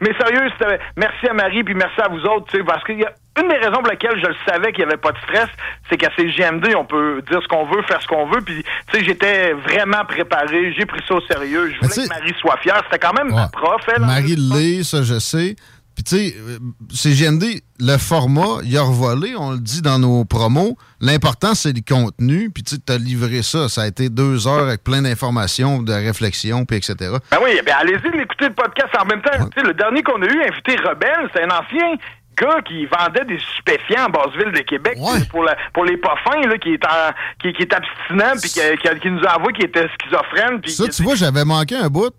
Mais sérieux, c'était- merci à Marie, puis merci à vous autres, tu sais, parce qu'il y a une des raisons pour lesquelles je le savais qu'il n'y avait pas de stress, c'est qu'à CGMD, on peut dire ce qu'on veut, faire ce qu'on veut, puis tu sais, j'étais vraiment préparé, j'ai pris ça au sérieux, je voulais que Marie soit fière. C'était quand même ma prof, elle. hein. Marie Lé, ça je sais. Puis tu sais, euh, CGMD, le format, il a revolé, on le dit dans nos promos. L'important, c'est le contenu. Puis tu sais, t'as livré ça. Ça a été deux heures avec plein d'informations, de réflexions, puis etc. Ben oui, ben allez-y l'écouter le podcast en même temps. Tu sais, le dernier qu'on a eu, invité Rebelle, c'est un ancien gars qui vendait des stupéfiants en Basse-Ville de Québec pour, la- pour les pas fins, là, qui est en- qui, qui est abstinent puis qui, qui- qui nous a avoué qu'il était schizophrène. Ça, tu vois, j'avais manqué un bout.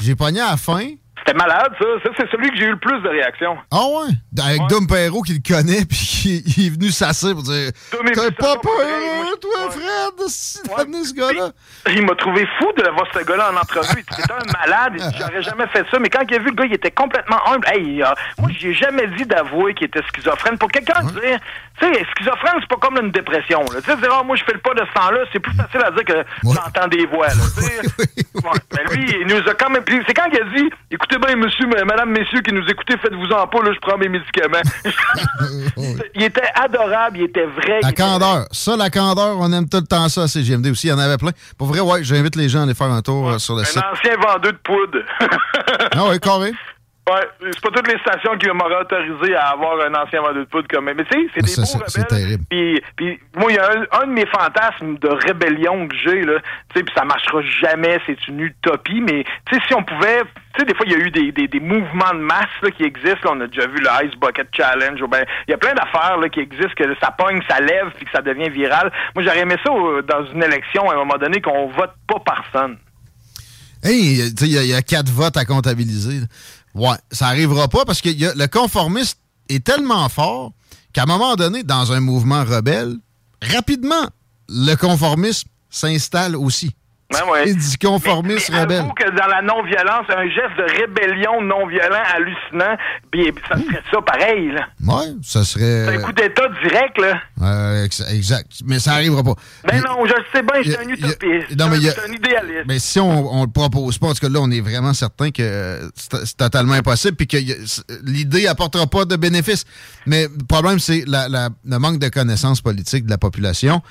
J'ai pogné à la fin. C'était malade, ça. Ça, c'est celui que j'ai eu le plus de réactions. Ah ouais? Avec Dom Perrault qui le connaît, puis qui il est venu s'asseoir pour dire T'as pas peur, toi, Fred, t'as amené ce gars-là? Il m'a trouvé fou de voir ce gars-là en entrevue. C'était un malade. J'aurais jamais fait ça. Mais quand il a vu le gars, il était complètement humble. Hey, euh, moi, j'ai jamais dit d'avouer qu'il était schizophrène. Pour quelqu'un dire, tu sais, schizophrène, c'est pas comme une dépression. Tu sais, dire, Ah, moi, je fais le pas de ce temps-là, c'est plus facile à dire que j'entends des voix. là. Ouais. Mais lui, il nous a quand même. C'est quand il a dit, écoutez bien, monsieur, madame, messieurs qui nous écoutez, faites-vous-en pas, là, je prends mes médicaments. il était adorable, il était vrai. La était- candeur. Ça, la candeur, on aime tout le temps ça à CGMD aussi. Il y en avait plein. Pour vrai, ouais, j'invite les gens à aller faire un tour euh, sur le site. Un ancien vendeur de poudre. Ah ouais, carré. Ouais, c'est pas toutes les stations qui m'auraient autorisé à avoir un ancien vendeur de poudre comme Mais tu sais, c'est des Ça, beaux rebelles. terrible. Puis, puis moi, il y a un, un de mes fantasmes de rébellion que j'ai, là. Tu sais, puis ça marchera jamais, c'est une utopie. Mais tu sais, si on pouvait... Tu sais, des fois, il y a eu des, des, des mouvements de masse là, qui existent. Là, on a déjà vu le Ice Bucket Challenge. ou ben, Il y a plein d'affaires là, qui existent, que ça pogne, ça lève, puis que ça devient viral. Moi, j'aurais aimé ça euh, dans une élection, à un moment donné, qu'on vote pas personne. Hey, y, il y a quatre votes à comptabiliser. Ouais, ça arrivera pas parce que le conformisme est tellement fort qu'à un moment donné, dans un mouvement rebelle, rapidement, le conformisme s'installe aussi. Ouais, ouais. C'est du conformisme rebelle. Avoue que dans la non-violence, un geste de rébellion non-violent hallucinant, puis ça serait ça pareil, là. Ouais, ça serait. C'est un coup d'État direct, là. Euh, ex- exact. Mais ça arrivera pas. Ben non, je le sais bien, je suis un utopiste. non, mais Je suis un idéaliste. Mais si on, on le propose pas, en tout cas là, on est vraiment certain que euh, c'est totalement impossible puis que l'idée apportera pas de bénéfices. Mais le problème, c'est la- la- le manque de connaissances politiques de la population.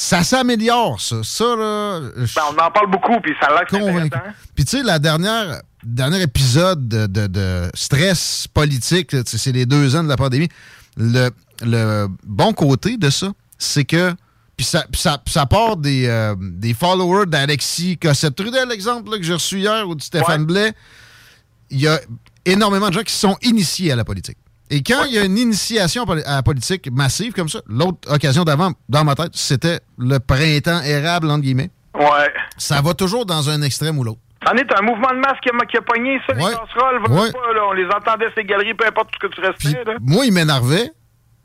Ça s'améliore, ça. Ça, là. Ben, on en parle beaucoup, puis ça a l'air Convaincu. intéressant. Puis tu sais, la dernière dernier épisode de, de- de stress politique, c'est les deux ans de la pandémie. Le, le bon côté de ça, c'est que puis ça, ça, part des, euh, des followers d'Alexis Cossette-Trudel, l'exemple là, que j'ai reçu hier, ou de Stéphane Blais. Il y a énormément de gens qui sont initiés à la politique. Et quand il y a une initiation à la politique massive comme ça, l'autre occasion d'avant, dans ma tête, c'était le printemps érable, entre guillemets. Ouais. Ça va toujours dans un extrême ou l'autre. C'en est un mouvement de masse qui a, qui a pogné ça, les casseroles. Ouais. pas, là, on les entendait, ces galeries, peu importe ce que tu restais, là. Moi, il m'énervait.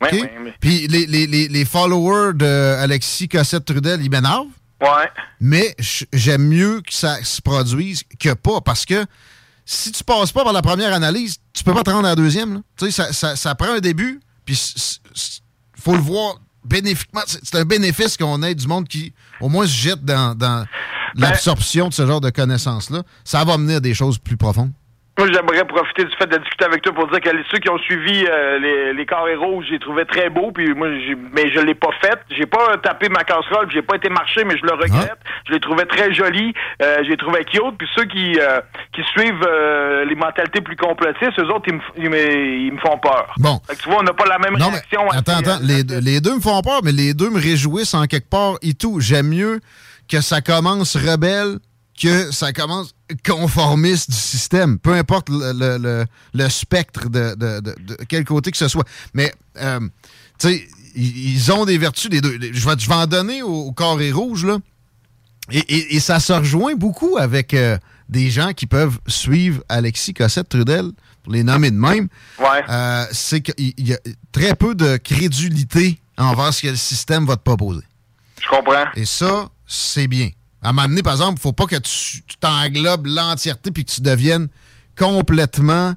Ouais, OK? ouais, mais- Puis les, les, les, les followers de Alexis Cossette-Trudel, ils m'énervent. Ouais. Mais j'aime mieux que ça se produise que pas parce que si tu passes pas par la première analyse, tu peux pas te rendre à la deuxième. Tu sais, ça, ça, ça prend un début, puis il faut le voir bénéfiquement. C'est un bénéfice qu'on ait du monde qui, au moins, se jette dans, dans l'absorption de ce genre de connaissances-là. Ça va mener à des choses plus profondes. Moi, j'aimerais profiter du fait de discuter avec toi pour dire que ceux qui ont suivi euh, les, les carrés rouges, j'ai trouvé très beau, puis moi, j'ai- mais je l'ai pas fait. J'ai pas tapé ma casserole, j'ai pas été marché, mais je le regrette. Je l'ai trouvé très joli, euh, j'ai trouvé cute. Puis ceux qui euh, qui suivent euh, les mentalités plus complotistes, eux autres, ils me, f- ils me, ils me font peur. Bon. Fait que tu vois, on n'a pas la même Non, mais réaction. à attends, attends. Les, deux- les deux me font peur, mais les deux me réjouissent en quelque part et tout. J'aime mieux que ça commence rebelle que ça commence conformiste du système. Peu importe le, le- le- le spectre de, de- de- de quel côté que ce soit. Mais, euh, tu sais, ils ont des vertus, les deux. Je vais, je vais en donner au, au carré rouge, là. Et, et- et ça se rejoint beaucoup avec euh, des gens qui peuvent suivre Alexis Cossette-Trudel, pour les nommer de même. Euh, c'est qu'il y a très peu de crédulité envers ce que le système va te proposer. Je comprends. Et ça, c'est bien. À m'amener, par exemple, faut pas que tu tu t'englobes l'entièreté puis que tu deviennes complètement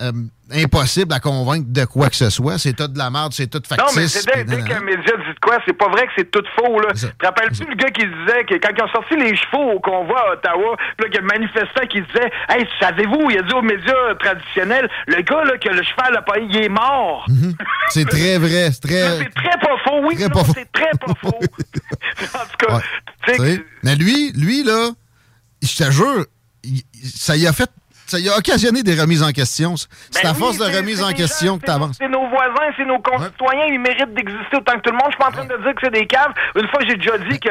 euh, impossible à convaincre de quoi que ce soit. C'est tout de la merde, c'est tout factice. Non, mais c'est dès, dès qu'un média dit de quoi, c'est pas vrai que c'est tout faux, là. Te rappelles-tu le gars qui disait que quand ils ont sorti les chevaux au convoi à Ottawa, puis là, qu'il y a le manifestant qui disait Hey, savez-vous, il a dit aux médias traditionnels, le gars là, que le cheval a pas il est mort. Mhm. C'est très vrai. C'est très. C'est très pas faux, oui, c'est très pas faux. en tout cas, Ouais. tu sais, Tu sais, Mais lui, lui, là, je te jure, il- ça y a fait. Ça y a occasionné des remises en question. C'est Ben à oui, force de remises en question gens, que tu avances. C'est nos voisins, c'est nos concitoyens, ils méritent d'exister autant que tout le monde. Je suis pas en train de dire que c'est des caves. Une fois, j'ai déjà dit que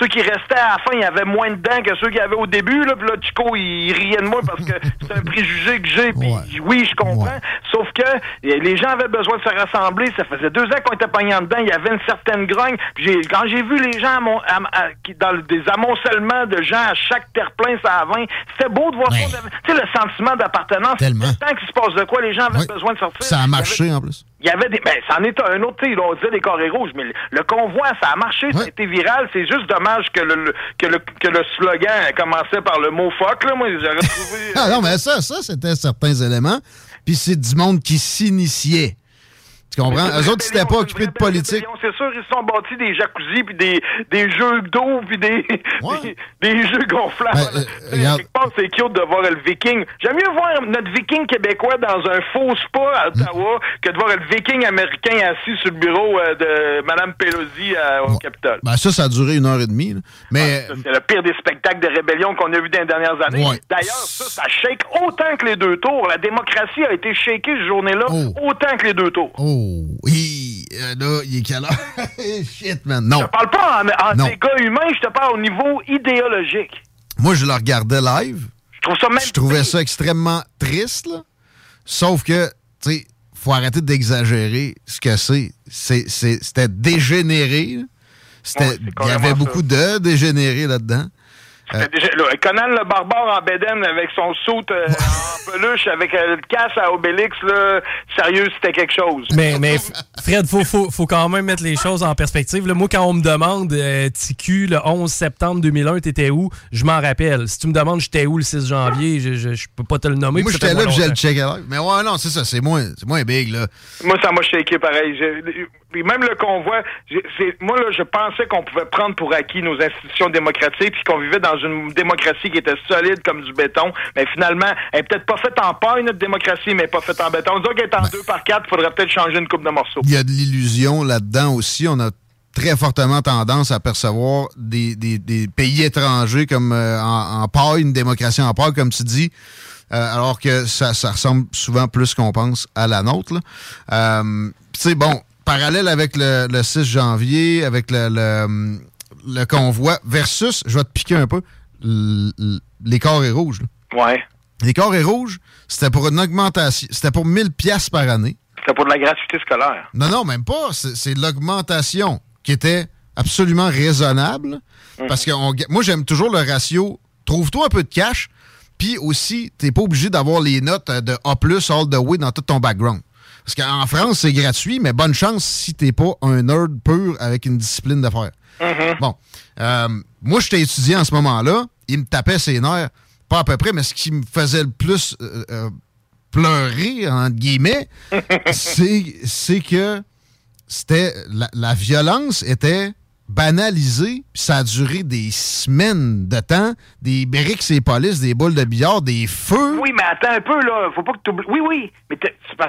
ceux qui restaient à la fin, il y avait moins de dents que ceux qui avaient au début. Là, puis là, Chico, il riait de moi parce que c'est un préjugé que j'ai. Puis oui, je comprends. Sauf que euh, les gens avaient besoin de se rassembler. Ça faisait deux ans qu'on était pognés dedans. Il y avait une certaine grogne. Puis quand j'ai vu les gens à- qui- dans des amoncellements de gens à chaque terre-plein, ça à 20, c'était beau de voir ça. Tu sais, le sentiment d'appartenance. Tellement. Tant qu'il se passe de quoi, les gens avaient besoin de sortir. Ça a marché avait- en plus. il y avait des. Ben, c'en est un autre, tu sais, là, on disait des carrés rouges, mais le, le convoi, ça a marché, ça été viral. C'est juste dommage que le, le- que le, que le slogan commençait par le mot fuck, là. Moi, j'aurais trouvé. Ah non, mais ça, ça c'était certains éléments. Puis c'est du monde qui s'initiait. Tu comprends? Eux autres, ils pas occupés de politique. C'est sûr, ils se sont bâtis des jacuzzis, puis des, des jeux d'eau, puis des, des, des jeux gonflables. Ben, euh, regarde. quelque part, c'est cute de voir le viking. J'aime mieux voir notre viking québécois dans un faux spa à Ottawa que de voir le viking américain assis sur le bureau euh, de Mme Pelosi euh, au Capitole. Ben, ça, ça a duré une heure et demie. là. Mais C'est le pire des spectacles de rébellion qu'on a vu dans les dernières années. Ouais. D'ailleurs, ça, ça shake autant que les deux tours. La démocratie a été shakée cette journée-là autant que les deux tours. Oh, oui, euh, là, il est quelle heure? Shit, man. Non. Je parle pas en, en Non. dégâts humains, je te parle au niveau idéologique. Moi, je le regardais live. Je trouve ça même Je trouvais ça extrêmement triste, là. Sauf que, tu sais, faut arrêter d'exagérer ce que c'est. C'est- c'est- C'était dégénéré. là. C'était- Il y avait beaucoup de dégénérés là-dedans. Euh, là, Conan le barbare en bédaine avec son soute euh, en peluche, avec euh, le casse à Obélix, là, sérieux, c'était quelque chose. Mais, Fred, faut, faut, faut quand même mettre les choses en perspective. là. moi, quand on me demande, euh, TQ, le 11 septembre 2001, t'étais où? Je m'en rappelle. Si tu me demandes, j'étais où le 6 janvier, je, je, je peux pas te le nommer. Moi, j'étais là, j'ai le check. Mais ouais, non, c'est ça, c'est moins, c'est moins big, là. Moi, ça m'a shaké pareil. Puis même le convoi, moi, là, je pensais qu'on pouvait prendre pour acquis nos institutions démocratiques puis qu'on vivait dans une démocratie qui était solide comme du béton. Mais finalement, elle est peut-être pas faite en paille, notre démocratie, mais pas faite en béton. Disons qu'elle est en deux par quatre, il faudrait peut-être changer une coupe de morceaux. Il y a de l'illusion là-dedans aussi. On a très fortement tendance à percevoir des, des- des pays étrangers comme euh, en, en paille, une démocratie en paille, comme tu dis, euh, alors que ça, ça ressemble souvent plus qu'on pense à la nôtre. Euh, tu sais, bon, parallèle avec le, le 6 janvier, avec le, le, le convoi, versus, je vais te piquer un peu, les carrés rouges. là. Ouais. Les carrés rouges, c'était pour une augmentation, c'était pour 1000 pièces par année. C'était pour de la gratuité scolaire. Non, non, même pas. C'est l'augmentation qui était absolument raisonnable. Parce que on moi, j'aime toujours le ratio. Trouve-toi un peu de cash, puis aussi, t'es pas obligé d'avoir les notes euh, de A+, all the way dans tout ton background. Parce qu'en France, c'est gratuit, mais bonne chance si t'es pas un nerd pur avec une discipline d'affaires. Bon. Euh, moi, j'étais étudiant en ce moment-là. Il me tapait ses nerfs. Pas à peu près, mais ce qui me faisait le plus euh, euh, pleurer, entre guillemets, c'est c'est que c'était la, la violence était banalisé, puis ça a duré des semaines de temps, des briques et polices, des boules de billard, des feux. Oui, mais attends un peu, là. Faut pas que tu Oui, oui. Mais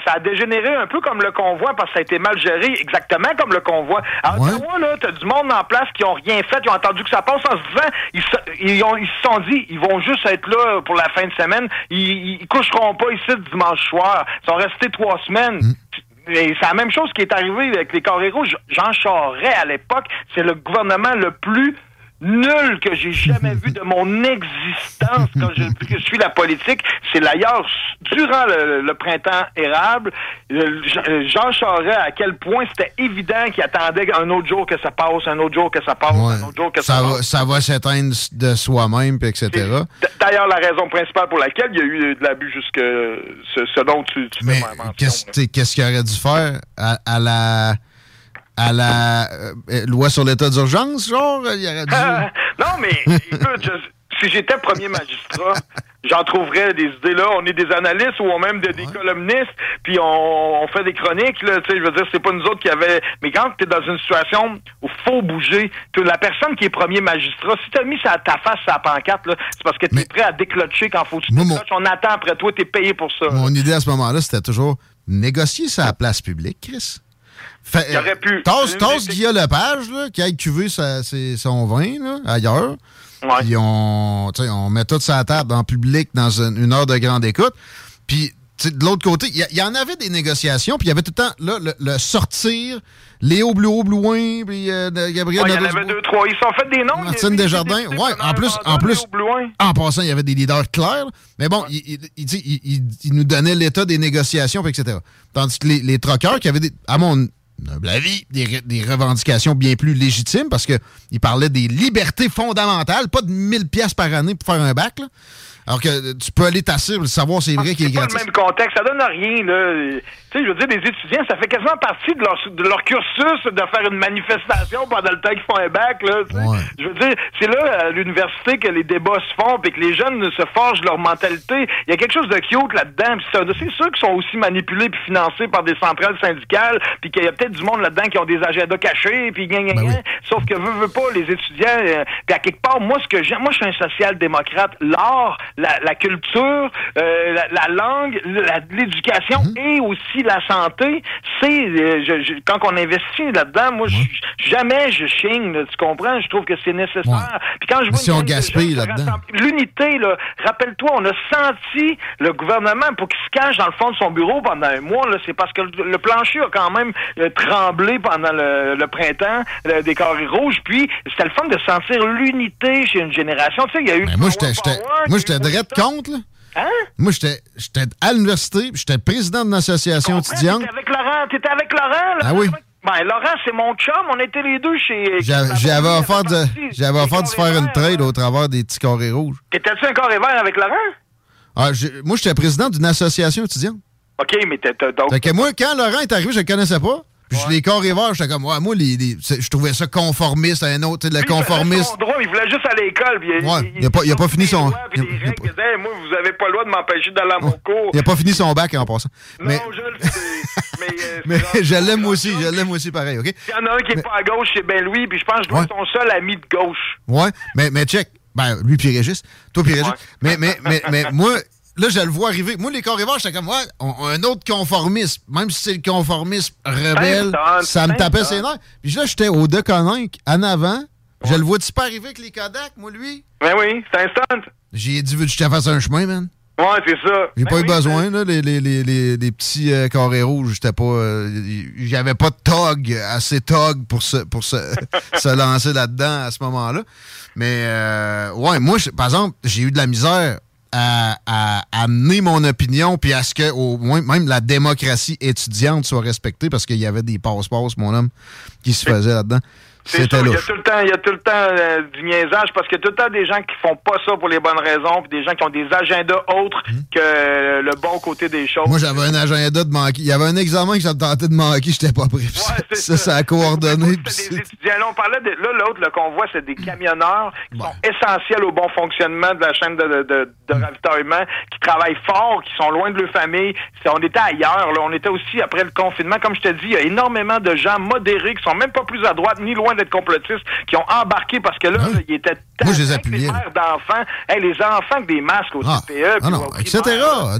ça a dégénéré un peu comme le convoi parce que ça a été mal géré, exactement comme le convoi. À Ottawa, là, t'as du monde en place qui ont rien fait, qui ont entendu que ça passe en se disant, ils se, ils ont- ils se sont dit, ils vont juste être là pour la fin de semaine. Ils, ils coucheront pas ici dimanche soir. Ils sont restés trois semaines. Et c'est la même chose qui est arrivé avec les carrés rouges. Jean Charest, à l'époque, c'est le gouvernement le plus nul que j'ai jamais vu de mon existence quand je, depuis que je suis la politique. C'est d'ailleurs durant le, le printemps érable, Jean- Charest, à quel point c'était évident qu'il attendait un autre jour que ça passe, un autre jour que ça passe, un autre jour que ça, Ça passe. va, ça va s'éteindre de soi-même, etc. D'ailleurs, la raison principale pour laquelle il y a eu de l'abus jusque ce, ce dont tu, tu Mais qu'est-ce qu'il aurait dû faire à, à la à la euh, euh, loi sur l'état d'urgence, genre? Il aurait dû... non, mais écoute, je- si j'étais premier magistrat, j'en trouverais des idées là. On est des analystes ou même des, columnistes, puis on, on fait des chroniques. Là, tu sais, je veux dire, c'est pas nous autres qui avait. Mais quand tu es dans une situation où faut bouger, la personne qui est premier magistrat, si tu as mis ça, ta face à la pancarte, c'est parce que tu es prêt à déclocher quand faut que tu décloches. On attend après toi, tu es payé pour ça. Mon idée à ce moment-là, c'était toujours négocier ça à la place publique, Chris. Fait, Il aurait pu. Tasse, tasse Guillaume Lepage, là, qui aille cuver sa- ses- son vin là, ailleurs. Puis on, met tout ça à table en public dans une, une heure de grande écoute. Puis de l'autre côté, il y, en avait des négociations, puis il y avait tout le temps là, le, le sortir, Léo Blouin, Blouin, puis euh, Gabriel Ouais, il y en avait deux, trois. Ils sont fait des noms. Martine Desjardins, ouais, en plus, en plus, Blouin. en passant, il y avait des leaders clairs, mais bon, il- il- il- il nous donnait l'état des négociations, puis etc. Tandis que les, les troqueurs qui avaient, des, à mon humble avis, des, re- des revendications bien plus légitimes, parce qu'ils parlaient des libertés fondamentales, pas de 1000 pièces par année pour faire un bac, là. Alors que tu peux aller t'assurer, le savoir c'est vrai qu'il est C'est pas gratuit. le même contexte, ça donne rien, là. Tu sais, je veux dire, des étudiants, ça fait quasiment partie de leur, de leur cursus de faire une manifestation pendant le temps qu'ils font un bac, là. tu sais. Je veux dire, c'est là, à l'université, que les débats se font, puis que les jeunes se forgent leur mentalité. Il y a quelque chose de cute là-dedans, c'est sûr qu'ils sont aussi manipulés puis financés par des centrales syndicales, puis qu'il y a peut-être du monde là-dedans qui ont des agendas cachés, puis gna, gna, gna. Sauf que veut, veut pas, les étudiants, euh, puis à quelque part, moi, ce que j'aime, moi, je suis un social-démocrate. L'art, la, la culture, euh, la, la langue, la- l'éducation et aussi la santé, c'est, euh, quand on investit là-dedans, moi, je- jamais je chigne, là, tu comprends? Je trouve que c'est nécessaire. Puis quand je vois si on gaspille là-dedans. L'unité, là, rappelle-toi, on a senti le gouvernement pour qu'il se cache dans le fond de son bureau pendant un mois, c'est parce que le, le plancher a quand même euh, tremblé pendant le, le printemps des carrés rouges, puis c'était le fun de sentir l'unité chez une génération. Tu sais, il y a eu Ben, moi, j'étais, moi, j'étais direct contre, là? Hein? Moi, j'étais, j'étais à l'université, puis j'étais président d'une association étudiante. T'étais avec Laurent, t'étais avec Laurent, là? Ah oui. Ben, Laurent, c'est mon chum, on était les deux chez... J'a- J'avais offert de, j'avais offert de faire une trade au travers des petits carrés rouges. T'étais-tu un carré vert avec Laurent? Ah, moi, j'étais président d'une association étudiante. OK, mais t'étais donc... Fait que moi, quand Laurent est arrivé, je le connaissais pas. Puis je les carrés verts, j'étais comme, ouais, moi, les, les- je trouvais ça conformiste, un autre, il faisait conformiste. son droit, il voulait juste aller à l'école. Il, Ouais, il a pas, il a pas fini son. règles, il Hey, moi, vous avez pas le droit de m'empêcher d'aller à mon cours. Il a pas fini son bac en passant. Mais, Non, je le sais. mais euh, mais je l'aime aussi, je l'aime aussi pareil, OK? il y en a un qui est pas à gauche, c'est Ben Louis, puis je pense que je dois Ouais. être son seul ami de gauche. Ouais, mais, mais check. Ben, lui, puis Régis. Toi, puis Régis. Mais, mais, mais, mais moi, là, je le vois arriver. Moi, les carrés verts, j'étais comme, ouais, on- on a un autre conformisme. Même si c'est le conformisme rebelle, ça me tapait ses nerfs. Puis là, j'étais au Deconinck, en avant. Je le vois-tu pas arriver avec les Kodak, moi, lui? Ben oui, c'est instant. J'ai dit, veux-tu que je te fasse un chemin, man? Ouais, c'est ça. J'ai Ben pas eu oui, besoin, là, les, les, les, les, petits euh, carrés rouges. J'étais pas. euh, J'avais pas de tog, assez tog pour se, pour se, se lancer là-dedans à ce moment-là. Mais, euh, ouais, moi, par exemple, j'ai eu de la misère à, à amener mon opinion, puis à ce que, au moins, même la démocratie étudiante soit respectée, parce qu'il y avait des passe-passe, mon homme, qui se faisaient là-dedans. C'était il y a tout le temps, il y a tout le temps euh, du niaisage parce qu'il y a tout le temps des gens qui font pas ça pour les bonnes raisons, puis des gens qui ont des agendas autres que euh, le bon côté des choses. Hmm. Moi, j'avais un agenda de manquer. Il y avait un examen que me tentait de manquer, j'étais pas prêt. ça, ça, a coordonné. des étudiants. Là, on parlait de. Là, l'autre, le convoi, c'est des camionneurs qui sont essentiels au bon fonctionnement de la chaîne de, de, de- de ravitaillement, qui travaillent fort, qui sont loin de leur famille. On était ailleurs. Là. On était aussi après le confinement. Comme je te dis, il y a énormément de gens modérés qui sont même pas plus à droite ni loin loin d'être complotistes, qui ont embarqué parce que là, là, ils étaient? Moi, je les appuyais, d'enfants, hey, les enfants avec des masques au Ah, CPE, puis non, etc.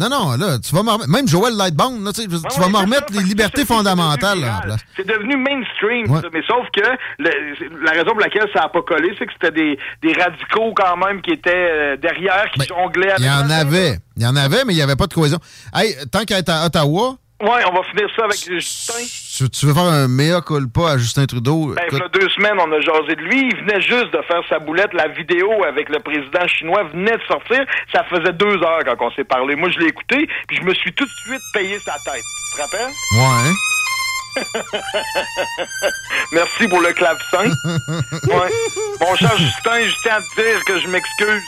Non, non, là, tu vas Même Joël Lightbound, là, tu vas m'en remettre les libertés fondamentales là, en place. C'est devenu mainstream, Ouais. ça. mais sauf que le- la raison pour laquelle ça n'a pas collé, c'est que c'était des, des radicaux quand même qui étaient euh, derrière, qui jonglaient avec Ben, Il y en avait. Il y en avait, mais il n'y avait pas de cohésion. Hey, tant qu'à être à Ottawa, Ouais, on va finir ça avec Justin. Tu, tu veux faire un mea culpa à Justin Trudeau? Ben, il y a deux semaines, on a jasé de lui. Il venait juste de faire sa boulette. La vidéo avec le président chinois venait de sortir. Ça faisait deux heures quand on s'est parlé. Moi, je l'ai écouté, puis je me suis tout de suite payé sa tête. Tu te rappelles? ouais, hein? Merci pour le clavecin. Ouais. Mon cher Justin, je tiens à te dire que je m'excuse.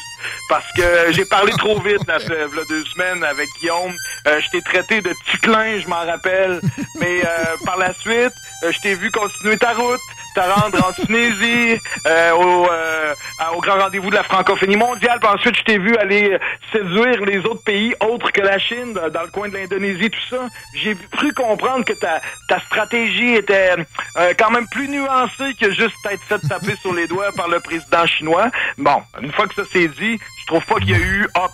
Parce que j'ai parlé trop vite là, ce- v'là deux semaines avec Guillaume. Euh, je t'ai traité de ticlin, je m'en rappelle. Mais euh, par la suite, euh, je t'ai vu continuer ta route, te rendre en Tunisie, euh, au, euh, au grand rendez-vous de la francophonie mondiale. Puis ensuite, je t'ai vu aller séduire les autres pays autres que la Chine, dans le coin de l'Indonésie, tout ça. J'ai cru comprendre que ta, ta stratégie était euh, quand même plus nuancée que juste être fait taper sur les doigts par le président chinois. Bon, une fois que ça c'est dit, je trouve pas qu'il y a eu A+,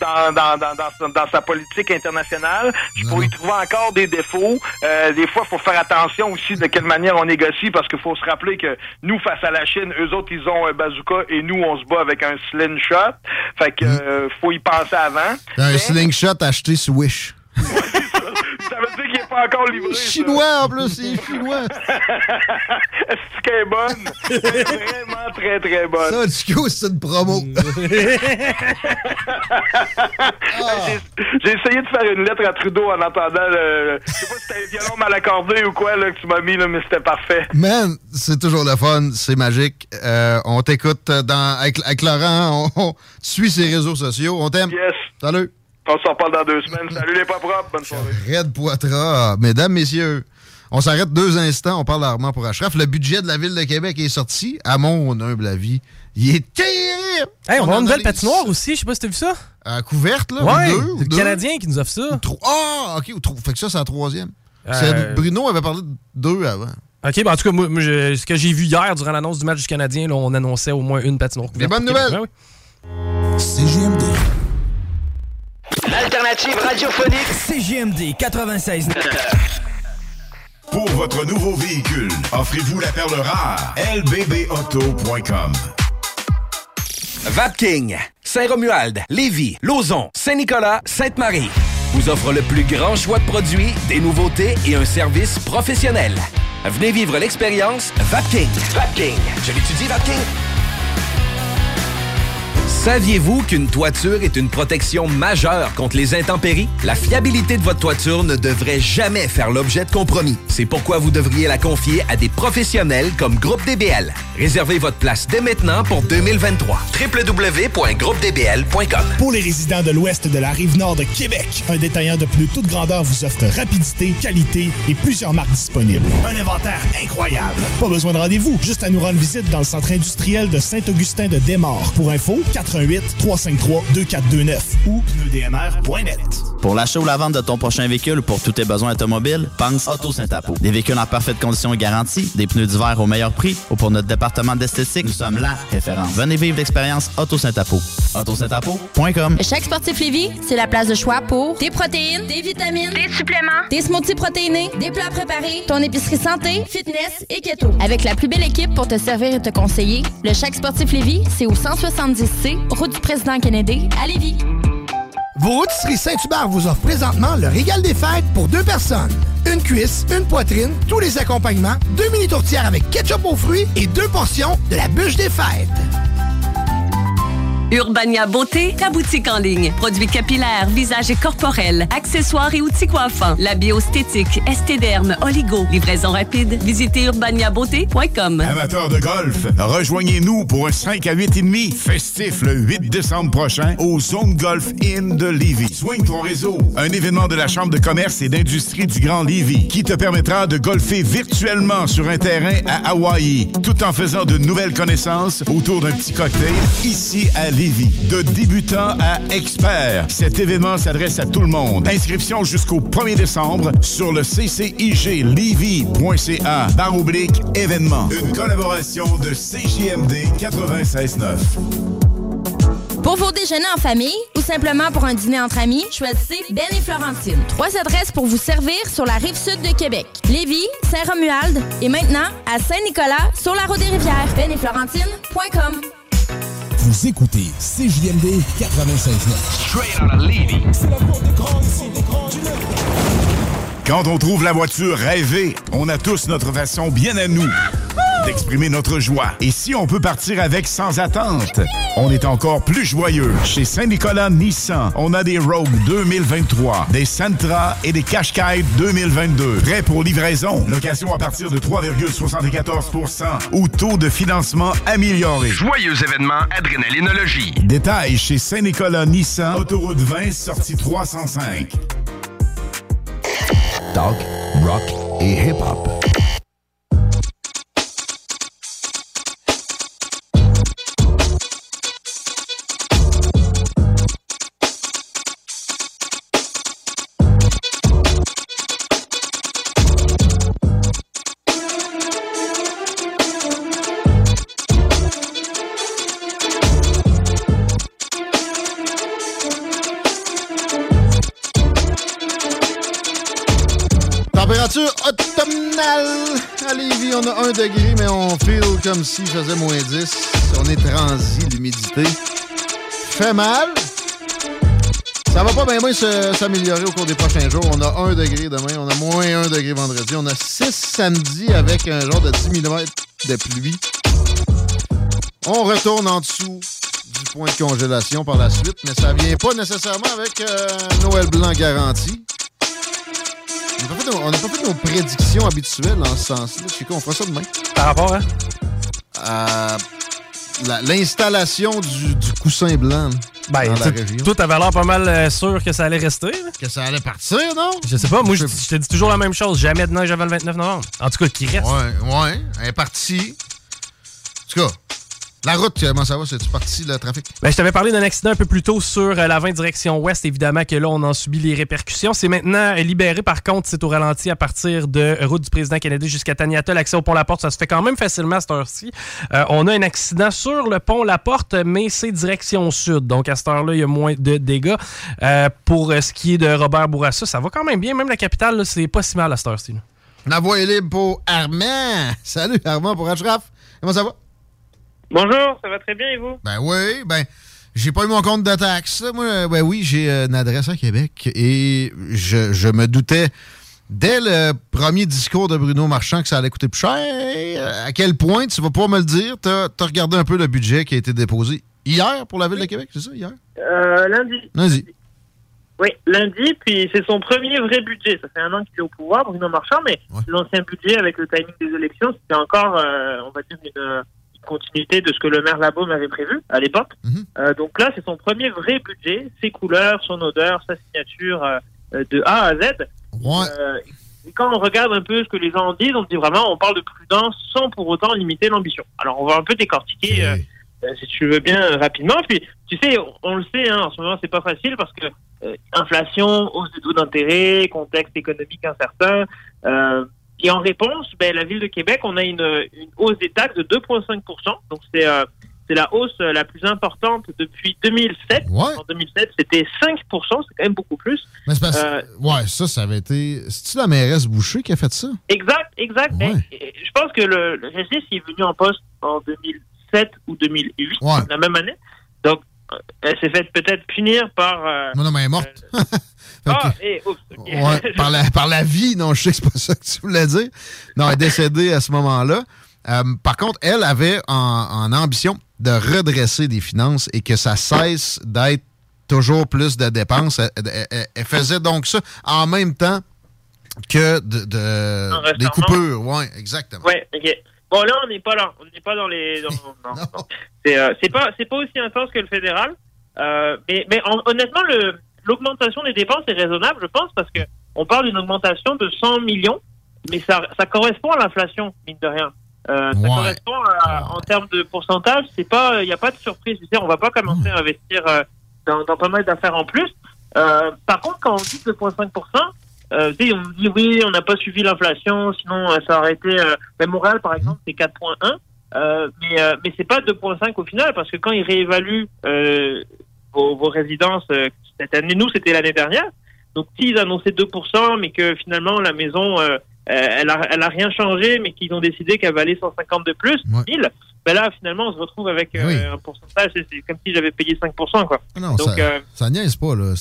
dans, dans, dans, dans sa politique internationale. Je peux y trouver encore des défauts. Euh, des fois, il faut faire attention aussi de quelle manière on négocie parce qu'il faut se rappeler que nous, face à la Chine, eux autres, ils ont un bazooka et nous, on se bat avec un slingshot. Fait que euh, faut y penser avant. Un slingshot acheté sur Wish. Ça veut dire qu'il n'est pas encore livré. ça. Chinois, en plus, c'est chinois. Est-ce qu'elle est bonne? Elle est vraiment très, très bonne. Ça, du coup, c'est une promo. J'ai- J'ai essayé de faire une lettre à Trudeau en entendant le. Je sais pas si c'était un violon mal accordé ou quoi là, que tu m'as mis, là, mais c'était parfait. Man, c'est toujours le fun, c'est magique. Euh, on t'écoute dans, avec, avec Laurent, on, on suit ses réseaux sociaux. On t'aime. Yes. Salut. On s'en reparle dans deux semaines. Salut les pas propres. Bonne soirée. Red Poitras. Mesdames, messieurs, on s'arrête deux instants. On parle d'Armand pour Ashraf. Le budget de la Ville de Québec est sorti. À mon humble avis, il est terrible. Hey, on va avoir une nouvelle patinoire aussi, je sais pas si t'as vu ça. À couverte, là. Ouais, deux, le deux. Canadien qui nous offre ça. Ah, OK. ou Fait que ça, c'est la troisième. Euh, C'est- Bruno avait parlé de deux avant. OK, ben en tout cas, moi, moi, je- ce que j'ai vu hier durant l'annonce du match du Canadien, là, on annonçait au moins une patinoire couverte. bonnes nouvelles. Ouais, ouais. CGMD. L'alternative radiophonique CGMD 96. Pour votre nouveau véhicule, offrez-vous la perle rare. lbbauto.com. Vapking, Saint-Romuald, Lévis, Lauson, Saint-Nicolas, Sainte-Marie vous offre le plus grand choix de produits, des nouveautés et un service professionnel. Venez vivre l'expérience Vapking. Vapking. Je l'étudie, Vapking. Saviez-vous qu'une toiture est une protection majeure contre les intempéries? La fiabilité de votre toiture ne devrait jamais faire l'objet de compromis. C'est pourquoi vous devriez la confier à des professionnels comme Groupe DBL. Réservez votre place dès maintenant pour 2023. www.groupedbl.com Pour les résidents de l'ouest de la rive nord de Québec, un détaillant de plus toute grandeur vous offre rapidité, qualité et plusieurs marques disponibles. Un inventaire incroyable. Pas besoin de rendez-vous, juste à nous rendre visite dans le centre industriel de Saint-Augustin de Desmaures. Pour info, 88 353 2429 ou pneudmr.net. Pour l'achat ou la vente de ton prochain véhicule ou pour tous tes besoins automobiles, pense Auto Saint-Apo. Des véhicules en parfaite condition et garantie, des pneus d'hiver au meilleur prix ou pour notre département d'esthétique, nous sommes la référence. Venez vivre l'expérience Auto Saint-Apo. AutoSaint-Apo.com Chaque sportif Lévis, c'est la place de choix pour des protéines, des vitamines, des suppléments, des smoothies protéinés, des plats préparés, ton épicerie santé, fitness et keto. Avec la plus belle équipe pour te servir et te conseiller, le Chaque sportif Lévis, c'est au 170C, route du président Kennedy, à Lévis. Vos rôtisseries Saint-Hubert vous offrent présentement le régal des fêtes pour deux personnes. Une cuisse, une poitrine, tous les accompagnements, deux mini tourtières avec ketchup aux fruits et deux portions de la bûche des fêtes. Urbania Beauté, ta boutique en ligne. Produits capillaires, visage et corporels, accessoires et outils coiffants. La bioesthétique, estéderme, oligo. Livraison rapide. Visitez urbaniabeauté.com. Amateurs de golf, rejoignez-nous pour un 5 à 8 et demi festif le 8 décembre prochain au Zone Golf Inn de Lévis. Swing ton réseau, un événement de la Chambre de commerce et d'industrie du Grand Lévis qui te permettra de golfer virtuellement sur un terrain à Hawaï tout en faisant de nouvelles connaissances autour d'un petit cocktail ici à Lévis. De débutant à expert, cet événement s'adresse à tout le monde. Inscription jusqu'au 1er décembre sur le ccijlevy.ca barre oblique événement. Une collaboration de CJMD 96.9. Pour vos déjeuners en famille ou simplement pour un dîner entre amis, choisissez Ben et Florentine. Trois adresses pour vous servir sur la rive sud de Québec. Lévis, Saint-Romuald et maintenant à Saint-Nicolas sur la route des rivières. Ben et Florentine.com. Vous écoutez CJMD 96.9. Straight out of Levy. Quand on trouve la voiture rêvée, on a tous notre façon bien à nous d'exprimer notre joie. Et si on peut partir avec sans attente, on est encore plus joyeux. Chez Saint-Nicolas Nissan, on a des Rogue 2023, des Sentra et des Qashqai 2022. Prêts pour livraison. Location à partir de 3,74% ou taux de financement amélioré. Joyeux événement Adrénalinologie. Détails chez Saint-Nicolas Nissan, autoroute 20, sortie 305. Talk, rock et hip-hop. degrés, mais on feel comme si je faisais moins 10. On est transi, l'humidité fait mal. Ça va pas bien moins s'améliorer au cours des prochains jours. On a 1 degré demain, on a moins 1 degré vendredi, on a 6 samedi avec un genre de 10 mm de pluie. On retourne en dessous du point de congélation par la suite, mais ça vient pas nécessairement avec euh, Noël Blanc garanti. On n'a pas, fait nos- on n'a pas fait nos prédictions habituelles en ce sens-là. Je sais quoi, on fera ça demain. Par rapport, hein? À la- l'installation du, du coussin blanc Ben, dans la région. Tout avait l'air pas mal euh, sûr que ça allait rester. là. Que ça allait partir, non? Je sais pas, moi je, je te dis toujours la même chose. Jamais de neige avant le 29 novembre. En tout cas, qui reste. Ouais, ouais, elle est partie. En tout cas, la route, comment ça va? C'est-tu parti, le trafic? Ben, je t'avais parlé d'un accident un peu plus tôt sur euh, la 20 direction ouest. Évidemment que là, on en subit les répercussions. C'est maintenant euh, libéré. Par contre, c'est au ralenti à partir de euh, route du président Kennedy jusqu'à Taniata. L'accès au pont La Porte, ça se fait quand même facilement à cette heure-ci. Euh, on a un accident sur le pont La Porte, mais c'est direction sud. Donc, à cette heure-là, il y a moins de dégâts. Euh, pour euh, ce qui est de Robert Bourassa, ça va quand même bien. Même la capitale, c'est pas si mal à cette heure-ci. La voie est libre pour Armand. Salut, Armand, pour Ashraf. Comment ça va? Bonjour, ça va très bien et vous? Ben oui, ben, j'ai pas eu mon compte de taxes. là. Moi, euh, ben oui, j'ai euh, une adresse à Québec et je, je me doutais dès le premier discours de Bruno Marchand que ça allait coûter plus cher. Euh, À quel point, tu vas pas me le dire, t'as as regardé un peu le budget qui a été déposé hier pour la Ville de Québec, c'est ça, hier? Euh, lundi. Vas-y. Oui, lundi, puis c'est son premier vrai budget. Ça fait un an qu'il est au pouvoir, Bruno Marchand, mais l'ancien budget avec le timing des élections, c'était encore, euh, on va dire, une continuité de ce que le maire Labaume avait prévu à l'époque. Euh, donc là, c'est son premier vrai budget, ses couleurs, son odeur, sa signature euh, de A à Z. Euh, et quand on regarde un peu ce que les gens en disent, on dit vraiment, on parle de prudence sans pour autant limiter l'ambition. Alors, on va un peu décortiquer, si tu veux bien, rapidement. Puis, tu sais, on, on le sait, hein, en ce moment, c'est pas facile parce que inflation, hausse des taux d'intérêt, contexte économique incertain. Et en réponse, ben, la ville de Québec, on a une, une hausse des taxes de 2,5 Donc, c'est euh, c'est la hausse euh, la plus importante depuis 2007. En 2007, c'était 5% c'est quand même beaucoup plus. Mais parce- Euh, ouais, ça, ça avait été. C'est-tu la mairesse Boucher qui a fait ça? Exact, exact. Euh, je pense que le, le GC est venu en poste en 2007 ou 2008, la même année. Donc, euh, elle s'est faite peut-être punir par. euh, Non, non, mais elle est morte. ah, eh, oups, ok. Ouais, par, la, par la vie, non, je sais que c'est pas ça que tu voulais dire. Non, elle est décédée à ce moment-là. Euh, par contre, elle avait en, en ambition de redresser des finances et que ça cesse d'être toujours plus de dépenses. Elle, elle- elle- elle faisait donc ça en même temps que de, des coupures. Oui, exactement. Ouais, ok. Bon, là, on n'est pas là. On n'est pas dans les. dans- non, non. C'est euh, c'est pas, aussi intense que le fédéral. Euh, mais mais en- honnêtement, le- l'augmentation des dépenses est raisonnable, je pense, parce que on parle d'une augmentation de 100 millions, mais ça, ça correspond à l'inflation, mine de rien. Euh, ça Ouais. correspond à- en termes de pourcentage, c'est pas, il n'y a pas de surprise. Je veux dire, on va pas commencer à investir euh, dans, dans pas mal d'affaires en plus. Euh, par contre, quand on dit 2,5%, euh, tu sais, on dit oui, on n'a pas suivi l'inflation, sinon ça aurait été. Ben, Montréal, par exemple, c'est 4,1. Euh, mais mais c'est pas 2,5 au final parce que quand ils réévaluent vos, vos résidences euh, cette année, nous c'était l'année dernière. Donc s'ils annonçaient 2%, mais que finalement la maison euh, elle a elle a rien changé, mais qu'ils ont décidé qu'elle valait 150 de plus, 1000, ben là finalement on se retrouve avec euh, un pourcentage, c'est comme si j'avais payé 5% quoi. Ah Non, donc ça, euh, ça niaise pas, là.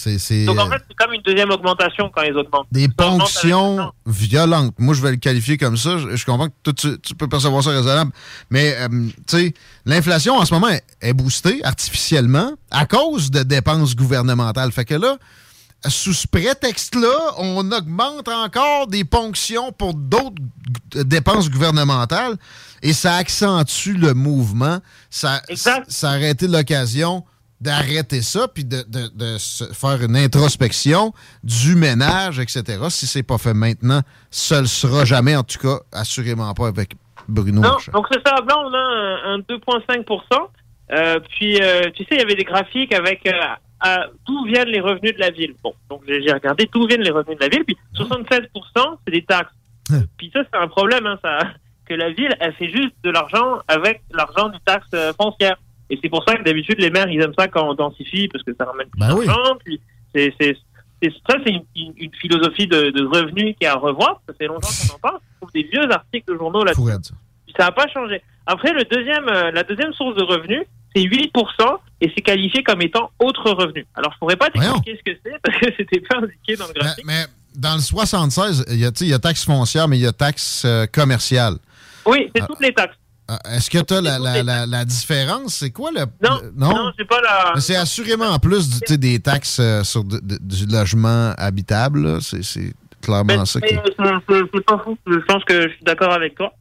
Donc en euh, fait c'est comme une deuxième augmentation quand ils augmentent. des augmente ponctions violentes. Moi, je vais le qualifier comme ça. Je, je comprends que toi, tu, tu peux percevoir ça raisonnable. Mais, euh, tu sais, l'inflation en ce moment est, est boostée artificiellement à cause de dépenses gouvernementales. Fait que là, sous ce prétexte-là, on augmente encore des ponctions pour d'autres dépenses gouvernementales et ça accentue le mouvement. Ça, ça aurait été l'occasion d'arrêter ça puis de, de- de se faire une introspection du ménage, etc. Si c'est pas fait maintenant, ça le sera jamais, en tout cas, assurément pas avec Bruno Non, donc c'est ça. Là, on a un, un 2,5%. Euh, puis, euh, tu sais, il y avait des graphiques avec euh, d'où viennent les revenus de la ville. Bon, donc j'ai regardé d'où viennent les revenus de la ville. Puis 76%, c'est des taxes. Puis ça, c'est un problème, hein, ça, que la ville, elle fait juste de l'argent avec l'argent du taxe euh, foncière. Et c'est pour ça que d'habitude, les maires, ils aiment ça quand on densifie, parce que ça ramène plus oui. d'argent. Puis c'est, ça, c'est une, philosophie de, de revenus qui est à revoir. Ça fait longtemps qu'on en parle. Je trouve des vieux articles de journaux là-dessus. Ça n'a pas changé. Après, le deuxième, la deuxième source de revenus, c'est 8% et c'est qualifié comme étant autre revenu. Alors, je pourrais pas t'expliquer ce que c'est parce que c'était pas indiqué dans le graphique. Mais dans le 76, il y a, il y a taxe foncière, mais il y a taxe euh, commerciale. Oui, c'est Ah. toutes les taxes. Euh, Est-ce que tu as la, la- la- la différence? C'est quoi le. Non, non, c'est pas la. C'est assurément en plus du- des taxes euh, sur de- de- du logement habitable. C'est clairement Mais- ça qui. c'est- c'est c'est pas fou. Je pense que je suis d'accord avec toi.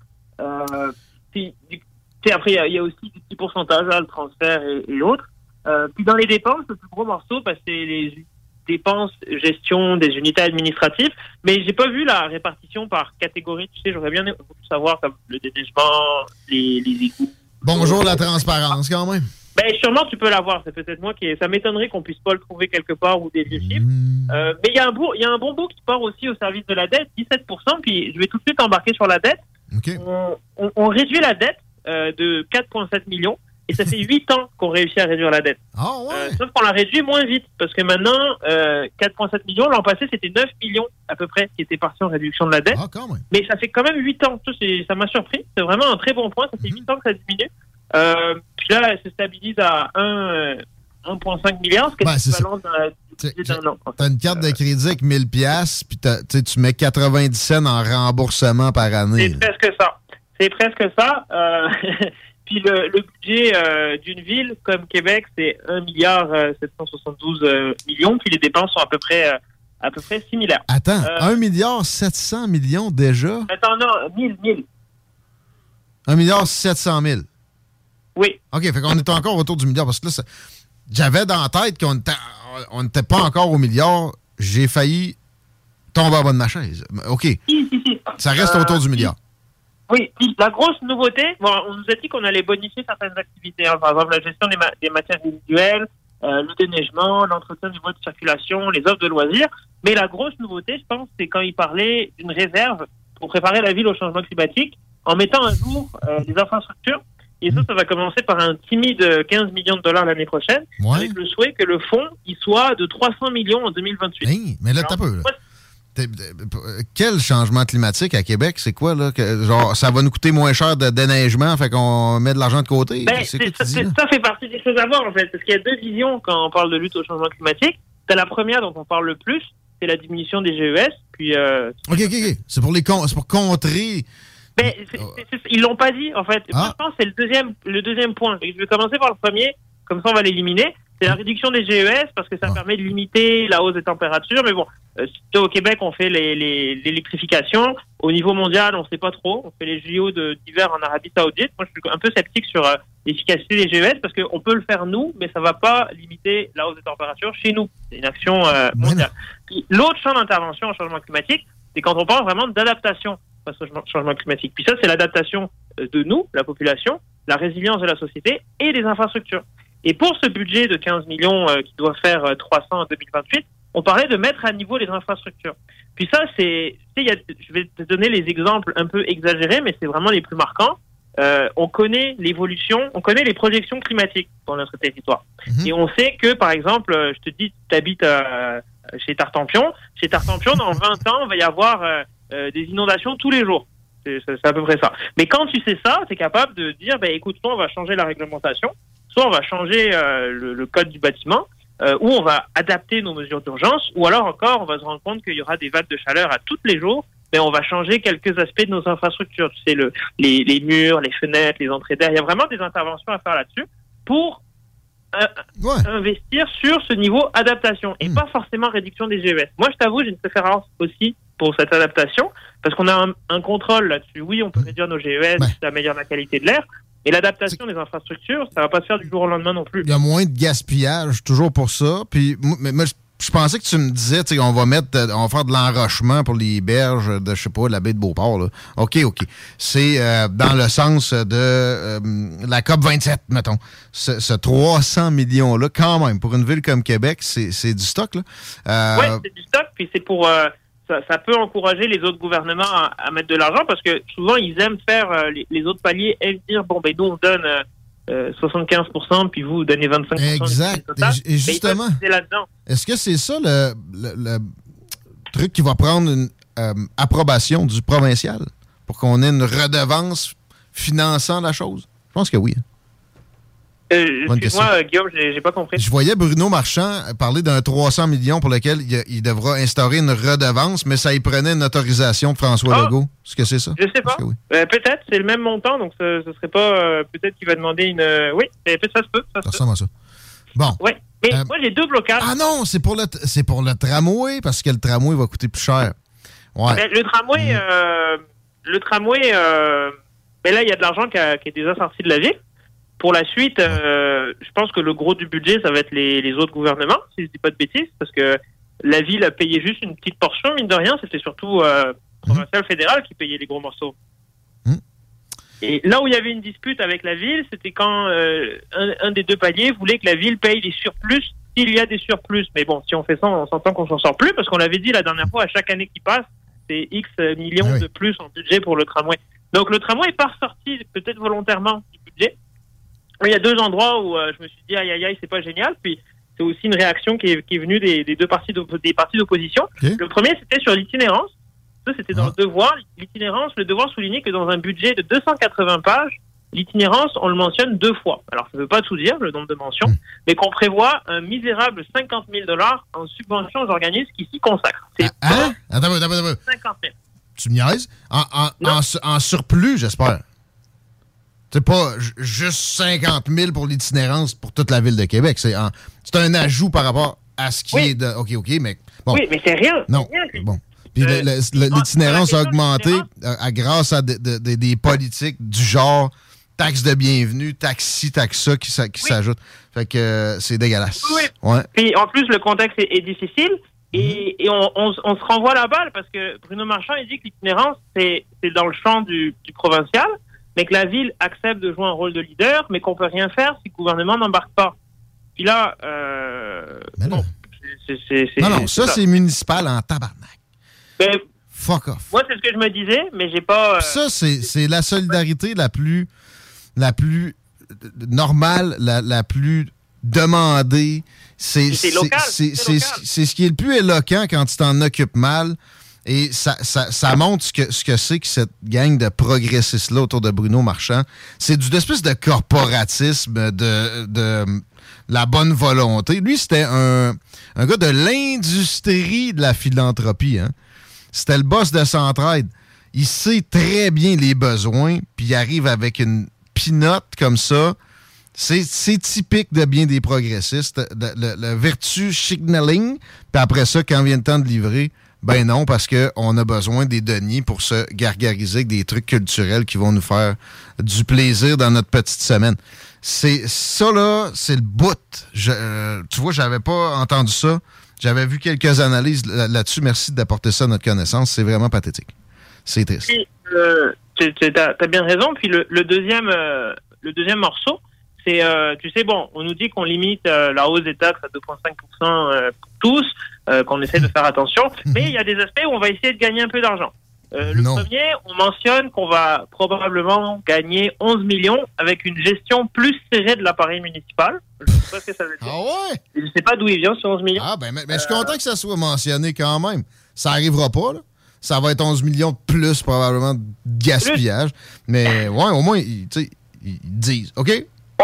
Euh, puis, du- sais, après, il y a- il y, a aussi des petits pourcentages, là, le transfert et, et autres. Euh, puis dans les dépenses, le plus gros morceau, bah, c'est les dépenses, gestion des unités administratives. Mais j'ai pas vu la répartition par catégorie. Tu sais, j'aurais bien voulu savoir comme le déneigement, les, les égouts. Bonjour la transparence quand même. Ben, sûrement, tu peux l'avoir. C'est peut-être moi qui. Ça m'étonnerait qu'on puisse pas le trouver quelque part ou des vieux chiffres. Euh, mais il y, a un beau- il y a un bon bout qui part aussi au service de la dette, 17%. Puis je vais tout de suite embarquer sur la dette. On, on- on réduit la dette euh, de 4,7 millions. Et ça fait 8 ans qu'on réussit à réduire la dette. Euh, sauf qu'on la réduit moins vite. Parce que maintenant, euh, 4,7 millions, l'an passé, c'était 9 millions à peu près qui étaient partis en réduction de la dette. Mais ça fait quand même 8 ans. Ça, m'a surpris. C'est vraiment un très bon point. Ça fait 8 ans que ça diminue. Euh, puis là, elle se stabilise à 1, euh, 1,5 milliard, ce qui est Ben, l'équivalent d'un an. T'as une carte de crédit avec 1000 pièces puis t'as- tu sais, tu mets 90 cents en remboursement par année. C'est presque ça. C'est presque ça. Euh, puis le, le budget euh, d'une ville comme Québec, c'est 1 milliard euh, 772 euh, millions. Puis les dépenses sont à peu près, à peu près similaires. Attends, Euh, 1 milliard 700 millions déjà? Attends, non, 1000, 1000. 1 milliard 700 000? Oui. OK, fait qu'on est encore autour du milliard parce que là, ça- j'avais dans la tête qu'on était- on n'était pas encore au milliard. J'ai failli tomber en bas de ma chaise. OK. Ça reste autour du milliard. Oui, la grosse nouveauté, bon, on nous a dit qu'on allait bonifier certaines activités, hein, par exemple la gestion des, ma- des matières individuelles, euh, le déneigement, l'entretien du voie de circulation, les offres de loisirs. Mais la grosse nouveauté, je pense, c'est quand il parlait d'une réserve pour préparer la ville au changement climatique en mettant à jour euh, les infrastructures. Et ça, ça va commencer par un timide 15 millions de dollars l'année prochaine, avec le souhait que le fonds il soit de 300 millions en 2028. mais là, t'as peu. là. Quel changement climatique à Québec? C'est quoi, là? Que, genre, ça va nous coûter moins cher de déneigement, fait qu'on met de l'argent de côté? Ben, c'est dis, ça fait partie des choses à voir en fait, parce qu'il y a deux visions quand on parle de lutte au changement climatique. C'est la première dont on parle le plus, c'est la diminution des GES. Puis euh, OK, OK, OK. C'est pour, les con- pour contrer... ben, c'est- ils l'ont pas dit en fait. Que c'est le deuxième, le deuxième point. Je vais commencer par le premier, comme ça on va l'éliminer. C'est la réduction des GES parce que ça permet de limiter la hausse des températures. Mais bon, euh, au Québec on fait les- les- l'électrification. Au niveau mondial, on sait pas trop. On fait les JO d'hiver en Arabie Saoudite. Moi, je suis un peu sceptique sur euh, l'efficacité des GES parce qu'on peut le faire nous, mais ça va pas limiter la hausse des températures chez nous. C'est une action euh, mondiale. L'autre champ d'intervention en changement climatique, c'est quand on parle vraiment d'adaptation face au changement- changement climatique. Puis ça, c'est l'adaptation de nous, la population, la résilience de la société et des infrastructures. Et pour ce budget de 15 millions euh, qui doit faire euh, 300 en 2028, on parlait de mettre à niveau les infrastructures. Puis ça, c'est, tu sais, je vais te donner les exemples un peu exagérés, mais c'est vraiment les plus marquants. Euh, on connaît l'évolution, on connaît les projections climatiques dans notre territoire. Et on sait que, par exemple, euh, je te dis, tu habites euh, chez Tartampion. Chez Tartampion, dans 20 ans, il va y avoir euh, euh, des inondations tous les jours. C'est à peu près ça. Mais quand tu sais ça, tu es capable de dire, ben, écoute, soit on va changer la réglementation, soit on va changer euh, le, le code du bâtiment, euh, ou on va adapter nos mesures d'urgence, ou alors encore, on va se rendre compte qu'il y aura des vagues de chaleur à tous les jours, mais on va changer quelques aspects de nos infrastructures. Tu sais, le, les, les murs, les fenêtres, les entrées d'air. Il y a vraiment des interventions à faire là-dessus pour euh, investir sur ce niveau adaptation et pas forcément réduction des GES. Moi, je t'avoue, j'ai une préférence aussi pour cette adaptation parce qu'on a un, un contrôle là-dessus. Oui, on peut réduire nos GES, ça améliore la qualité de l'air. Et l'adaptation des infrastructures, ça va pas se faire du jour au lendemain non plus. Il y a moins de gaspillage, toujours pour ça. Puis, moi, mais moi, je- pensais que tu me disais, tu sais, on va mettre, euh, on va faire de l'enrochement pour les berges de, je sais pas, la baie de Beauport, là. OK, OK. C'est euh, dans le sens de euh, la COP 27, mettons. Ce, ce 300 millions-là, quand même, pour une ville comme Québec, c'est c'est du stock, là. Euh, Ouais, c'est du stock, puis c'est pour. Euh, ça, ça peut encourager les autres gouvernements à, à mettre de l'argent parce que souvent ils aiment faire euh, les, les autres paliers et dire bon ben nous on donne euh, euh, 75% puis vous vous donnez 25%. Exact. total. Et ils justement-. Est-ce que c'est ça le, le- le truc qui va prendre une euh, approbation du provincial pour qu'on ait une redevance finançant la chose? Je pense que oui. hein. Euh, Excuse-moi Guillaume, j'ai pas compris. Je voyais Bruno Marchand parler d'un 300 millions pour lequel il, il devra instaurer une redevance, mais ça y prenait une autorisation de François Ah. Legault. Est-ce que c'est ça? Je sais pas. Euh, peut-être, c'est le même montant, donc ce, ce serait pas. euh, peut-être qu'il va demander une. euh, oui, mais peut-être ça se peut. Ça ressemble à ça. Bon. Ouais. Mais moi j'ai deux blocages. Ah non, c'est pour le c'est pour le tramway parce que le tramway va coûter plus cher. Ouais. Ben, le tramway, euh, le tramway, euh, ben là, il y a de l'argent qui, qui est déjà sorti de la ville. Pour la suite, euh, je pense que le gros du budget, ça va être les, les autres gouvernements, si je dis pas de bêtises, parce que la ville a payé juste une petite portion, mine de rien. C'était surtout euh, provincial, fédéral qui payait les gros morceaux. Et là où il y avait une dispute avec la ville, c'était quand euh, un, un des deux paliers voulait que la ville paye les surplus s'il y a des surplus. Mais bon, si on fait ça, on s'entend qu'on s'en sort plus, parce qu'on l'avait dit la dernière fois, à chaque année qui passe, c'est X millions de plus en budget pour le tramway. Donc le tramway est pas ressorti peut-être volontairement du budget. Il y a deux endroits où euh, je me suis dit aïe aïe aïe c'est pas génial. Puis c'est aussi une réaction qui est, qui est venue des, des deux partis d'op- des partis d'opposition. Le premier c'était sur l'itinérance. Ça c'était dans le devoir. L'itinérance, le devoir soulignait que dans un budget de 280 pages, l'itinérance on le mentionne deux fois. Alors ça veut pas tout dire le nombre de mentions, mais qu'on prévoit un misérable 50 000 dollars en subvention aux organismes qui s'y consacrent. C'est Hein? Attends, attends, attends, attends. 50 000. Tu me niaises? En, en- en surplus, j'espère. C'est pas ju- juste 50 000 pour l'itinérance pour toute la ville de Québec. C'est un ajout par rapport à ce qui est de. OK, OK, mais bon. Oui, mais c'est rien. Non. rien. Bon. Puis le- l'itinérance a augmenté euh, à- grâce à de- de- de- des politiques du genre taxe de bienvenue, taxi, taxe ça qui, qui s'ajoutent. Fait que euh, c'est dégueulasse. Oui. Ouais. Puis en plus, le contexte est, est difficile et, et on, on s- on se renvoie la balle parce que Bruno Marchand, il dit que l'itinérance, c'est c'est dans le champ du, du provincial, mais que la ville accepte de jouer un rôle de leader, mais qu'on peut rien faire si le gouvernement n'embarque pas. Puis là, euh, bon, Non, non, ça, c'est municipal en tabarnak. Ben, Fuck off. moi, c'est ce que je me disais, mais j'ai pas. euh, ça, c'est c'est la solidarité la plus, la plus normale, la, la plus demandée. C'est ce qui est le plus éloquent quand tu t'en occupes mal. Et ça, ça, montre ce que ce que c'est que cette gang de progressistes-là autour de Bruno Marchand. C'est du espèce de corporatisme, de, de la bonne volonté. Lui, c'était un, un gars de l'industrie de la philanthropie. Hein? C'était le boss de Centraide. Il sait très bien les besoins, puis il arrive avec une pinote comme ça. C'est typique de bien des progressistes. Le, le- le vertu signaling, puis après ça, quand vient le temps de livrer, ben non, parce qu'on a besoin des deniers pour se gargariser avec des trucs culturels qui vont nous faire du plaisir dans notre petite semaine. C'est ça, là, c'est le bout. Euh, tu vois, j'avais pas entendu ça. J'avais vu quelques analyses là- là-dessus. Merci d'apporter ça à notre connaissance. C'est vraiment pathétique. C'est triste. Euh, tu as, bien raison. Puis le, le deuxième, euh, le deuxième morceau, c'est, euh, tu sais, bon, on nous dit qu'on limite euh, la hausse des taxes à 2,5% euh, pour tous, qu'on essaie de faire attention, mais il y a des aspects où on va essayer de gagner un peu d'argent. Le premier, on mentionne qu'on va probablement gagner 11 millions avec une gestion plus serrée de l'appareil municipal. Je sais pas ce que ça veut dire. Ah ouais? Je sais pas d'où il vient ce 11 millions. Ah, ben, mais, mais je suis content que ça soit mentionné quand même. Ça arrivera pas, là. Ça va être 11 millions de plus, probablement, de gaspillage. Mais, ouais, au moins, ils, tu sais, ils disent. OK?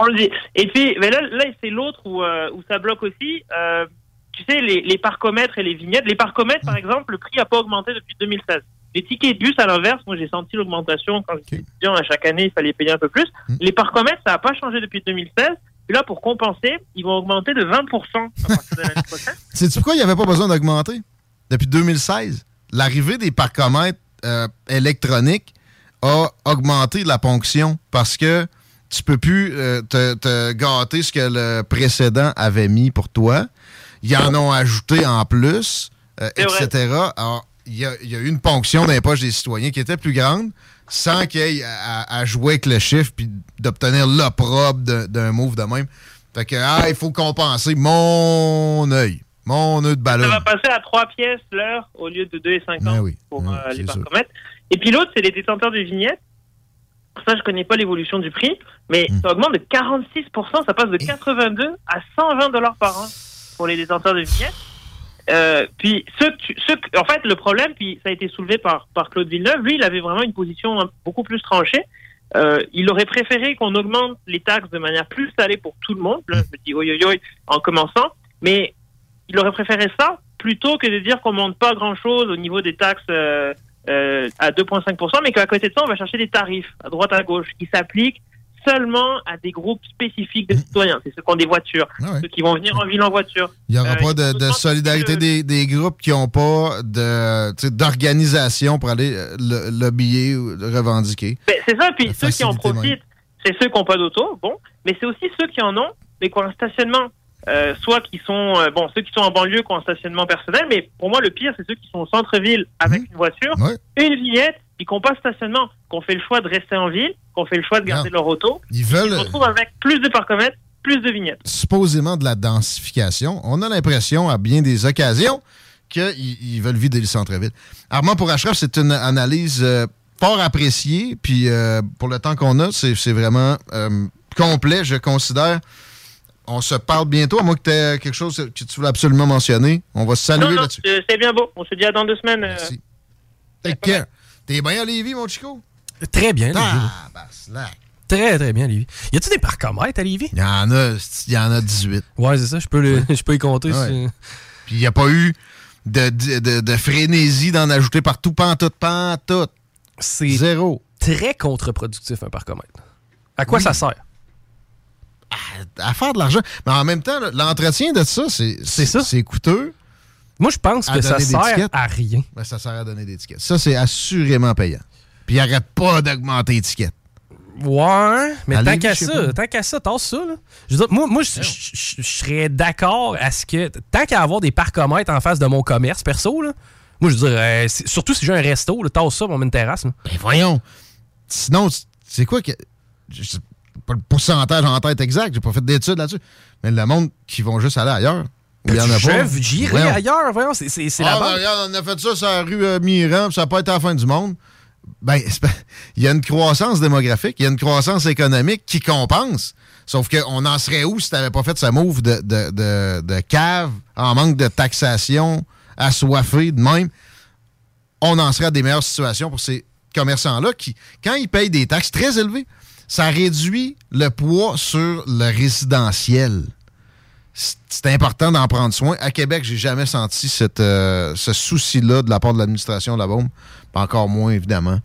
On le dit. Et puis, mais là, là c'est l'autre où, euh, où ça bloque aussi. Euh, tu sais, les, les parcomètres et les vignettes. Les parcomètres, par exemple, le prix n'a pas augmenté depuis 2016. Les tickets de bus, à l'inverse, moi j'ai senti l'augmentation quand j'étais étudiant. À chaque année, il fallait payer un peu plus. Les parcomètres, ça n'a pas changé depuis 2016. Et là, pour compenser, ils vont augmenter de 20% à partir de l'année prochaine. Sais-tu pourquoi il n'y avait pas besoin d'augmenter? Depuis 2016, l'arrivée des parcomètres euh, électroniques a augmenté la ponction parce que tu peux plus euh, te, te gâter ce que le précédent avait mis pour toi. Ils en ont ajouté en plus, euh, etc. Alors, il y, a, il y a eu une ponction dans les poches des citoyens qui était plus grande sans qu'il y ait à, jouer avec le chiffre puis d'obtenir l'opprobre d'un- move de même. Fait que, ah, il faut compenser mon œil. Mon œil de ballon. Ça va passer à 3 pièces l'heure au lieu de 2,50 Ben oui. pour Ouais, euh, les parcomètres. Et puis l'autre, c'est les détenteurs de vignettes. Ça, je connais pas l'évolution du prix, mais Hmm. ça augmente de 46%. Ça passe de 82 à 120 dollars par an pour les détenteurs de vignettes. Euh, puis en fait, le problème, puis ça a été soulevé par, par Claude Villeneuve, lui, il avait vraiment une position beaucoup plus tranchée. Euh, il aurait préféré qu'on augmente les taxes de manière plus salée pour tout le monde. Là, je me dis, oi, oi, oi, en commençant. Mais il aurait préféré ça plutôt que de dire qu'on monte pas grand-chose au niveau des taxes euh, euh, à 2,5%, mais qu'à côté de ça, on va chercher des tarifs à droite à gauche qui s'appliquent seulement à des groupes spécifiques de citoyens. C'est ceux qui ont des voitures, ceux qui vont venir en ville en voiture. Il n'y aura Euh, pas de, de solidarité des, des groupes qui n'ont pas d'organisation pour aller euh, le, lobbyer ou revendiquer. Ben, c'est ça, puis ceux qui en profitent, c'est ceux qui n'ont pas d'auto, bon, mais c'est aussi ceux qui en ont, mais qui ont un stationnement. Euh, soit qui sont, euh, bon, ceux qui sont en banlieue qui ont un stationnement personnel, mais pour moi, le pire, c'est ceux qui sont au centre-ville avec Mmh. une voiture, une vignette, n'ont pas de stationnement, qui ont fait le choix de rester en ville, qui ont fait le choix de garder leur auto. Ils veulent- se retrouvent avec plus de parcomètres, plus de vignettes. supposément de la densification. On a l'impression, à bien des occasions, qu'ils ils veulent vider le centre-ville. Armand, pour Ashraf, c'est une analyse euh, fort appréciée. Puis pour le temps qu'on a, c'est c'est vraiment complet, je considère. On se parle bientôt, à moins que tu aies quelque chose que tu voulais absolument mentionner. On va se saluer non, là-dessus. c'est c'est bien beau. On se dit à dans deux semaines. euh, Take care. T'es bien à Lévis, mon Chico? Très bien, Lévis. Ah, bah. Très, très bien, Lévis. Y a-tu des parcomètres à Lévis? Il y en a, il y en a 18. Ouais, c'est ça, je peux, le- je peux y compter. Ouais. Puis il n'y a pas eu de, de, de- de frénésie d'en ajouter partout, pantoute, pantoute. C'est Zéro. très contre-productif, un parcomètre. À quoi Oui. ça sert? À faire de l'argent. Mais en même temps, l'entretien de ça, c'est ça. C'est coûteux. Moi, je pense que ça sert à rien. Ben, ça sert à donner des tickets. Ça, c'est assurément payant. Puis il arrête pas d'augmenter les tickets. Ouais, mais tant qu'à ça, tant qu'à ça, tasse ça. Là. Je veux dire, moi, moi je, je- je- je serais d'accord à ce que, tant qu'à avoir des parcomètres en face de mon commerce perso, là, moi, je veux dire, euh, surtout si j'ai un resto, tasse ça, on met une terrasse. là. Ben voyons. Sinon, c'est quoi que. Pas le pourcentage en tête exact, j'ai pas fait d'études là-dessus. Mais le monde qui vont juste aller ailleurs. où il y en a pas. J'irai ailleurs, voyons, c'est c'est- c'est Ah, la ben, regarde, on a fait ça sur la rue euh, Miran, ça n'a pas été la fin du monde. Ben, il y a une croissance démographique, il y a une croissance économique qui compense. Sauf qu'on en serait où si tu n'avais pas fait ce move de, de, de, de cave en manque de taxation, assoiffé de même? On en serait à des meilleures situations pour ces commerçants-là qui, quand ils payent des taxes très élevées, ça réduit le poids sur le résidentiel c'est important d'en prendre soin. À Québec, j'ai jamais senti cette, euh, ce souci-là de la part de l'administration de la bombe. Pas encore moins, évidemment.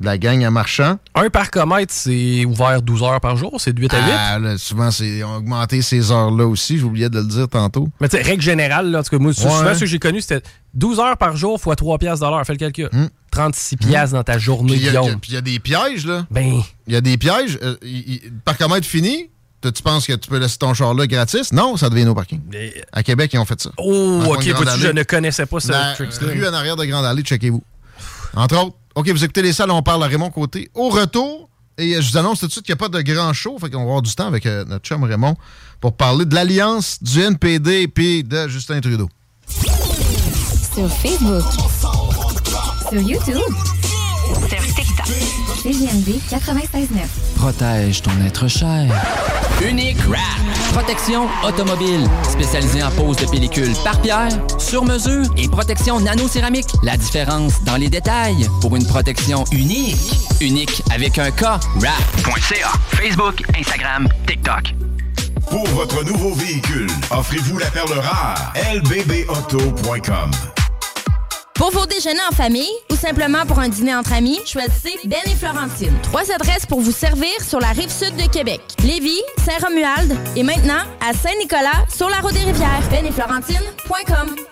De la gang à marchand. Un parcomètre, c'est ouvert 12 heures par jour, c'est de 8 à 8. Ah, là, souvent, c'est ils ont augmenté ces heures-là aussi. J'oubliais de le dire tantôt. Mais tu sais, règle générale, là, en tout cas, moi, Ouais. souvent, ceux que j'ai connus, c'était 12 heures par jour fois 3 piastres de l'heure. Fais le calcul. 36 piastres dans ta journée. Puis il y a- Guillaume. puis il y, a des pièges, là. Ben. Il y a des pièges. Euh, il- il- parcomètre fini. Tu penses que tu peux laisser ton char là gratis? Non, ça devient nos parkings. À Québec, ils ont fait ça. Oh, ok, je ne connaissais pas trick-là. rue en arrière de Grande Allée, checkez-vous. Entre autres, OK, vous écoutez les salles, on parle à Raymond Côté. Au retour, et je vous annonce tout de suite qu'il n'y a pas de grand show, fait qu'on va avoir du temps avec euh, notre chum Raymond pour parler de l'alliance du NPD et de Justin Trudeau. Sur Facebook. Sur YouTube. Sur TikTok. CGMD 96.9. Protège ton être cher. Unique Wrap. Protection automobile. Spécialisée en pose de pellicule par pierre, sur mesure et protection nano-céramique. La différence dans les détails pour une protection unique. Unique avec un K. Wrap.ca. Facebook, Instagram, TikTok. Pour votre nouveau véhicule, offrez-vous la perle rare. lbbauto.com. Pour vos déjeuners en famille ou simplement pour un dîner entre amis, choisissez Ben et Florentine. Trois adresses pour vous servir sur la rive sud de Québec. Lévis, Saint-Romuald et maintenant à Saint-Nicolas sur la route des rivières. Ben et Florentine.com.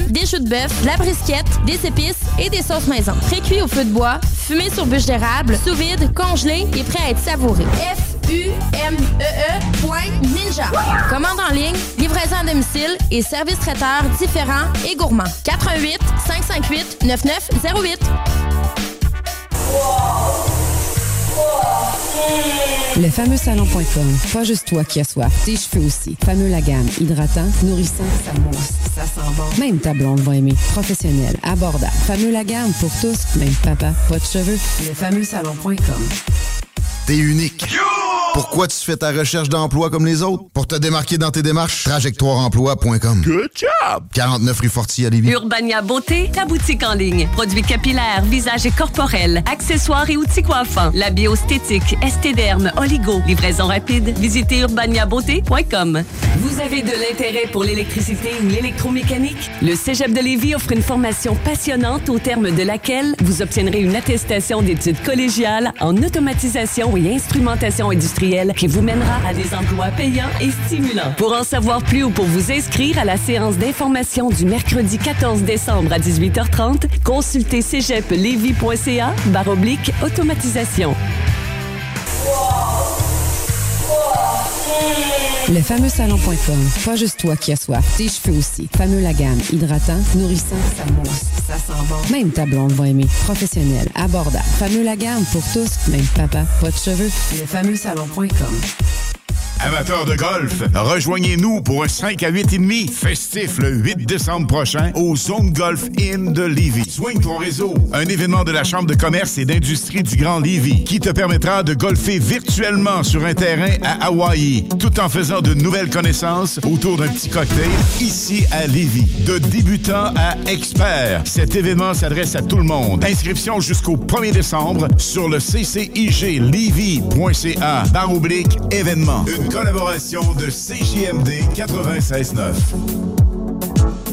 des choux de bœuf, de la brisquette, des épices et des sauces maison. Précuit au feu de bois, fumé sur bûche d'érable, sous vide, congelé et prêt à être savouré. F-U-M-E-E point Ninja. Commande en ligne, livraison à domicile et service traiteur différents et gourmands. 88 558 9908. Le fameux salon.com. Pas juste toi qui as soif, tes cheveux aussi. Fameux la gamme. Hydratant, nourrissant, ça mousse, ça sent bon. Même ta blonde va aimer. Professionnel, abordable. Fameux la gamme pour tous, même papa, pas de cheveux. Le fameux salon.com. T'es unique. Pourquoi tu fais ta recherche d'emploi comme les autres? Pour te démarquer dans tes démarches, trajectoireemploi.com. Good job! 49 rue Forti à Lévis. Urbania Beauté, ta boutique en ligne. Produits capillaires, visage et corporel, accessoires et outils coiffants. La biostétique, estéderme, oligo. Livraison rapide. Visitez urbaniabeauté.com. Vous avez de l'intérêt pour l'électricité ou l'électromécanique? Le Cégep de Lévis offre une formation passionnante au terme de laquelle vous obtiendrez une attestation d'études collégiales en automatisation et instrumentation industrielle qui vous mènera à des emplois payants et stimulants. Pour en savoir plus ou pour vous inscrire à la séance d'information du mercredi 14 décembre à 18h30, consultez cégeplevy.ca barre oblique automatisation. Le fameux salon.com. Pas juste toi qui as soif, tes cheveux aussi. Fameux la gamme. Hydratant, nourrissant, ça mousse, ça sent bon. Même ta blonde va aimer. Professionnel, abordable. Fameux la gamme pour tous, même papa, pas de cheveux. Le fameux salon.com. Amateurs de golf, rejoignez-nous pour un 5 à 8 et demi festif le 8 décembre prochain au Zone Golf Inn de Lévis. Swing ton réseau, un événement de la Chambre de commerce et d'industrie du Grand Lévis qui te permettra de golfer virtuellement sur un terrain à Hawaï, tout en faisant de nouvelles connaissances autour d'un petit cocktail ici à Lévis. De débutant à expert, cet événement s'adresse à tout le monde. Inscription jusqu'au 1er décembre sur le ccijlevy.ca barre oblique événement. Collaboration de CJMD 96.9.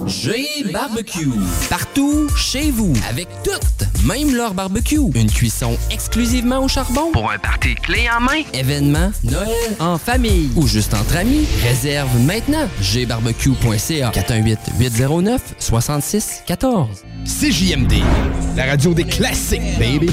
G Barbecue. Partout, chez vous, avec toutes, même leur barbecue. Une cuisson exclusivement au charbon. Pour un party clé en main. Événement, Noël, en famille ou juste entre amis. Réserve maintenant. gbarbecue.ca 418-809-6614. CJMD, la radio des classiques, baby.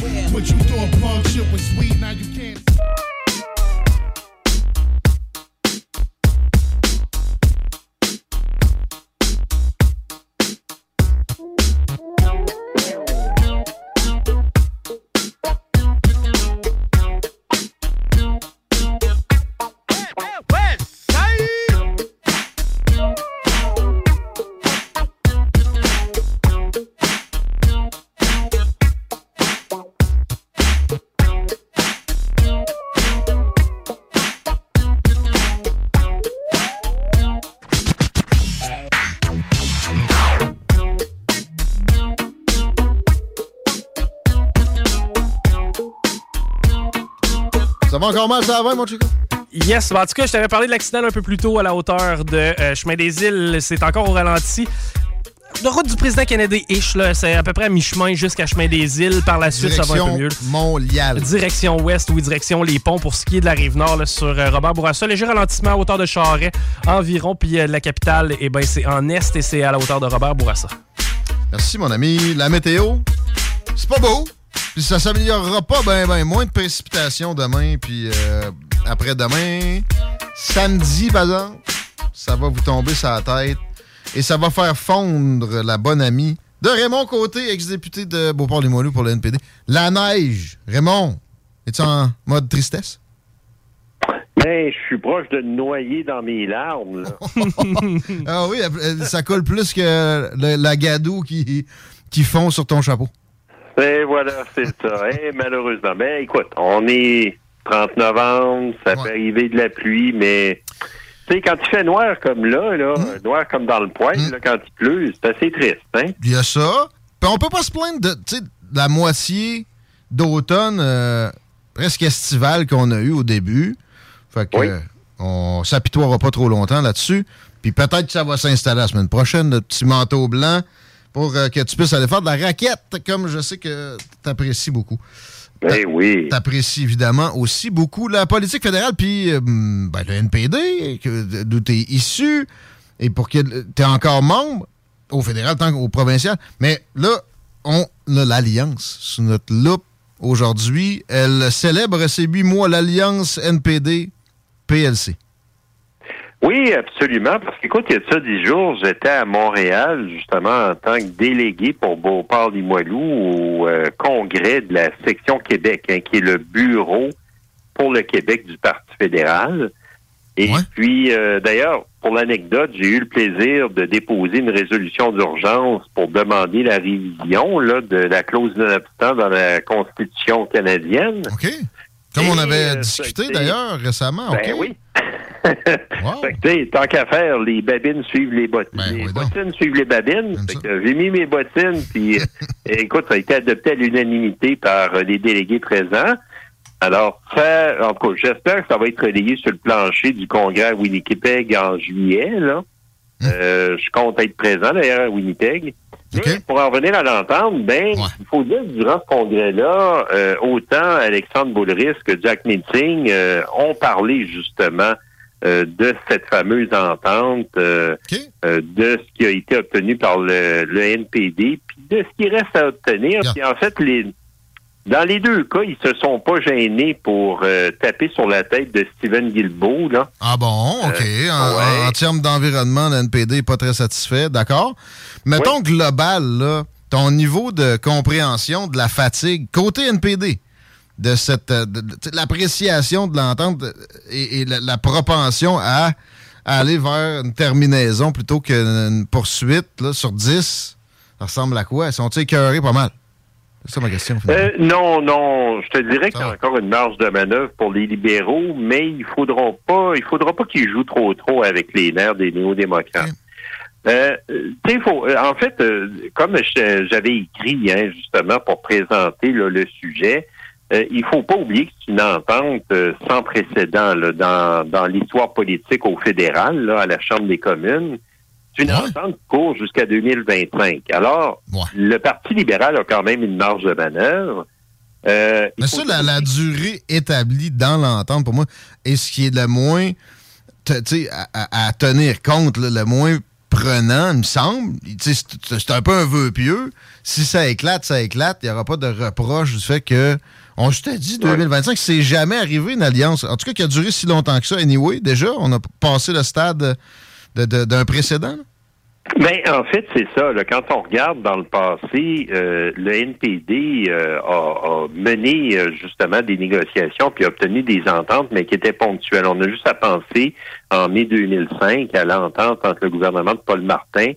Va encore mal, ça va, mon chico? Yes, en tout cas, je t'avais parlé de l'accident un peu plus tôt à la hauteur de euh, Chemin des Îles. C'est encore au ralenti. la route du président Kennedy-ish, c'est à peu près à mi-chemin jusqu'à Chemin des Îles. Par la suite, ça va un peu mieux. Montréal. Direction ouest, oui, direction les ponts pour ce qui est de la rive nord là, sur euh, Robert Bourassa. Léger ralentissement à hauteur de Charret environ. Puis euh, la capitale, eh ben, c'est en est et c'est à la hauteur de Robert Bourassa. Merci, mon ami. La météo, c'est pas beau. Puis ça s'améliorera pas, ben, ben, moins de précipitations demain. Puis euh, après-demain, samedi, par exemple, ça va vous tomber sur la tête. Et ça va faire fondre la bonne amie de Raymond Côté, ex-député de Beauport-Limoilou pour le NPD. La neige. Raymond, es-tu en mode tristesse? Ben, je suis proche de noyer dans mes larmes. Là. ah oui, ça colle plus que le- la gadoue qui, qui fond sur ton chapeau. Et voilà, c'est ça. Et malheureusement. Ben, écoute, on est 30 novembre, ça peut arriver de la pluie, mais tu sais, quand il fait noir comme là, là Hmm. noir comme dans le poil, là, quand il pleut, c'est assez triste, hein? Il y a ça. Puis on peut pas se plaindre de, la moitié d'automne euh, presque estivale qu'on a eu au début. Fait que euh, on s'apitoiera pas trop longtemps là-dessus. Puis peut-être que ça va s'installer la semaine prochaine, le petit manteau blanc, pour euh, que tu puisses aller faire de la raquette, comme je sais que tu apprécies beaucoup. Ben oui. Tu apprécies évidemment aussi beaucoup la politique fédérale, puis euh, ben, le NPD, d'où tu es issu, et pour que tu es encore membre au fédéral tant qu'au provincial. Mais là, on a l'Alliance sous notre loupe aujourd'hui. Elle célèbre ces huit mois l'Alliance NPD-PLC. Oui, absolument. Parce qu'écoute, il y a de ça dix jours, j'étais à Montréal, justement, en tant que délégué pour Beauport-Limoilou au euh, congrès de la section Québec, hein, qui est le bureau pour le Québec du Parti fédéral. Et puis, euh, d'ailleurs, pour l'anecdote, j'ai eu le plaisir de déposer une résolution d'urgence pour demander la révision là, de la clause non-obstant dans la Constitution canadienne. OK. Comme on avait euh, discuté d'ailleurs récemment. Ben oui. Fait que, tant qu'à faire, les babines suivent les bottines. les bottines suivent les babines. Fait que j'ai mis mes bottines, puis euh, écoute, ça a été adopté à l'unanimité par euh, les délégués présents. Alors, ça, en tout cas, j'espère que ça va être relayé sur le plancher du congrès à Winnipeg en juillet, là. Euh, je compte être présent d'ailleurs à Winnipeg. Mais pour en revenir à l'entente, ben, il faut dire que durant ce congrès-là, euh, autant Alexandre Boulris que Jack Meeting euh, ont parlé justement euh, de cette fameuse entente, euh, euh, de ce qui a été obtenu par le, le NPD, puis de ce qui reste à obtenir. Puis en fait, les, dans les deux cas, ils se sont pas gênés pour taper sur la tête de Steven Guilbeault, là. Ah bon, OK. En, ouais. en termes d'environnement, le NPD n'est pas très satisfait, d'accord. Mettons global, là, ton niveau de compréhension de la fatigue, côté NPD, de cette euh, de- de- l'appréciation de l'entente et, et la, la propension à, à aller vers une terminaison plutôt qu'une poursuite là, sur 10, ça ressemble à quoi? Ils sont-ils écœurés pas mal? C'est ça ma question. Euh, non, non, je te dirais qu'il y a encore une marge de manœuvre pour les libéraux, mais il faudra pas, il faudra pas qu'ils jouent trop trop avec les nerfs des néo-démocrates. Euh, euh, faut, en fait, euh, comme j'avais écrit hein, justement pour présenter là, le sujet, euh, il faut pas oublier que c'est une entente euh, sans précédent là, dans, dans l'histoire politique au fédéral, là, à la Chambre des communes. C'est une entente qui court jusqu'à 2025. Alors, le Parti libéral a quand même une marge de manœuvre. Euh, Mais ça, la, la durée établie dans l'entente, pour moi, est ce qui est le moins, à, tenir compte, là, le moins prenant, il me semble. C'est un peu un vœu pieux. Si ça éclate, ça éclate. Il n'y aura pas de reproche du fait que, on je t'ai dit, 2025, c'est jamais arrivé une alliance. En tout cas, qui a duré si longtemps que ça. Anyway, déjà, on a passé le stade de- de- d'un précédent. Ben, en fait, c'est ça. là. Quand on regarde dans le passé, euh, le NPD euh, a, a mené euh, justement des négociations puis a obtenu des ententes, mais qui étaient ponctuelles. On a juste à penser en mai 2005 à l'entente entre le gouvernement de Paul Martin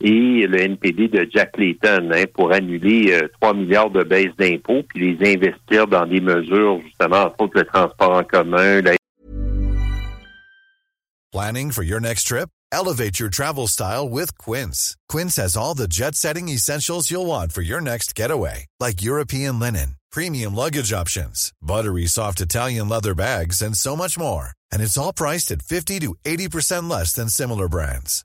et le NPD de Jack Layton hein, pour annuler euh, 3 milliards de baisse d'impôts puis les investir dans des mesures justement entre autres le transport en commun, la Planning for your next trip? Elevate your travel style with Quince. Quince has all the jet setting essentials you'll want for your next getaway, like European linen, premium luggage options, buttery soft Italian leather bags, and so much more. And it's all priced at 50 to 80% less than similar brands.